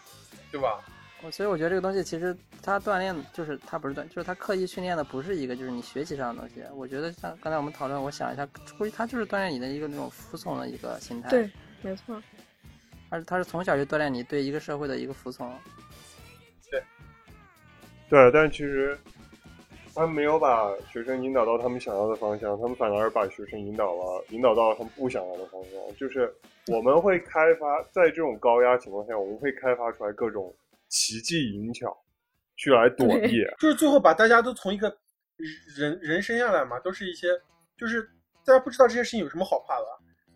对吧？我所以我觉得这个东西其实它锻炼就是它不是锻，就是它刻意训练的不是一个就是你学习上的东西。我觉得像刚才我们讨论，我想一下，估计它就是锻炼你的一个那种服从的一个心态。对，没错。他是他是从小就锻炼你对一个社会的一个服从。对，但其实他们没有把学生引导到他们想要的方向，他们反而把学生引导了，引导到了他们不想要的方向。就是我们会开发，在这种高压情况下，我们会开发出来各种奇技淫巧，去来躲避。就是最后把大家都从一个人人生下来嘛，都是一些就是大家不知道这些事情有什么好怕的，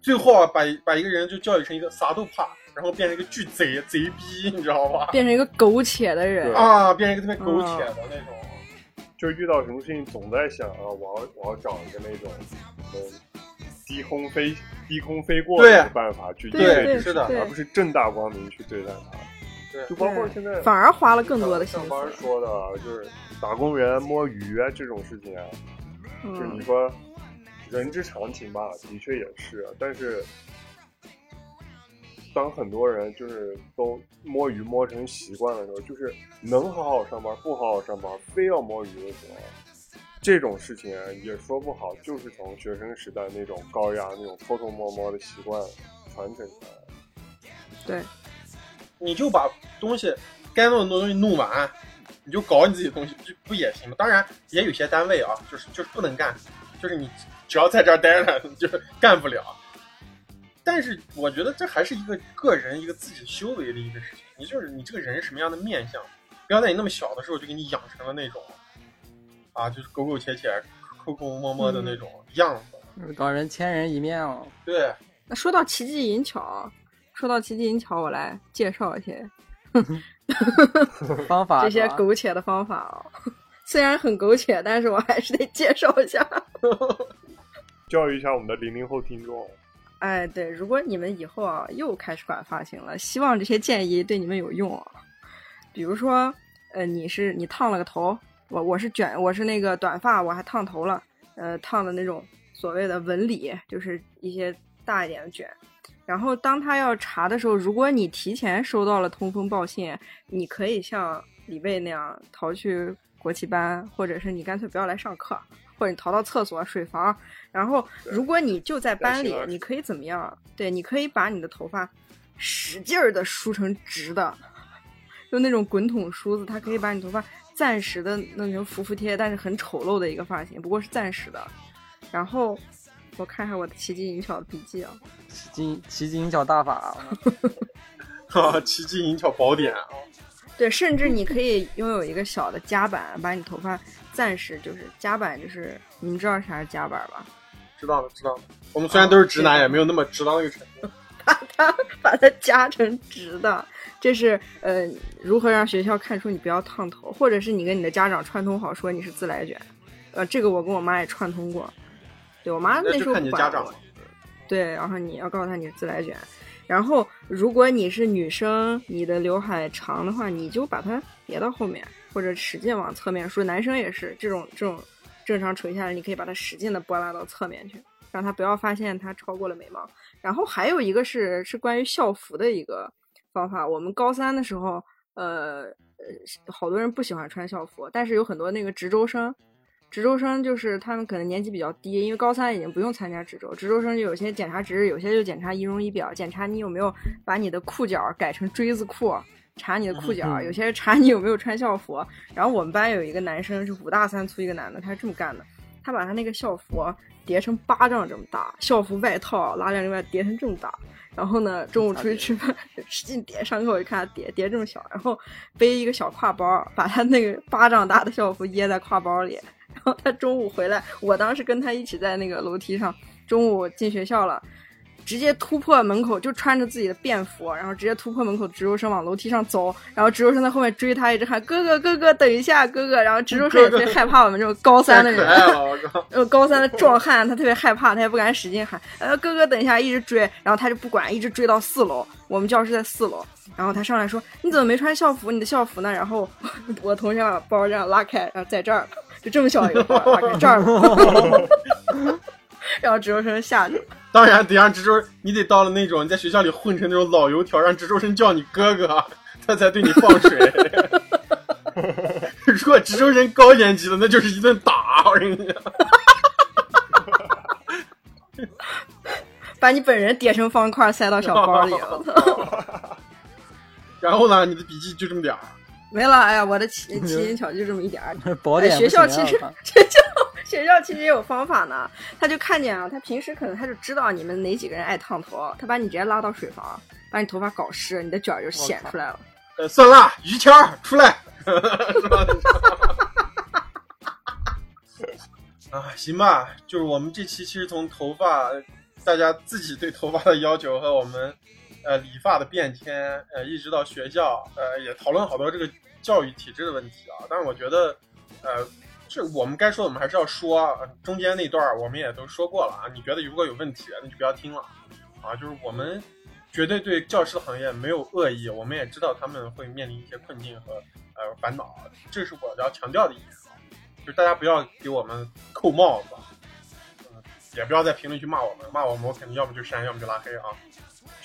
最后啊把把一个人就教育成一个啥都怕，然后变成一个巨贼贼逼，你知道吧？变成一个苟且的人，啊，变成一个特别苟且的那种。就遇到什么事情总在想啊，我要我要找一个那种嗯低空飞低空飞过对的办法去应对是的而不是正大光明去对待它。对就包括现在反而花了更多的心上班思。说的，就是打工人摸鱼啊这种事情啊，就是你嗯，说人之常情吧，的确也是，但是当很多人就是都摸鱼摸成习惯的时候，就是能好好上班不好好上班，非要摸鱼的时候，这种事情啊也说不好，就是从学生时代那种高压、那种偷偷摸摸的习惯传承下来。对，你就把东西该弄的东西弄完，你就搞你自己的东西，不不也行吗？当然，也有些单位啊，就是就是不能干，就是你只要在这儿待着，你 就干不了。但是我觉得这还是一个个人一个自己修为的一个事情。你就是你这个人什么样的面相，不要在你那么小的时候就给你养成了那种啊，就是苟苟且且、抠抠摸摸的那种样子。搞人千人一面哦。对，那说到奇技淫巧，说到奇技淫巧，我来介绍一些方法这些苟且的方法哦。虽然很苟且，但是我还是得介绍一下。教育一下我们的零零后听众。哎，对，如果你们以后啊又开始管发型了，希望这些建议对你们有用啊。比如说，呃，你是你烫了个头，我我是卷，我是那个短发，我还烫头了，呃，烫的那种所谓的纹理，就是一些大一点的卷。然后当他要查的时候，如果你提前收到了通风报信，你可以像李贝那样逃去国旗班，或者是你干脆不要来上课，或者你逃到厕所、水房。然后如果你就在班里你可以怎么样？对，你可以把你的头发使劲儿的梳成直的，就那种滚筒梳子，它可以把你头发暂时的弄成服服帖，但是很丑陋的一个发型，不过是暂时的。然后我看一下我的奇技淫巧的笔记啊，奇技奇技淫巧大法，哈，奇技淫巧宝典啊！对，甚至你可以拥有一个小的夹板，把你头发暂时就是夹板，就是你们知道啥是夹板吧？知道了，知道了。我们虽然都是直男，也没有那么直到那个程度。把它夹成直的，这是呃如何让学校看出你不要烫头，或者是你跟你的家长串通好说你是自来卷，呃，这个我跟我妈也串通过，对我妈那时候不管我看你家长。对，然后你要告诉他你是自来卷，然后如果你是女生，你的刘海长的话，你就把它别到后面，或者使劲往侧面梳。男生也是这种这种正常垂下来，你可以把它使劲的拨拉到侧面去，让他不要发现它超过了眉毛。然后还有一个是是关于校服的一个方法，我们高三的时候，呃呃，好多人不喜欢穿校服，但是有很多那个值周生。值周生就是他们可能年级比较低，因为高三已经不用参加值周，值周生就有些检查值日，有些就检查仪容仪表，检查你有没有把你的裤脚改成锥子裤，查你的裤脚，有些是查你有没有穿校服。然后我们班有一个男生是五大三粗一个男的，他是这么干的，他把他那个校服叠成巴掌这么大，校服外套拉链另外叠成这么大。然后呢，中午出去吃饭，使劲叠。上课我就看他叠叠这么小，然后背一个小挎包，把他那个巴掌大的校服掖在挎包里。然后他中午回来，我当时跟他一起在那个楼梯上，中午进学校了，直接突破门口，就穿着自己的便服，然后直接突破门口，值周生往楼梯上走，然后值周生在后面追他，一直喊哥哥哥哥，等一下哥哥。然后值周生也特别害怕我们这种高三的人，太可爱了，我靠！呃，高三的壮汉，他特别害怕，他也不敢使劲喊，呃，哥哥等一下，一直追，然后他就不管，一直追到四楼，我们教室在四楼，然后他上来说，你怎么没穿校服？你的校服呢？然后 我同学把包这样拉开，然后在这儿，就这么小一个包，拉开这儿，然后值周生下去，当然得让值周，你得到了那种你在学校里混成那种老油条，让值周生叫你哥哥，他才对你放水。如果值周生高年级的，那就是一顿打，我跟你讲。把你本人叠成方块塞到小包里，我操！然后呢，你的笔记就这么点儿。没了，哎呀，我的奇奇淫巧就这么一点儿。宝典哎学校其实啊学校学校其实也有方法呢。他就看见啊，他平时可能他就知道你们哪几个人爱烫头，他把你直接拉到水房，把你头发搞湿，你的卷儿就显出来了。呃，酸辣于谦儿出来？啊，行吧，就是我们这期其实从头发，大家自己对头发的要求和我们呃理发的变迁，呃，一直到学校，呃，也讨论好多这个教育体制的问题啊。但是我觉得，呃，这我们该说的我们还是要说，中间那段我们也都说过了啊。你觉得如果有问题，那就不要听了啊。就是我们绝对对教师行业没有恶意，我们也知道他们会面临一些困境和呃烦恼，这是我要强调的一点啊。就是大家不要给我们扣帽子，嗯，也不要在评论区骂我们，骂我们我肯定要么就删，要么就拉黑啊。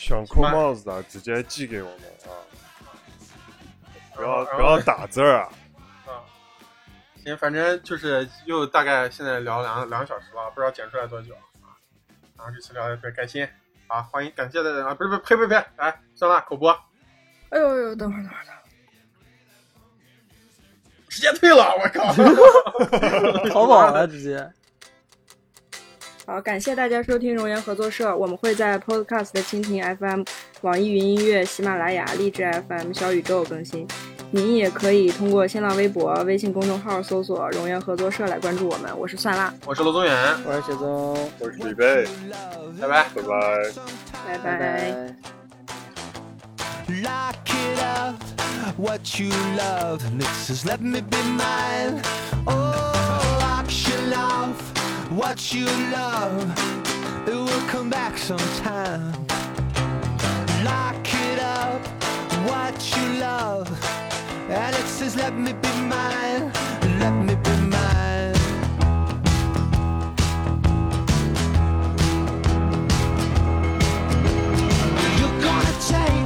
想扣帽子的直接寄给我们啊，不要不要打字啊。啊，行，反正就是又大概现在聊两两个小时了，不知道剪出来多久啊。然后这次聊的特别开心啊，欢迎感谢大家啊，不是不是，呸呸呸，来，算了，口播哎呦呦，等会儿等会儿，直接退了，我靠！淘宝了，直接。好，感谢大家收听熔岩合作社，我们会在 Podcast 的蜻蜓 FM、网易云音乐、喜马拉雅、荔枝 FM、小宇宙更新。您也可以通过新浪微博、微信公众号搜索“熔岩合作社”来关注我们。我是蒜辣，我是罗宗远，我是雪宗，我是李贝，拜拜。拜拜。拜拜拜。Lock it up, what you love. Mixes, let me be mine. Oh, auction off what you love, it will come back sometime. Lock it up, what you love. Alex says, let me be mine, let me be mine. You're gonna change.